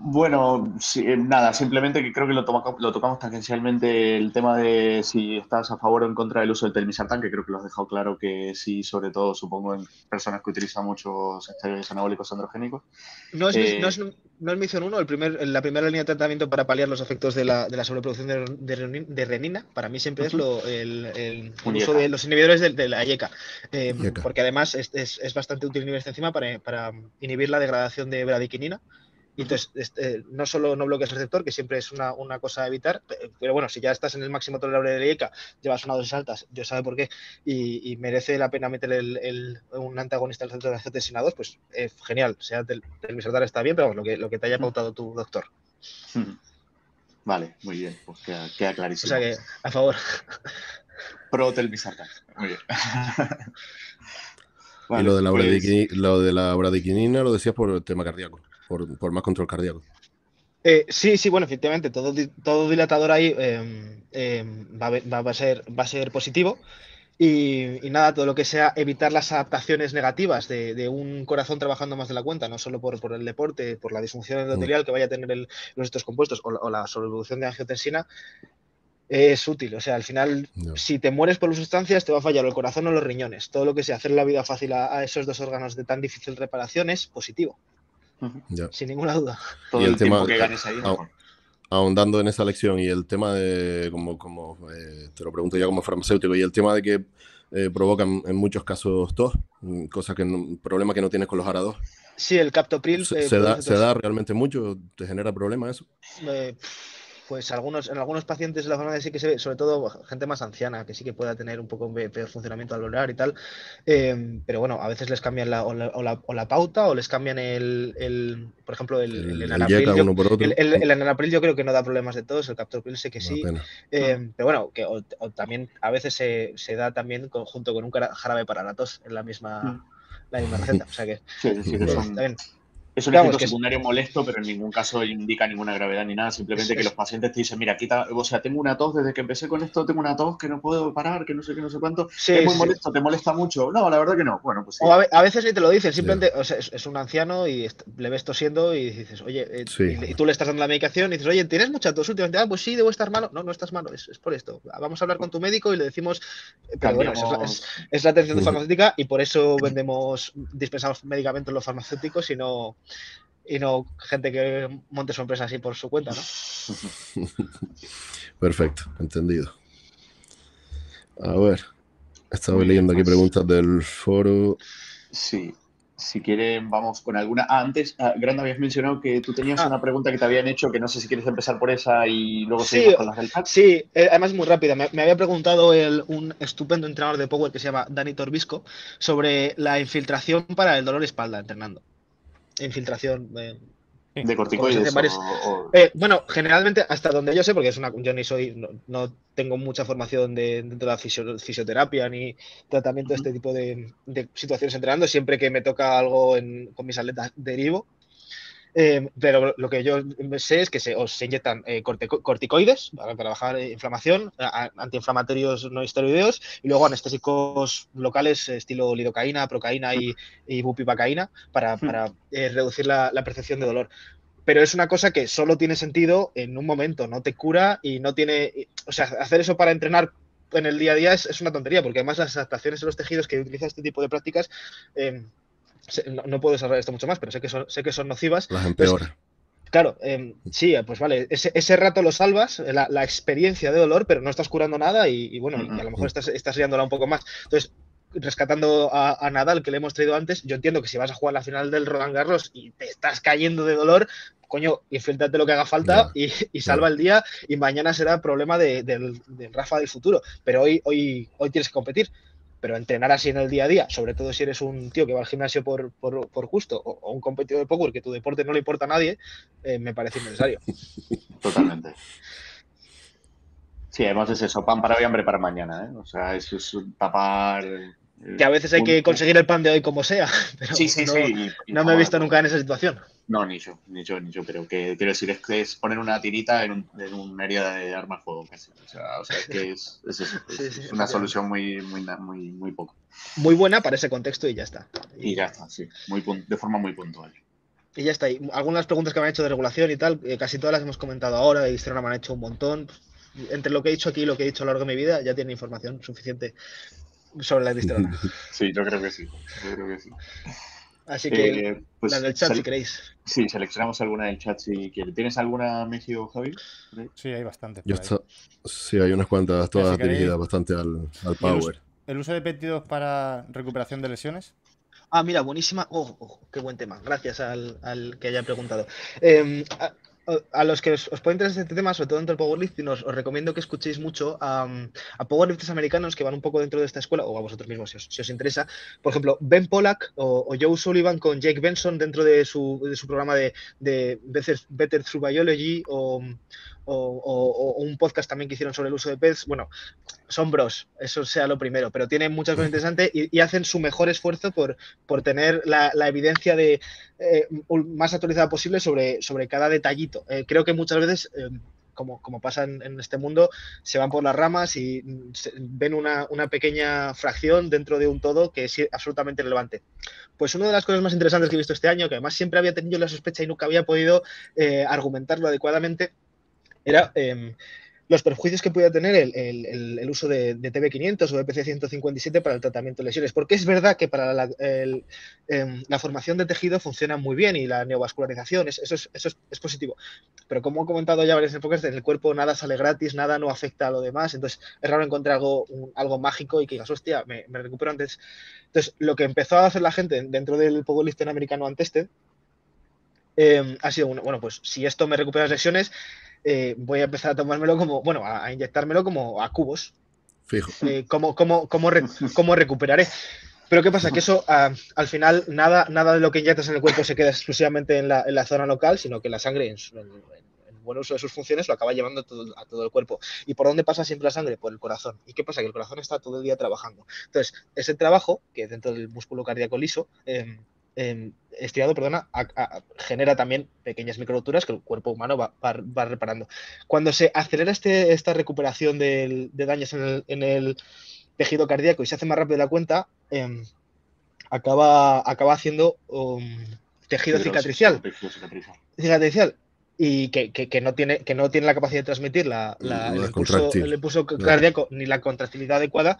bueno, eh, nada, simplemente que creo que lo, lo, tocamos tangencialmente el tema de si estás a favor o en contra del uso del telmisartán, que creo que lo has dejado claro que sí, sobre todo supongo en personas que utilizan muchos esteroides anabólicos androgénicos. No es, eh, no es, no es misión 1, el primer, la primera línea de tratamiento para paliar los efectos de la, de la sobreproducción de, de, renina, para mí siempre es lo, el, el, uso de los inhibidores de, la IECA, eh, porque además es, es, es, bastante útil inhibir esta enzima para, para inhibir la degradación de bradiquinina y entonces, este, no solo no bloqueas el receptor, que siempre es una, cosa a evitar, pero bueno, si ya estás en el máximo tolerable de la IECA, llevas una dosis altas, Dios sabe por qué, y, merece la pena meter el, un antagonista al centro de angiotensina 2, pues eh, genial, sea del, del está bien, pero lo que, lo que te haya pautado tu doctor. Vale, muy bien, pues queda, clarísimo. O sea que, a favor. Pro telmisartán, muy bien. y lo de, la pues... lo de la bradiquinina lo decías por el tema cardíaco por, más control cardíaco. Eh, sí, sí, bueno, efectivamente, todo, todo dilatador ahí em, em, va, a ser, va a ser positivo. Y, nada, todo lo que sea evitar las adaptaciones negativas de, un corazón trabajando más de la cuenta, no solo por, el deporte, por la disfunción endotelial que vaya a tener los estos compuestos o, la sobreproducción de angiotensina, es útil. O sea, al final, si te mueres por las sustancias, te va a fallar el corazón o los riñones. Todo lo que sea hacer la vida fácil a esos dos órganos de tan difícil reparación es positivo. Sin ninguna duda. y el, tema, que ganes ahí, ahondando en esa lección y el tema de, como, como eh, te lo pregunto ya como farmacéutico, y el tema de que eh, provocan en muchos casos tos, mm, cosa que un problema que no tienes con los ARA2. Sí, el captopril. ¿Se, eh, da, ¿Se, da, realmente mucho? ¿Te genera problema eso? Pues algunos, en algunos pacientes de la farmacia sí que se ve, sobre todo gente más anciana, que sí que pueda tener un poco peor funcionamiento al orar y tal, eh, pero bueno, a veces les cambian la, o, la, pauta o les cambian el, por ejemplo, el, el, el, el, yo creo que no da problemas de todos, el captopril sé que sí, eh, pero bueno, que también a veces se, se, da también junto con un jarabe para la tos en la misma, mm. la misma receta, o sea que, sí, sí, es un efecto secundario molesto, pero en ningún caso indica ninguna gravedad ni nada. Simplemente que los pacientes te dicen, mira, quita, o sea, tengo una tos desde que empecé con esto, tengo una tos que no puedo parar, que no sé qué, no sé cuánto. es muy molesto, te molesta mucho. No, la verdad que no. Bueno, pues O a, veces ni te lo dicen, simplemente, o sea, es, un anciano y le ves tosiendo y dices, oye, eh, y, tú le estás dando la medicación y dices, oye, ¿tienes mucha tos últimamente? Ah, pues sí, debo estar malo. No, no estás malo, es, por esto. Vamos a hablar con tu médico y le decimos, eh, pero bueno, es, la atención farmacéutica y por eso vendemos, dispensamos medicamentos los farmacéuticos y no y no gente que monte su empresa así por su cuenta, ¿no? Perfecto, entendido. A ver, estaba leyendo aquí preguntas del foro. Sí, si quieren, vamos con alguna. Ah, antes, ah, Grande, habías mencionado que tú tenías ah. una pregunta que te habían hecho, que no sé si quieres empezar por esa y luego seguimos con las del chat. Sí, eh, además muy rápida. Me, había preguntado el, un estupendo entrenador de Power que se llama Dani Torbisco sobre la infiltración para el dolor de espalda entrenando infiltración. Eh, de corticoides. Eh, bueno, generalmente, hasta donde yo sé, porque es una, yo ni soy, no, tengo mucha formación de, dentro de la fisioterapia ni tratamiento de este tipo de, de, situaciones entrenando. Siempre que me toca algo con mis atletas derivo. Eh, pero lo que yo sé es que se, os inyectan eh, corticoides para, bajar inflamación, antiinflamatorios no esteroideos y luego anestésicos locales estilo lidocaína, procaína y, bupivacaína para, hmm. para eh, reducir la, percepción de dolor pero es una cosa que solo tiene sentido en un momento, no te cura y no tiene, o sea, hacer eso para entrenar en el día a día es, una tontería, porque además las adaptaciones en los tejidos que utiliza este tipo de prácticas no, puedo desarrollar esto mucho más, pero sé que son, sé que son nocivas. Las empeora. claro, em, sí, pues vale, ese, rato lo salvas, la, experiencia de dolor, pero no estás curando nada y, bueno, a lo mejor estás, estás liándola un poco más. Entonces, rescatando a, Nadal, que le hemos traído antes, yo entiendo que si vas a jugar la final del Roland Garros y te estás cayendo de dolor, coño, infiltrate lo que haga falta y, salva el día y mañana será problema del, del, Rafa del futuro. Pero hoy, hoy, hoy tienes que competir pero entrenar así en el día a día, sobre todo si eres un tío que va al gimnasio por, por, gusto o, un competidor de poker que tu deporte no le importa a nadie, eh, me parece innecesario. Totalmente. Sí, además es eso, pan para hoy, hambre para mañana, ¿eh? O sea, eso es tapar Que a veces hay que conseguir el pan de hoy como sea. Pero sí, sí, no, sí. no me he visto nunca en esa situación. No, ni yo, ni yo, ni yo, pero que quiero decir es que es poner una tirita en un, en un área de arma fuego casi. O sea, o sea que es, es, es, una solución muy, muy, muy, muy poco. Muy buena para ese contexto y ya está. Y ya está, sí, muy, de forma muy puntual. Y ya está. Y algunas preguntas que me han hecho de regulación y tal, eh, casi todas las hemos comentado ahora, y me han hecho un montón. Entre lo que he dicho aquí y lo que he dicho a lo largo de mi vida, ya tiene información suficiente sobre la Distrona. Sí, yo creo que sí. Yo creo que sí. Así que eh, pues, la del chat si queréis. Sí, seleccionamos alguna del chat si quieres. ¿Tienes alguna, Messi o Javi? Sí, hay bastante. Sí, hay unas cuantas, todas dirigidas bastante al, Power. ¿El uso, de péptidos para recuperación de lesiones? Ah, mira, buenísima. Oh, oh qué buen tema. Gracias al, que haya preguntado. Eh, a los que os, puede interesar este tema, sobre todo dentro del powerlifting, os, os recomiendo que escuchéis mucho a, a, powerlifters americanos que van un poco dentro de esta escuela, o a vosotros mismos si os, interesa. Por ejemplo, Ben Pollack o, Joe Sullivan con Jake Benson dentro de su, de su programa de, de Better, Better Through Biology o, o, un podcast también que hicieron sobre el uso de pets. Bueno, son bros, eso sea lo primero, pero tienen muchas cosas interesantes y, hacen su mejor esfuerzo por, por tener la, evidencia de, eh, más actualizada posible sobre, sobre cada detallito. Eh, creo que muchas veces... Eh, como, como, pasa en, este mundo, se van por las ramas y ven una, una, pequeña fracción dentro de un todo que es absolutamente relevante. Pues una de las cosas más interesantes que he visto este año, que además siempre había tenido la sospecha y nunca había podido argumentarlo adecuadamente, era em, los perjuicios que puede tener el, uso de, TB500 o de PC157 para el tratamiento de lesiones. Porque es verdad que para la, em, formación de tejido funciona muy bien y la neovascularización, eso, es, eso es, positivo. Pero como he comentado ya varias épocas, en el cuerpo nada sale gratis, nada no afecta a lo demás. Entonces es raro encontrar algo, mágico y que digas, hostia, me, recupero antes. Entonces lo que empezó a hacer la gente dentro del powerlifting americano antes eh, ha sido, bueno, pues si esto me recupera las lesiones, eh, voy a empezar a tomármelo como, bueno, a, inyectármelo como a cubos. Fijo. Eh, ¿cómo, cómo, recuperaré? Pero ¿qué pasa? Que eso al final nada, nada de lo que inyectas en el cuerpo se queda exclusivamente en la, zona local, sino que la sangre en, buen uso de sus funciones lo acaba llevando a todo el cuerpo. ¿Y por dónde pasa siempre la sangre? Por el corazón. ¿Y qué pasa? Que el corazón está todo el día trabajando. Entonces, ese trabajo, que dentro del músculo cardíaco liso, em, eh, estirado, perdona, genera también pequeñas microturas que el cuerpo humano va, reparando. Cuando se acelera este, esta recuperación de, daños en el, tejido cardíaco y se hace más rápido la cuenta, em, acaba, acaba haciendo um, tejido cicatricial. Cicatricial y que, no tiene, que no tiene la capacidad de transmitir la, el, impulso, cardíaco ni la contractilidad adecuada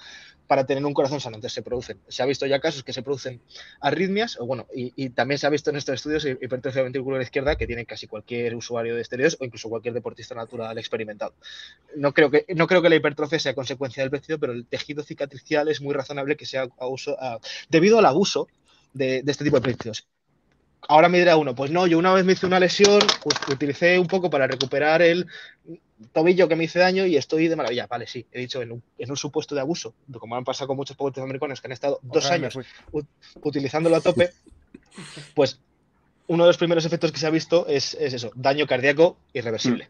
para tener un corazón sano. Entonces se producen. Se ha visto ya casos que se producen arritmias, o bueno, y, también se ha visto en estos estudios hipertrofia ventricular izquierda que tiene casi cualquier usuario de esteroides o incluso cualquier deportista natural experimentado. No creo que, no creo que la hipertrofia sea consecuencia del vestido, pero el tejido cicatricial es muy razonable que sea debido al abuso de, este tipo de precios ahora me dirá uno, pues no, yo una vez me hice una lesión, pues utilicé un poco para recuperar el tobillo que me hice daño y estoy de maravilla. Vale, sí, he dicho en un, supuesto de abuso, como han pasado con muchos poetas americanos que han estado dos años utilizándolo a tope, pues uno de los primeros efectos que se ha visto es, eso, daño cardíaco irreversible.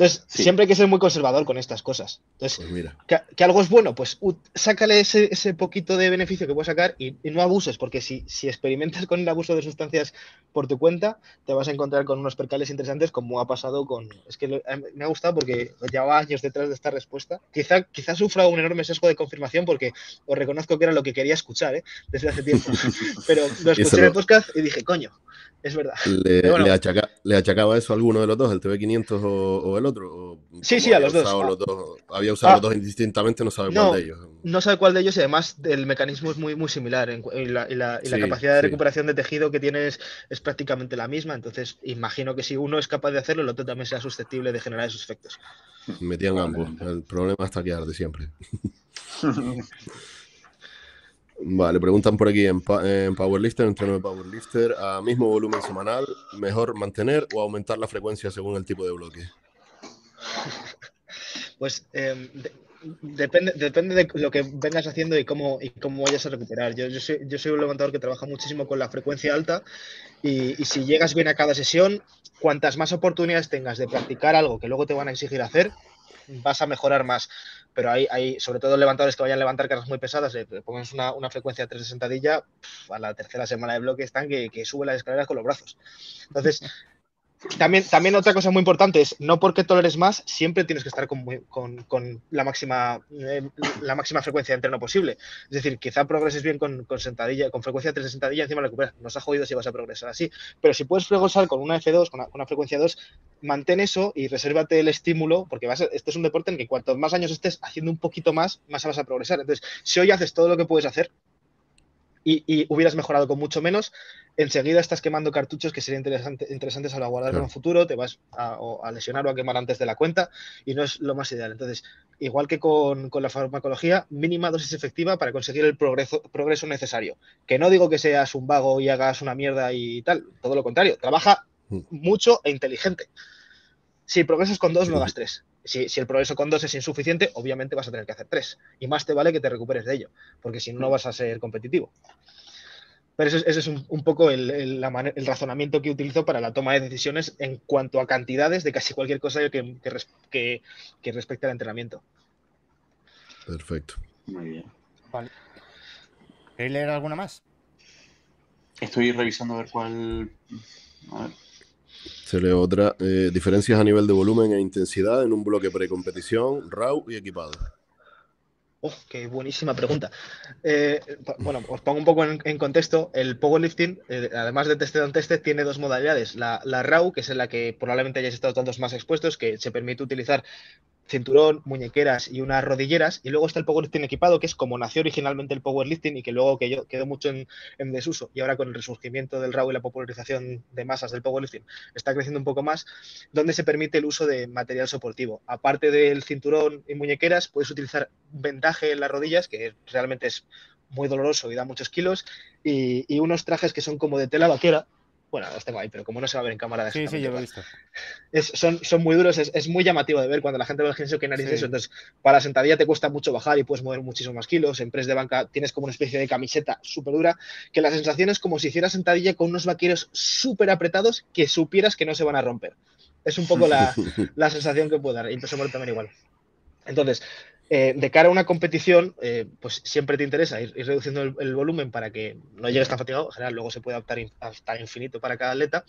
Entonces, siempre hay que ser muy conservador con estas cosas. Entonces, pues que, algo es bueno, pues sácale ese, poquito de beneficio que puedes sacar y, no abuses, porque si, si, experimentas con el abuso de sustancias por tu cuenta, te vas a encontrar con unos percales interesantes como ha pasado con... Es que me ha gustado porque llevaba años detrás de esta respuesta. Quizá, quizá sufra un enorme sesgo de confirmación porque os reconozco que era lo que quería escuchar ¿eh? desde hace tiempo. Pero lo escuché en el podcast y dije, coño, es verdad. Le, achacaba eso a alguno de los dos, el TV500 o, el otro? Sí, sí, a los dos. Había usado los dos indistintamente, no sabe cuál de ellos. No sabe cuál de ellos y además el mecanismo es muy, muy similar y la, capacidad de recuperación de tejido que tienes es prácticamente la misma. Entonces, imagino que si uno es capaz de hacerlo, el otro también será susceptible de generar esos efectos. Metían ambos. El problema está que de siempre. Vale, preguntan por aquí en, en Powerlifter, entreno de Powerlifter, a mismo volumen semanal, ¿mejor mantener o aumentar la frecuencia según el tipo de bloque? Pues em, depende, depende de lo que vengas haciendo y cómo, y cómo vayas a recuperar. Yo, yo, soy, yo soy un levantador que trabaja muchísimo con la frecuencia alta y, y si llegas bien a cada sesión, cuantas más oportunidades tengas de practicar algo que luego te van a exigir hacer, vas a mejorar más pero hay, hay sobre todo levantadores que vayan a levantar cargas muy pesadas, le pones una, una frecuencia de 360 a la tercera semana de bloque están que, que sube las escaleras con los brazos. Entonces, también, también otra cosa muy importante es, no porque toleres más, siempre tienes que estar con, con, la, máxima, eh, la máxima frecuencia de entreno posible. Es decir, quizá progreses bien con, sentadilla, con frecuencia de 3 sentadillas, encima recuperas. Nos ha jodido si vas a progresar así. Pero si puedes progresar con una F2, con una, frecuencia 2, mantén eso y resérvate el estímulo, porque vas este es un deporte en que cuantos más años estés haciendo un poquito más, más vas a progresar. Entonces, si hoy haces todo lo que puedes hacer, y, hubieras mejorado con mucho menos, enseguida estás quemando cartuchos que serían interesantes a la guardar en un futuro, te vas a, lesionar o a quemar antes de la cuenta y no es lo más ideal. Entonces, igual que con, la farmacología, mínima dosis efectiva para conseguir el progreso, progreso necesario. Que no digo que seas un vago y hagas una mierda y tal, todo lo contrario, trabaja mm. mucho e inteligente. Si progresas con dos, no hagas tres. Si, el progreso con dos es insuficiente, obviamente vas a tener que hacer tres. Y más te vale que te recuperes de ello, porque si no, no vas a ser competitivo. Pero ese, es un, poco el, razonamiento que utilizo para la toma de decisiones en cuanto a cantidades de casi cualquier cosa que, que, que respecte al entrenamiento. Perfecto. Muy bien. Vale. ¿Queréis leer alguna más? Estoy revisando a ver cuál. A ver. Se lee otra. Eh, diferencias a nivel de volumen e intensidad en un bloque precompetición, RAW y equipado. Oh, qué buenísima pregunta. Eh, bueno, os pongo un poco en, contexto. El powerlifting, eh, además de test on test, tiene dos modalidades. La, la RAW, que es en la que probablemente hayáis estado tantos más expuestos, que se permite utilizar cinturón, muñequeras y unas rodilleras. Y luego está el powerlifting equipado, que es como nació originalmente el powerlifting y que luego quedó, mucho en, desuso. Y ahora con el resurgimiento del RAW y la popularización de masas del powerlifting está creciendo un poco más, donde se permite el uso de material soportivo. Aparte del cinturón y muñequeras, puedes utilizar vendaje en las rodillas, que realmente es muy doloroso y da muchos kilos, y unos trajes que son como de tela vaquera, bueno, los tengo ahí, pero como no se va a ver en cámara. Sí, sí, yo lo he visto. son, son muy duros, es, muy llamativo de ver cuando la gente ve el gimnasio que narices eso. Entonces, para la sentadilla te cuesta mucho bajar y puedes mover muchísimos más kilos. En press de banca tienes como una especie de camiseta súper dura, que la sensación es como si hicieras sentadilla con unos vaqueros súper apretados que supieras que no se van a romper. Es un poco la, la sensación que puede dar. Y peso muerto también igual. Entonces, eh, de cara a una competición, eh, pues siempre te interesa ir, reduciendo el, volumen para que no llegues tan fatigado. En general, luego se puede adaptar hasta infinito para cada atleta.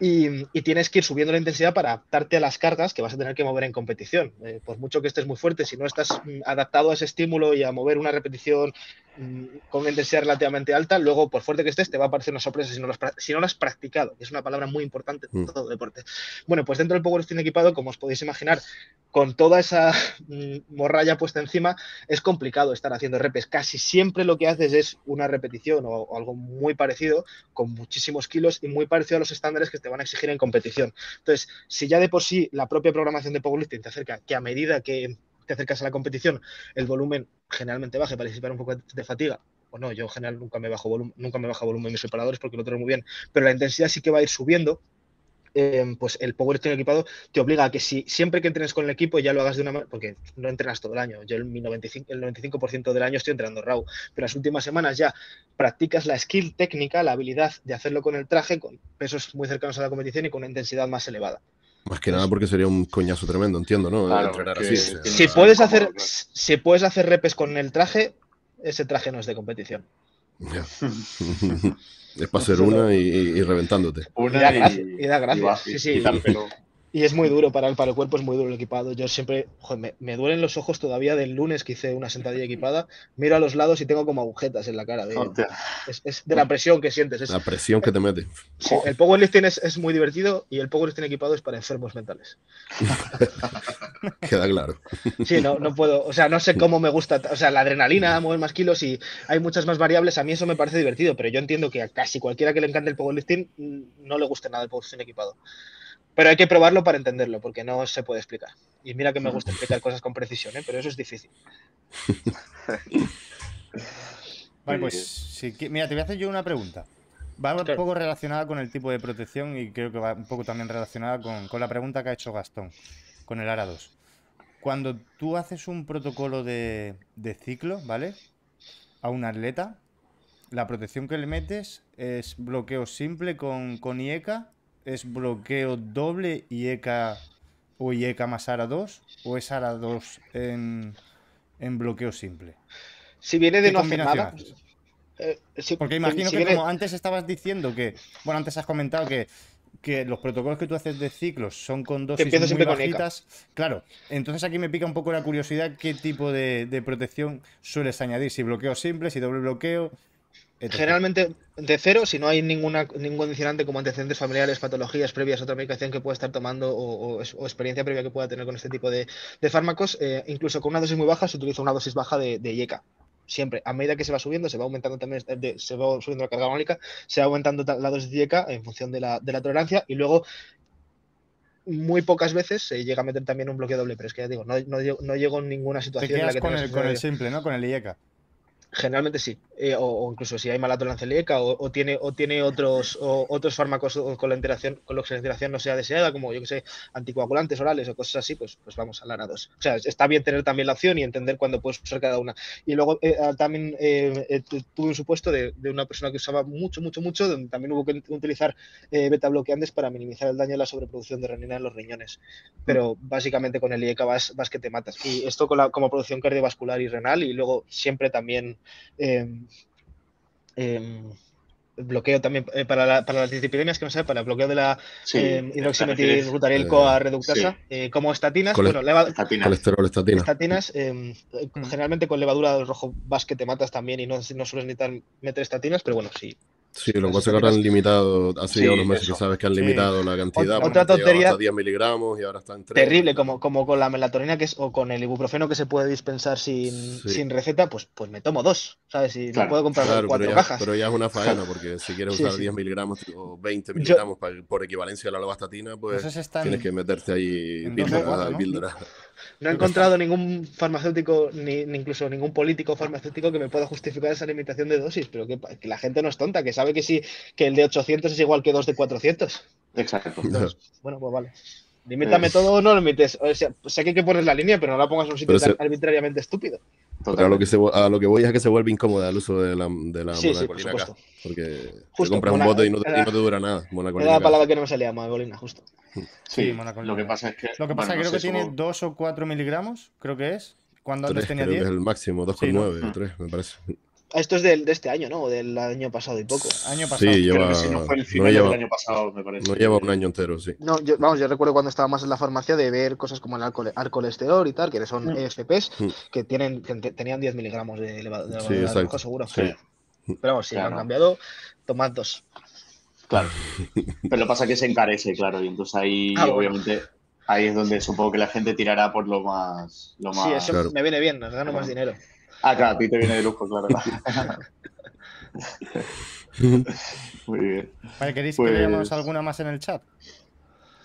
Y, tienes que ir subiendo la intensidad para adaptarte a las cargas que vas a tener que mover en competición. Eh, por mucho que estés muy fuerte, si no estás mm, adaptado a ese estímulo y a mover una repetición con una intensidad relativamente alta, luego, por fuerte que estés, te va a parecer una sorpresa si no lo has, si no lo has practicado, que es una palabra muy importante en mm. todo deporte. Bueno, pues dentro del powerlifting equipado, como os podéis imaginar, con toda esa morralla puesta encima, es complicado estar haciendo repes. Casi siempre lo que haces es una repetición o, algo muy parecido, con muchísimos kilos y muy parecido a los estándares que te van a exigir en competición. Entonces, si ya de por sí la propia programación de powerlifting te acerca que a medida que te acercas a la competición, el volumen generalmente baje para disipar un poco de fatiga, o no, yo en general nunca me bajo volumen, nunca me baja volumen en mis separadores porque lo tengo muy bien, pero la intensidad sí que va a ir subiendo Em, pues el powerlifting equipado te obliga a que si siempre que entrenes con el equipo ya lo hagas de una manera, porque no entrenas todo el año. Yo el 95%, el 95 del año estoy entrenando RAW, pero las últimas semanas ya practicas la skill técnica, la habilidad de hacerlo con el traje, con pesos muy cercanos a la competición y con una intensidad más elevada. Más que nada porque sería un coñazo tremendo, entiendo, ¿no? Entrenar así. Si puedes, hacer, si puedes hacer repes con el traje, ese traje no es de competición. Es para hacer una y, reventándote. Una y, da gracias. sí, sí. Y es muy duro para el, para el cuerpo, es muy duro el equipado. Yo siempre, joder, me, duelen los ojos todavía del lunes que hice una sentadilla equipada. Miro a los lados y tengo como agujetas en la cara. es, de la presión que sientes. la presión que te mete. Sí, el powerlifting es, es muy divertido y el powerlifting equipado es para enfermos mentales. Queda claro. Sí, no, no puedo, o sea, no sé cómo me gusta, o sea, la adrenalina, mover más kilos y hay muchas más variables. A mí eso me parece divertido, pero yo entiendo que a casi cualquiera que le encante el powerlifting mm, no le guste nada el powerlifting equipado. Pero hay que probarlo para entenderlo, porque no se puede explicar. Y mira que me gusta explicar cosas con precisión, ¿eh? pero eso es difícil. vale, pues mira, te voy a hacer yo una pregunta. Va un poco relacionada con el tipo de protección y creo que va un poco también relacionada con, la pregunta que ha hecho Gastón, con el ARA 2. Cuando tú haces un protocolo de, ciclo, ¿vale? A un atleta, la protección que le metes es bloqueo simple con, con IECA es bloqueo doble y ECA o IECA más ARA 2 o es ARA 2 en, bloqueo simple? Si viene de no hacer nada. Eh, Porque imagino que como antes estabas diciendo que, bueno, antes has comentado que, que los protocolos que tú haces de ciclos son con dosis muy bajitas. Claro, entonces aquí me pica un poco la curiosidad qué tipo de, de protección sueles añadir, si bloqueo simple, si doble bloqueo. Generalmente de cero, si no hay ninguna, ningún condicionante como antecedentes familiares, patologías previas, otra medicación que pueda estar tomando o, experiencia previa que pueda tener con este tipo de, fármacos, eh, incluso con una dosis muy baja se utiliza una dosis baja de, de IECA. Siempre, a medida que se va subiendo, se va aumentando también, eh, se va subiendo la carga mólica, se va aumentando la dosis de IECA en función de la, de la tolerancia y luego muy pocas veces se llega a meter también un bloqueo doble, pero es que ya digo, no, no, no llego en ninguna situación en la que con el, con el simple, ¿no? Con el IECA. Generalmente sí, eh, o, incluso si hay mala tolerancia celíaca o, o, tiene, o tiene otros, otros fármacos con la interacción, con lo que la interacción no sea deseada, como yo que sé, anticoagulantes orales o cosas así, pues, pues vamos a la ARA2. O sea, está bien tener también la opción y entender cuándo puedes usar cada una. Y luego eh, ah, también eh, tuve un supuesto de, de, una persona que usaba mucho, mucho, mucho, donde también hubo que utilizar beta bloqueantes para minimizar el daño de la sobreproducción de renina en los riñones. Pero básicamente con el IECA vas, vas que te matas. Y esto con la, como producción cardiovascular y renal y luego siempre también Em, em, bloqueo también eh, para, para, las disciplinas que no sé, para el bloqueo de la sí, eh, coa reductasa, eh, como estatinas, bueno, estatinas. colesterol, estatinas. Estatinas, generalmente con levadura del rojo vas que te matas también y no, no sueles necesitar meter estatinas, pero bueno, sí, Sí, lo que pasa es que ahora han limitado, hace ya unos meses que sabes que han limitado la cantidad. Otra tontería. Hasta 10 miligramos y ahora está en 3. Terrible, como, como con la melatonina que es, o con el ibuprofeno que se puede dispensar sin, sin receta, pues, pues me tomo dos, ¿sabes? Y me puedo comprar cuatro cajas. Pero ya es una faena, porque si quieres usar 10 miligramos o 20 miligramos por equivalencia a la lovastatina, pues tienes que meterte ahí píldora, ¿no? No he encontrado ningún farmacéutico, ni, incluso ningún político farmacéutico que me pueda justificar esa limitación de dosis, pero que, la gente no es tonta, que sabe que sí, que el de 800 es igual que dos de 400. Exacto. bueno, pues vale. Limítame todo o no lo limites. O sea, sé que hay que poner la línea, pero no la pongas en un sitio tan arbitrariamente estúpido. A lo, que se, a lo que voy es que se vuelve incómoda el uso de la, de la sí, sí, por supuesto. Porque te compras un bote y no, te dura nada. Era la palabra que no me salía, monacolina, justo. Sí, Lo que pasa es que. Lo que pasa creo que tiene 2 o 4 miligramos, creo que es. Cuando antes tenía 10. es el máximo, 2,9 o 3, me parece. Esto es de, de, este año, ¿no? O del año pasado y poco. Año pasado. Sí, lleva, si no fue el final no lleva, del año pasado, me parece. No lleva un año entero, sí. No, yo, vamos, yo recuerdo cuando estaba más en la farmacia de ver cosas como el alcohol, colesterol y tal, que son mm. EFPs, mm. que tienen que tenían 10 miligramos de, elevado, de, sí, de seguro. Sí. Pero vamos, si claro. han cambiado, tomad dos. Claro. Pero lo pasa que se encarece, claro, y entonces ahí, ah, obviamente, ahí es donde supongo que la gente tirará por lo más. Lo más... Sí, eso me viene bien, nos gano más dinero. Ah, claro, a ti te viene de lujo, claro. Muy bien. ¿queréis que pues leamos alguna más en el chat?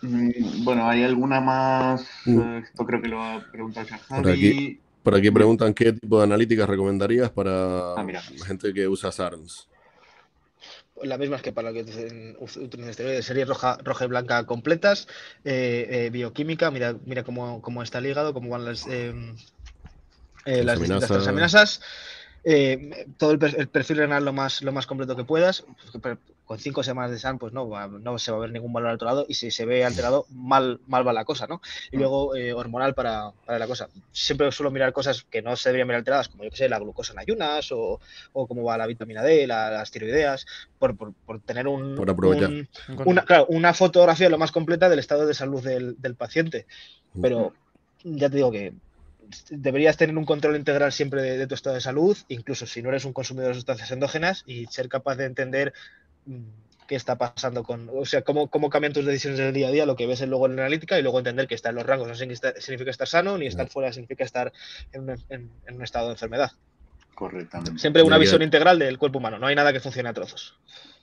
Mm, bueno, hay alguna más. Mm. Eh, esto creo que lo va a preguntar Por aquí, por aquí preguntan qué tipo de analíticas recomendarías para ah, gente que usa SARMS. Las mismas que para lo que utilizan esteroides, series roja, roja y blanca completas, eh, eh, bioquímica, mira, mira cómo, cómo, está ligado, cómo van las, las distintas transaminasas. Eh, todo el, perfil renal lo más, lo más completo que puedas. Con cinco semanas de SAN, pues no, no se va a ver ningún valor alterado y si se ve alterado, mal, mal va la cosa, ¿no? Y luego eh, hormonal para, para, la cosa. Siempre suelo mirar cosas que no se deberían ver alteradas, como yo que sé, la glucosa en ayunas o, o cómo va la vitamina D, las tiroideas, por, por, por tener un, una, claro, una, fotografía lo más completa del estado de salud del, del paciente. Pero ya te digo que deberías tener un control integral siempre de, tu estado de salud, incluso si no eres un consumidor de sustancias endógenas, y ser capaz de entender mm, qué está pasando con, o sea, cómo, cómo cambian tus decisiones del día a día, lo que ves luego en la analítica, y luego entender que está en los rangos no significa estar sano, ni estar fuera significa estar en un estado de enfermedad. Correctamente. Siempre una visión integral del cuerpo humano, no hay nada que funcione a trozos.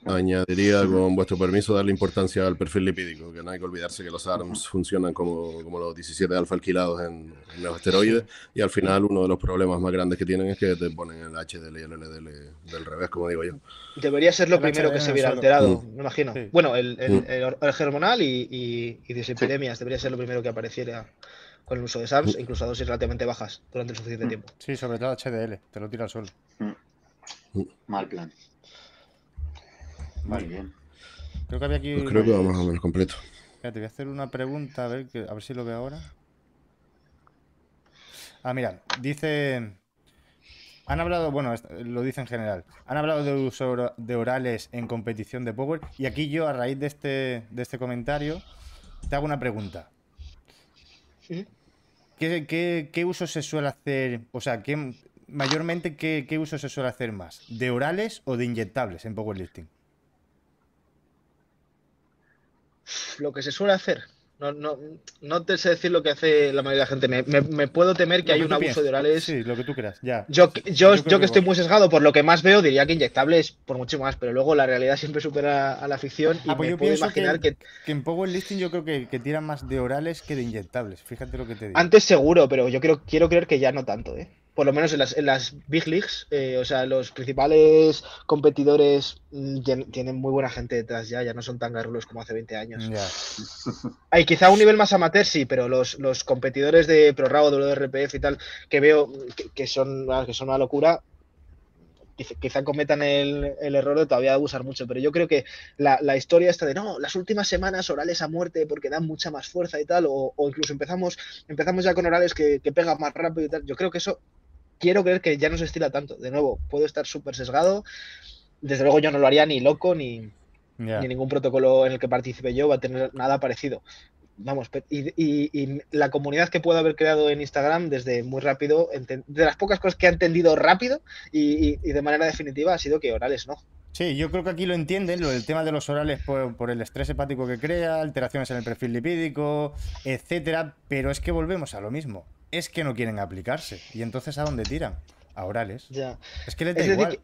Añadiría, con vuestro permiso, darle importancia al perfil lipídico, que no hay que olvidarse que los ARMS funcionan como, como los 17 alfa alquilados en, los esteroides, y al final uno de los problemas más grandes que tienen es que te ponen el HDL y el LDL del revés, como digo yo. Debería ser lo primero que se viera alterado, mm. me imagino. Bueno, el, el, mm. el, hormonal y, y, y dislipidemias debería ser lo primero que apareciera con el uso de SARS, mm. incluso a dosis relativamente bajas durante el suficiente mm. tiempo. Sí, sobre todo HDL, te lo tira al suelo. Mm. Mal plan. Muy bien. Creo que había aquí. Pues creo que va más o menos completo. te voy a hacer una pregunta, a ver, a ver si lo veo ahora. Ah, mira, dice. Han hablado, bueno, lo dice en general. Han hablado de uso de orales en competición de Power. Y aquí yo, a raíz de este, de este comentario, te hago una pregunta. ¿Qué, uso se suele hacer? O sea, ¿qué, mayormente, ¿qué, ¿qué uso se suele hacer más? ¿De orales o de inyectables en powerlifting? Lo que se suele hacer. No, no, no te sé decir lo que hace la mayoría de la gente. Me, puedo temer que hay un abuso de orales. Sí, lo que tú creas, ya. Yo, yo, yo, que, estoy muy sesgado por lo que más veo, diría que inyectables por mucho más, pero luego la realidad siempre supera a la ficción y ah, pues me puedo imaginar que, que, en Powerlifting yo creo que, que tiran más de orales que de inyectables. Fíjate lo que te digo. Antes seguro, pero yo creo, quiero creer que ya no tanto, ¿eh? Por lo menos en las, en las Big Leagues, eh, o sea, los principales competidores mm, tienen muy buena gente detrás ya, ya no son tan garrulos como hace 20 años. Hay quizá un nivel más amateur, sí, pero los, los competidores de ProRAO, WRPF y tal, que veo que, son, que son una locura, quizá cometan el, error de todavía abusar mucho, pero yo creo que la, historia esta de no, las últimas semanas orales a muerte porque dan mucha más fuerza y tal, o, incluso empezamos, empezamos ya con orales que, que pegan más rápido y tal, yo creo que eso quiero creer que ya no se estila tanto. De nuevo, puedo estar súper sesgado. Desde luego yo no lo haría ni loco ni, ni ningún protocolo en el que participe yo va a tener nada parecido. Vamos, y, la comunidad que puedo haber creado en Instagram desde muy rápido, de las pocas cosas que ha entendido rápido y, de manera definitiva ha sido que orales no. Sí, yo creo que aquí lo entienden, lo del tema de los orales por, por, el estrés hepático que crea, alteraciones en el perfil lipídico, etcétera, pero es que volvemos a lo mismo es que no quieren aplicarse. Y entonces, ¿a dónde tiran? A orales. Ya. Es que les da igual.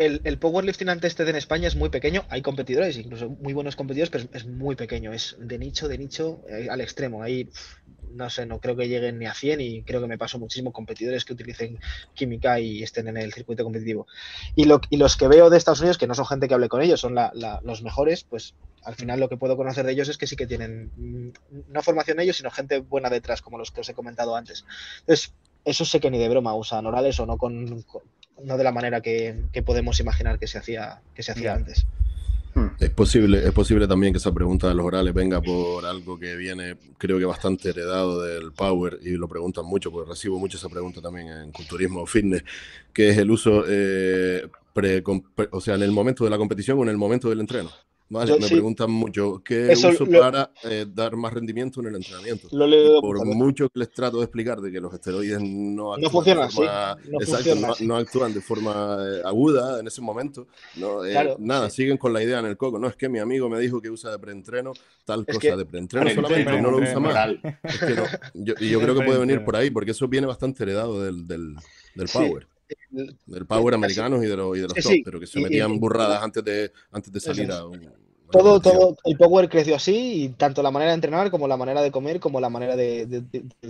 El, el, powerlifting ante este en España es muy pequeño. Hay competidores, incluso muy buenos competidores, pero es, muy pequeño. Es de nicho, de nicho eh, al extremo. Ahí, no sé, no creo que lleguen ni a 100 y creo que me paso muchísimo competidores que utilicen química y estén en el circuito competitivo. Y los que veo de Estados Unidos, que no son gente que hable con ellos, son los mejores, pues al final lo que puedo conocer de ellos es que sí que tienen mm, no formación ellos, sino gente buena detrás, como los que os he comentado antes. Entonces, eso sé que ni de broma usan orales o no con, no de la manera que, podemos imaginar que se hacía, que se hacía antes. Hmm. Es posible, es posible también que esa pregunta de los orales venga por algo que viene, creo que bastante heredado del Power, y lo preguntan mucho, porque recibo mucho esa pregunta también en culturismo o fitness, que es el uso, eh, o sea, en el momento de la competición o en el momento del entreno. Vale, me preguntan mucho qué uso para eh, dar más rendimiento en el entrenamiento. por mucho que les trato de explicar de que los esteroides no actúan, de, forma, no, actúan de forma eh, aguda en ese momento, no, eh, nada, siguen con la idea en el coco. No es que mi amigo me dijo que usa de preentreno tal cosa de preentreno solamente y no lo usa más. yo, y yo creo que puede venir por ahí porque eso viene bastante heredado del, del, del power del power americanos y de, los, y de los top, pero que se metían burradas antes de, antes de salir a un, todo, todo, el Power creció así, y tanto la manera de entrenar como la manera de comer, como la manera de,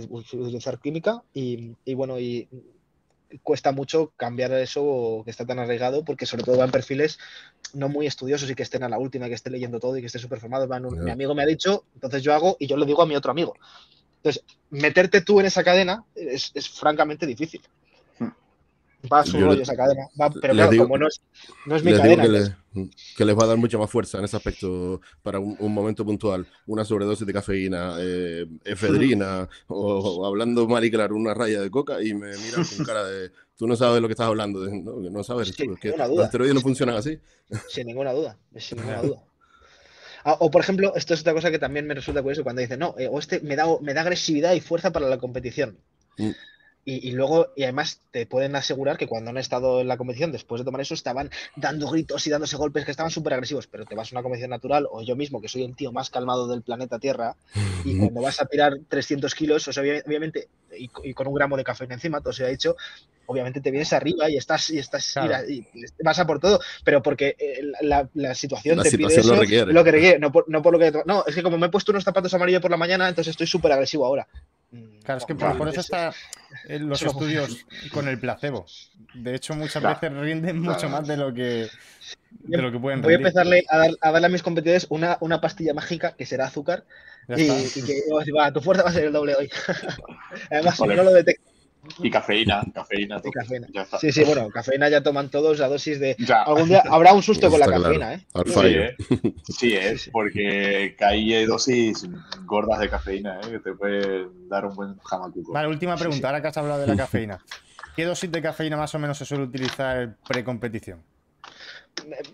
utilizar química. Y, bueno, y cuesta mucho cambiar eso que está tan arraigado, porque sobre todo van perfiles no muy estudiosos y que estén a la última, que esté leyendo todo y que esté súper formado. Mi amigo me ha dicho, entonces yo hago y yo lo digo a mi otro amigo. Entonces, meterte tú en esa cadena es francamente difícil va a su rollo esa cadena. pero claro, como no es, no es mi cadena. Que, les va a dar mucha más fuerza en ese aspecto para un, momento puntual. Una sobredosis de cafeína, eh, efedrina, o, hablando mal y claro, una raya de coca y me miran con cara de. Tú no sabes de lo que estás hablando, no, no sabes, tú, que los esteroides no funcionan así. Sin ninguna duda, sin ninguna duda. Ah, o por ejemplo, esto es otra cosa que también me resulta curioso cuando dicen, no, eh, o este me da, me da agresividad y fuerza para la competición. Mm. Y, luego, y además te pueden asegurar que cuando han estado en la competición, después de tomar eso, estaban dando gritos y dándose golpes que estaban súper agresivos. Pero te vas a una competición natural, o yo mismo, que soy el tío más calmado del planeta Tierra, y cuando vas a tirar 300 kilos, o sea, obviamente, y, con un gramo de café encima, todo se ha dicho, obviamente te vienes arriba y estás, y estás, y vas a por todo, pero porque eh, la, situación te pide eso, lo, requiere. lo que requiere, no por, no por lo que. No, es que como me he puesto unos zapatos amarillos por la mañana, entonces estoy súper agresivo ahora. Claro, es que por, eso está los estudios con el placebo. De hecho, muchas veces rinden mucho más de lo que, de lo que pueden Voy a empezarle a, darle a mis competidores una, una, pastilla mágica que será azúcar y, que va, tu fuerza va a ser el doble hoy. Además, si no lo detecto Y cafeína, cafeína. Y cafeína. Sí, sí, bueno, cafeína ya toman todos la dosis de. Algún día habrá un susto con la cafeína, ¿eh? Al Sí, fallo. ¿eh? Sí, es porque hay dosis gordas de cafeína, ¿eh? que te puede dar un buen jamacuco. Vale, última Sí, pregunta, sí. ahora que has hablado de la cafeína. ¿Qué dosis de cafeína más o menos se suele utilizar pre-competición?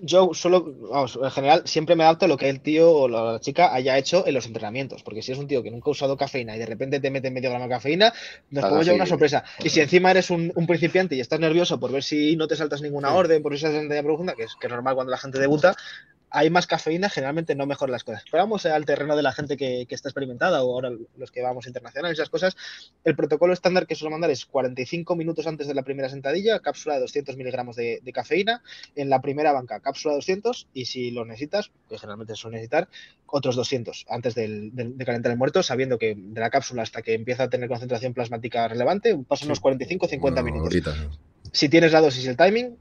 Yo solo, vamos, en general, siempre me adapto a lo que el tío o la chica haya hecho en los entrenamientos. Porque si es un tío que nunca ha usado cafeína y de repente te mete medio gramo de cafeína, nos podemos llevar una sorpresa. Y si encima eres un, un principiante y estás nervioso por ver si no te saltas ninguna orden, por esa sentencia profunda, que es, que es normal cuando la gente debuta, hay más cafeína, generalmente no mejoran las cosas. Pero vamos al terreno de la gente que, que está experimentada o ahora los que vamos internacionales, esas cosas. El protocolo estándar que suelo mandar es 45 minutos antes de la primera sentadilla, cápsula de 200 miligramos de, de cafeína. En la primera banca, cápsula de 200 y si lo necesitas, que generalmente se suele necesitar, otros 200 antes del- del- de calentar el muerto, sabiendo que de la cápsula hasta que empieza a tener concentración plasmática relevante, pasan unos 45-50 Una minutos horita. si tienes la dosis y el timing,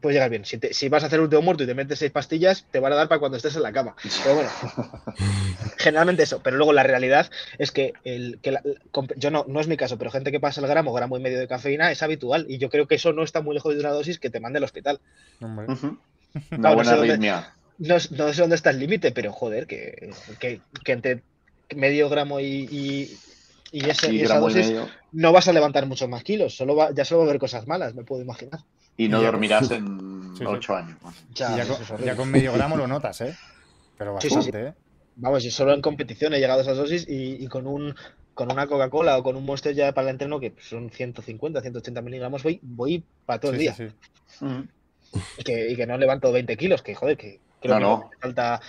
puedes llegar bien. Si, te- si vas a hacer último muerto y te metes seis pastillas, te van a dar para cuando estés en la cama. Pero bueno, generalmente eso. Pero luego la realidad es que, el, que la- yo no, no es mi caso, pero gente que pasa el gramo, gramo y medio de cafeína es habitual. Y yo creo que eso no está muy lejos de una dosis que te mande al hospital. Hombre. Ujú. Una buena no sé dónde-. No, sé dónde está el límite, pero joder, que, que, que entre medio gramo y, y, y ese- Sí, y esa gramo y dosis medio. no vas a levantar muchos más kilos. Solo va- ya solo va a haber cosas malas, me puedo imaginar. Y no Y dormirás en Sí, sí. ocho años. Ya, con, ya con medio gramo lo notas, ¿eh? Pero Sí, sí, bastante, sí. ¿eh? Vamos, yo solo en competición he llegado a esas dosis y, y con un con una Coca-Cola o con un Monster ya para el entreno que son 150, 180 miligramos, voy, voy para todo el día. sí, sí. Ujú. Y, que, y que no levanto 20 kilos, que joder, que creo No, que no. me falta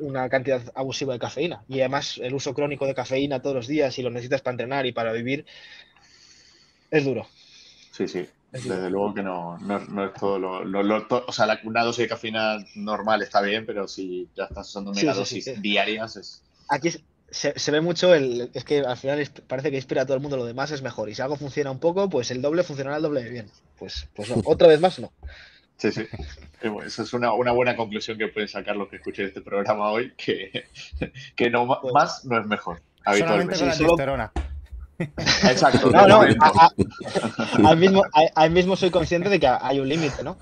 una cantidad abusiva de cafeína. Y además el uso crónico de cafeína todos los días y lo necesitas para entrenar y para vivir es duro. Sí, sí. Es Desde luego que no, no, no es todo lo. lo- lo- to- o sea, la- una dosis de cafeína normal está bien, pero si ya estás usando Sí, sí, sí. diarias, es. Aquí se, se ve mucho el. Es que al final es- parece que inspira a todo el mundo lo demás es mejor. Y si algo funciona un poco, pues el doble funcionará el doble de bien. Pues, pues no, otra vez más no. Sí, sí. Bueno, Esa es una, una buena conclusión que pueden sacar los que escuchen este programa hoy, que, que no Pues- más no es mejor. Solamente Habitualmente. con la testosterona. Exacto. No, de no, momento. a- a- al mismo, a- al mismo soy consciente de que hay un límite, ¿no?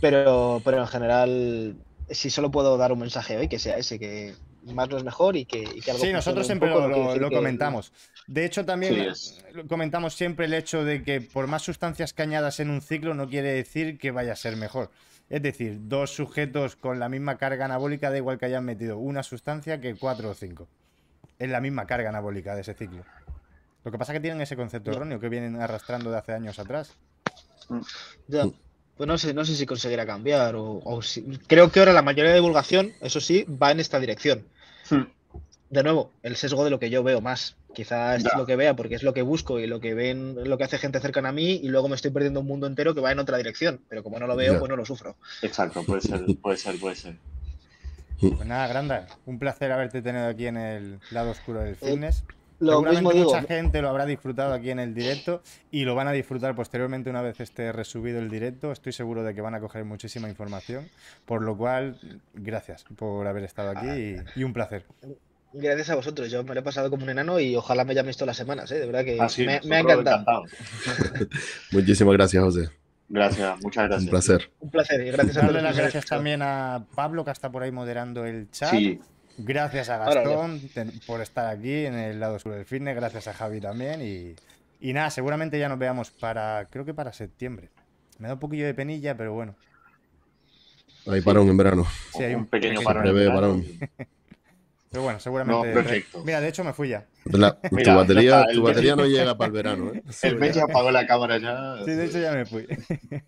Pero, pero en general, si solo puedo dar un mensaje hoy, que sea ese, que más no es mejor y que, y que algo Sí, nosotros siempre poco, lo, que- comentamos. De hecho, también Sí, comentamos siempre el hecho de que por más sustancias que añadas en un ciclo no quiere decir que vaya a ser mejor. Es decir, dos sujetos con la misma carga anabólica, da igual que hayan metido una sustancia que cuatro o cinco. Es la misma carga anabólica de ese ciclo. Lo que pasa es que tienen ese concepto erróneo que vienen arrastrando de hace años atrás. Ya. Pues no sé, no sé si conseguirá cambiar o, o si... Creo que ahora la mayoría de divulgación, eso sí, va en esta dirección. Hmm. De nuevo, el sesgo de lo que yo veo más. Quizá es Ya. lo que vea porque es lo que busco y lo que ven, lo que hace gente cercana a mí y luego me estoy perdiendo un mundo entero que va en otra dirección. Pero como no lo veo, Ya. pues no lo sufro. Exacto, puede ser, puede ser, puede ser. Pues nada, Granda, un placer haberte tenido aquí en el lado oscuro del fitness. Eh, Lo Seguramente mismo digo. mucha gente lo habrá disfrutado aquí en el directo y lo van a disfrutar posteriormente una vez esté resubido el directo. Estoy seguro de que van a coger muchísima información, por lo cual, gracias por haber estado aquí y, y un placer. Gracias a vosotros, yo me lo he pasado como un enano y ojalá me llaméis todas las semanas, ¿eh? de verdad que Así, me, me ha encantado. encantados. Muchísimas gracias, José. Gracias, muchas gracias. Un placer. Un placer y gracias a Darle las gracias también a Pablo, que está por ahí moderando el chat. Sí, Gracias a. Gastón ten- por estar aquí en el lado oscuro del fitness. Gracias a Javi también. Y, y nada, seguramente ya nos veamos para, creo que para septiembre. Me da un poquillo de penilla, pero bueno. Hay parón en verano. Sí, hay un, un pequeño pequeño parón. en verano. parón. Pero bueno, seguramente. No, perfecto. Mira, de hecho me fui ya. La- Mira, tu batería, tu batería no llega para el verano, ¿eh? El mes ya apagó la cámara ya. Sí, de hecho ya me fui.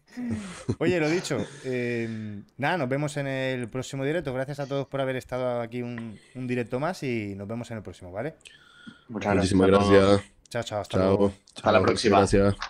Oye, lo dicho, eh, nada, nos vemos en el próximo directo. Gracias a todos por haber estado aquí un, un directo más y nos vemos en el próximo, ¿vale? Muchas gracias. Muchísimas todos. gracias. Chao, chao, hasta luego. Chao. Hasta la próxima. Gracias.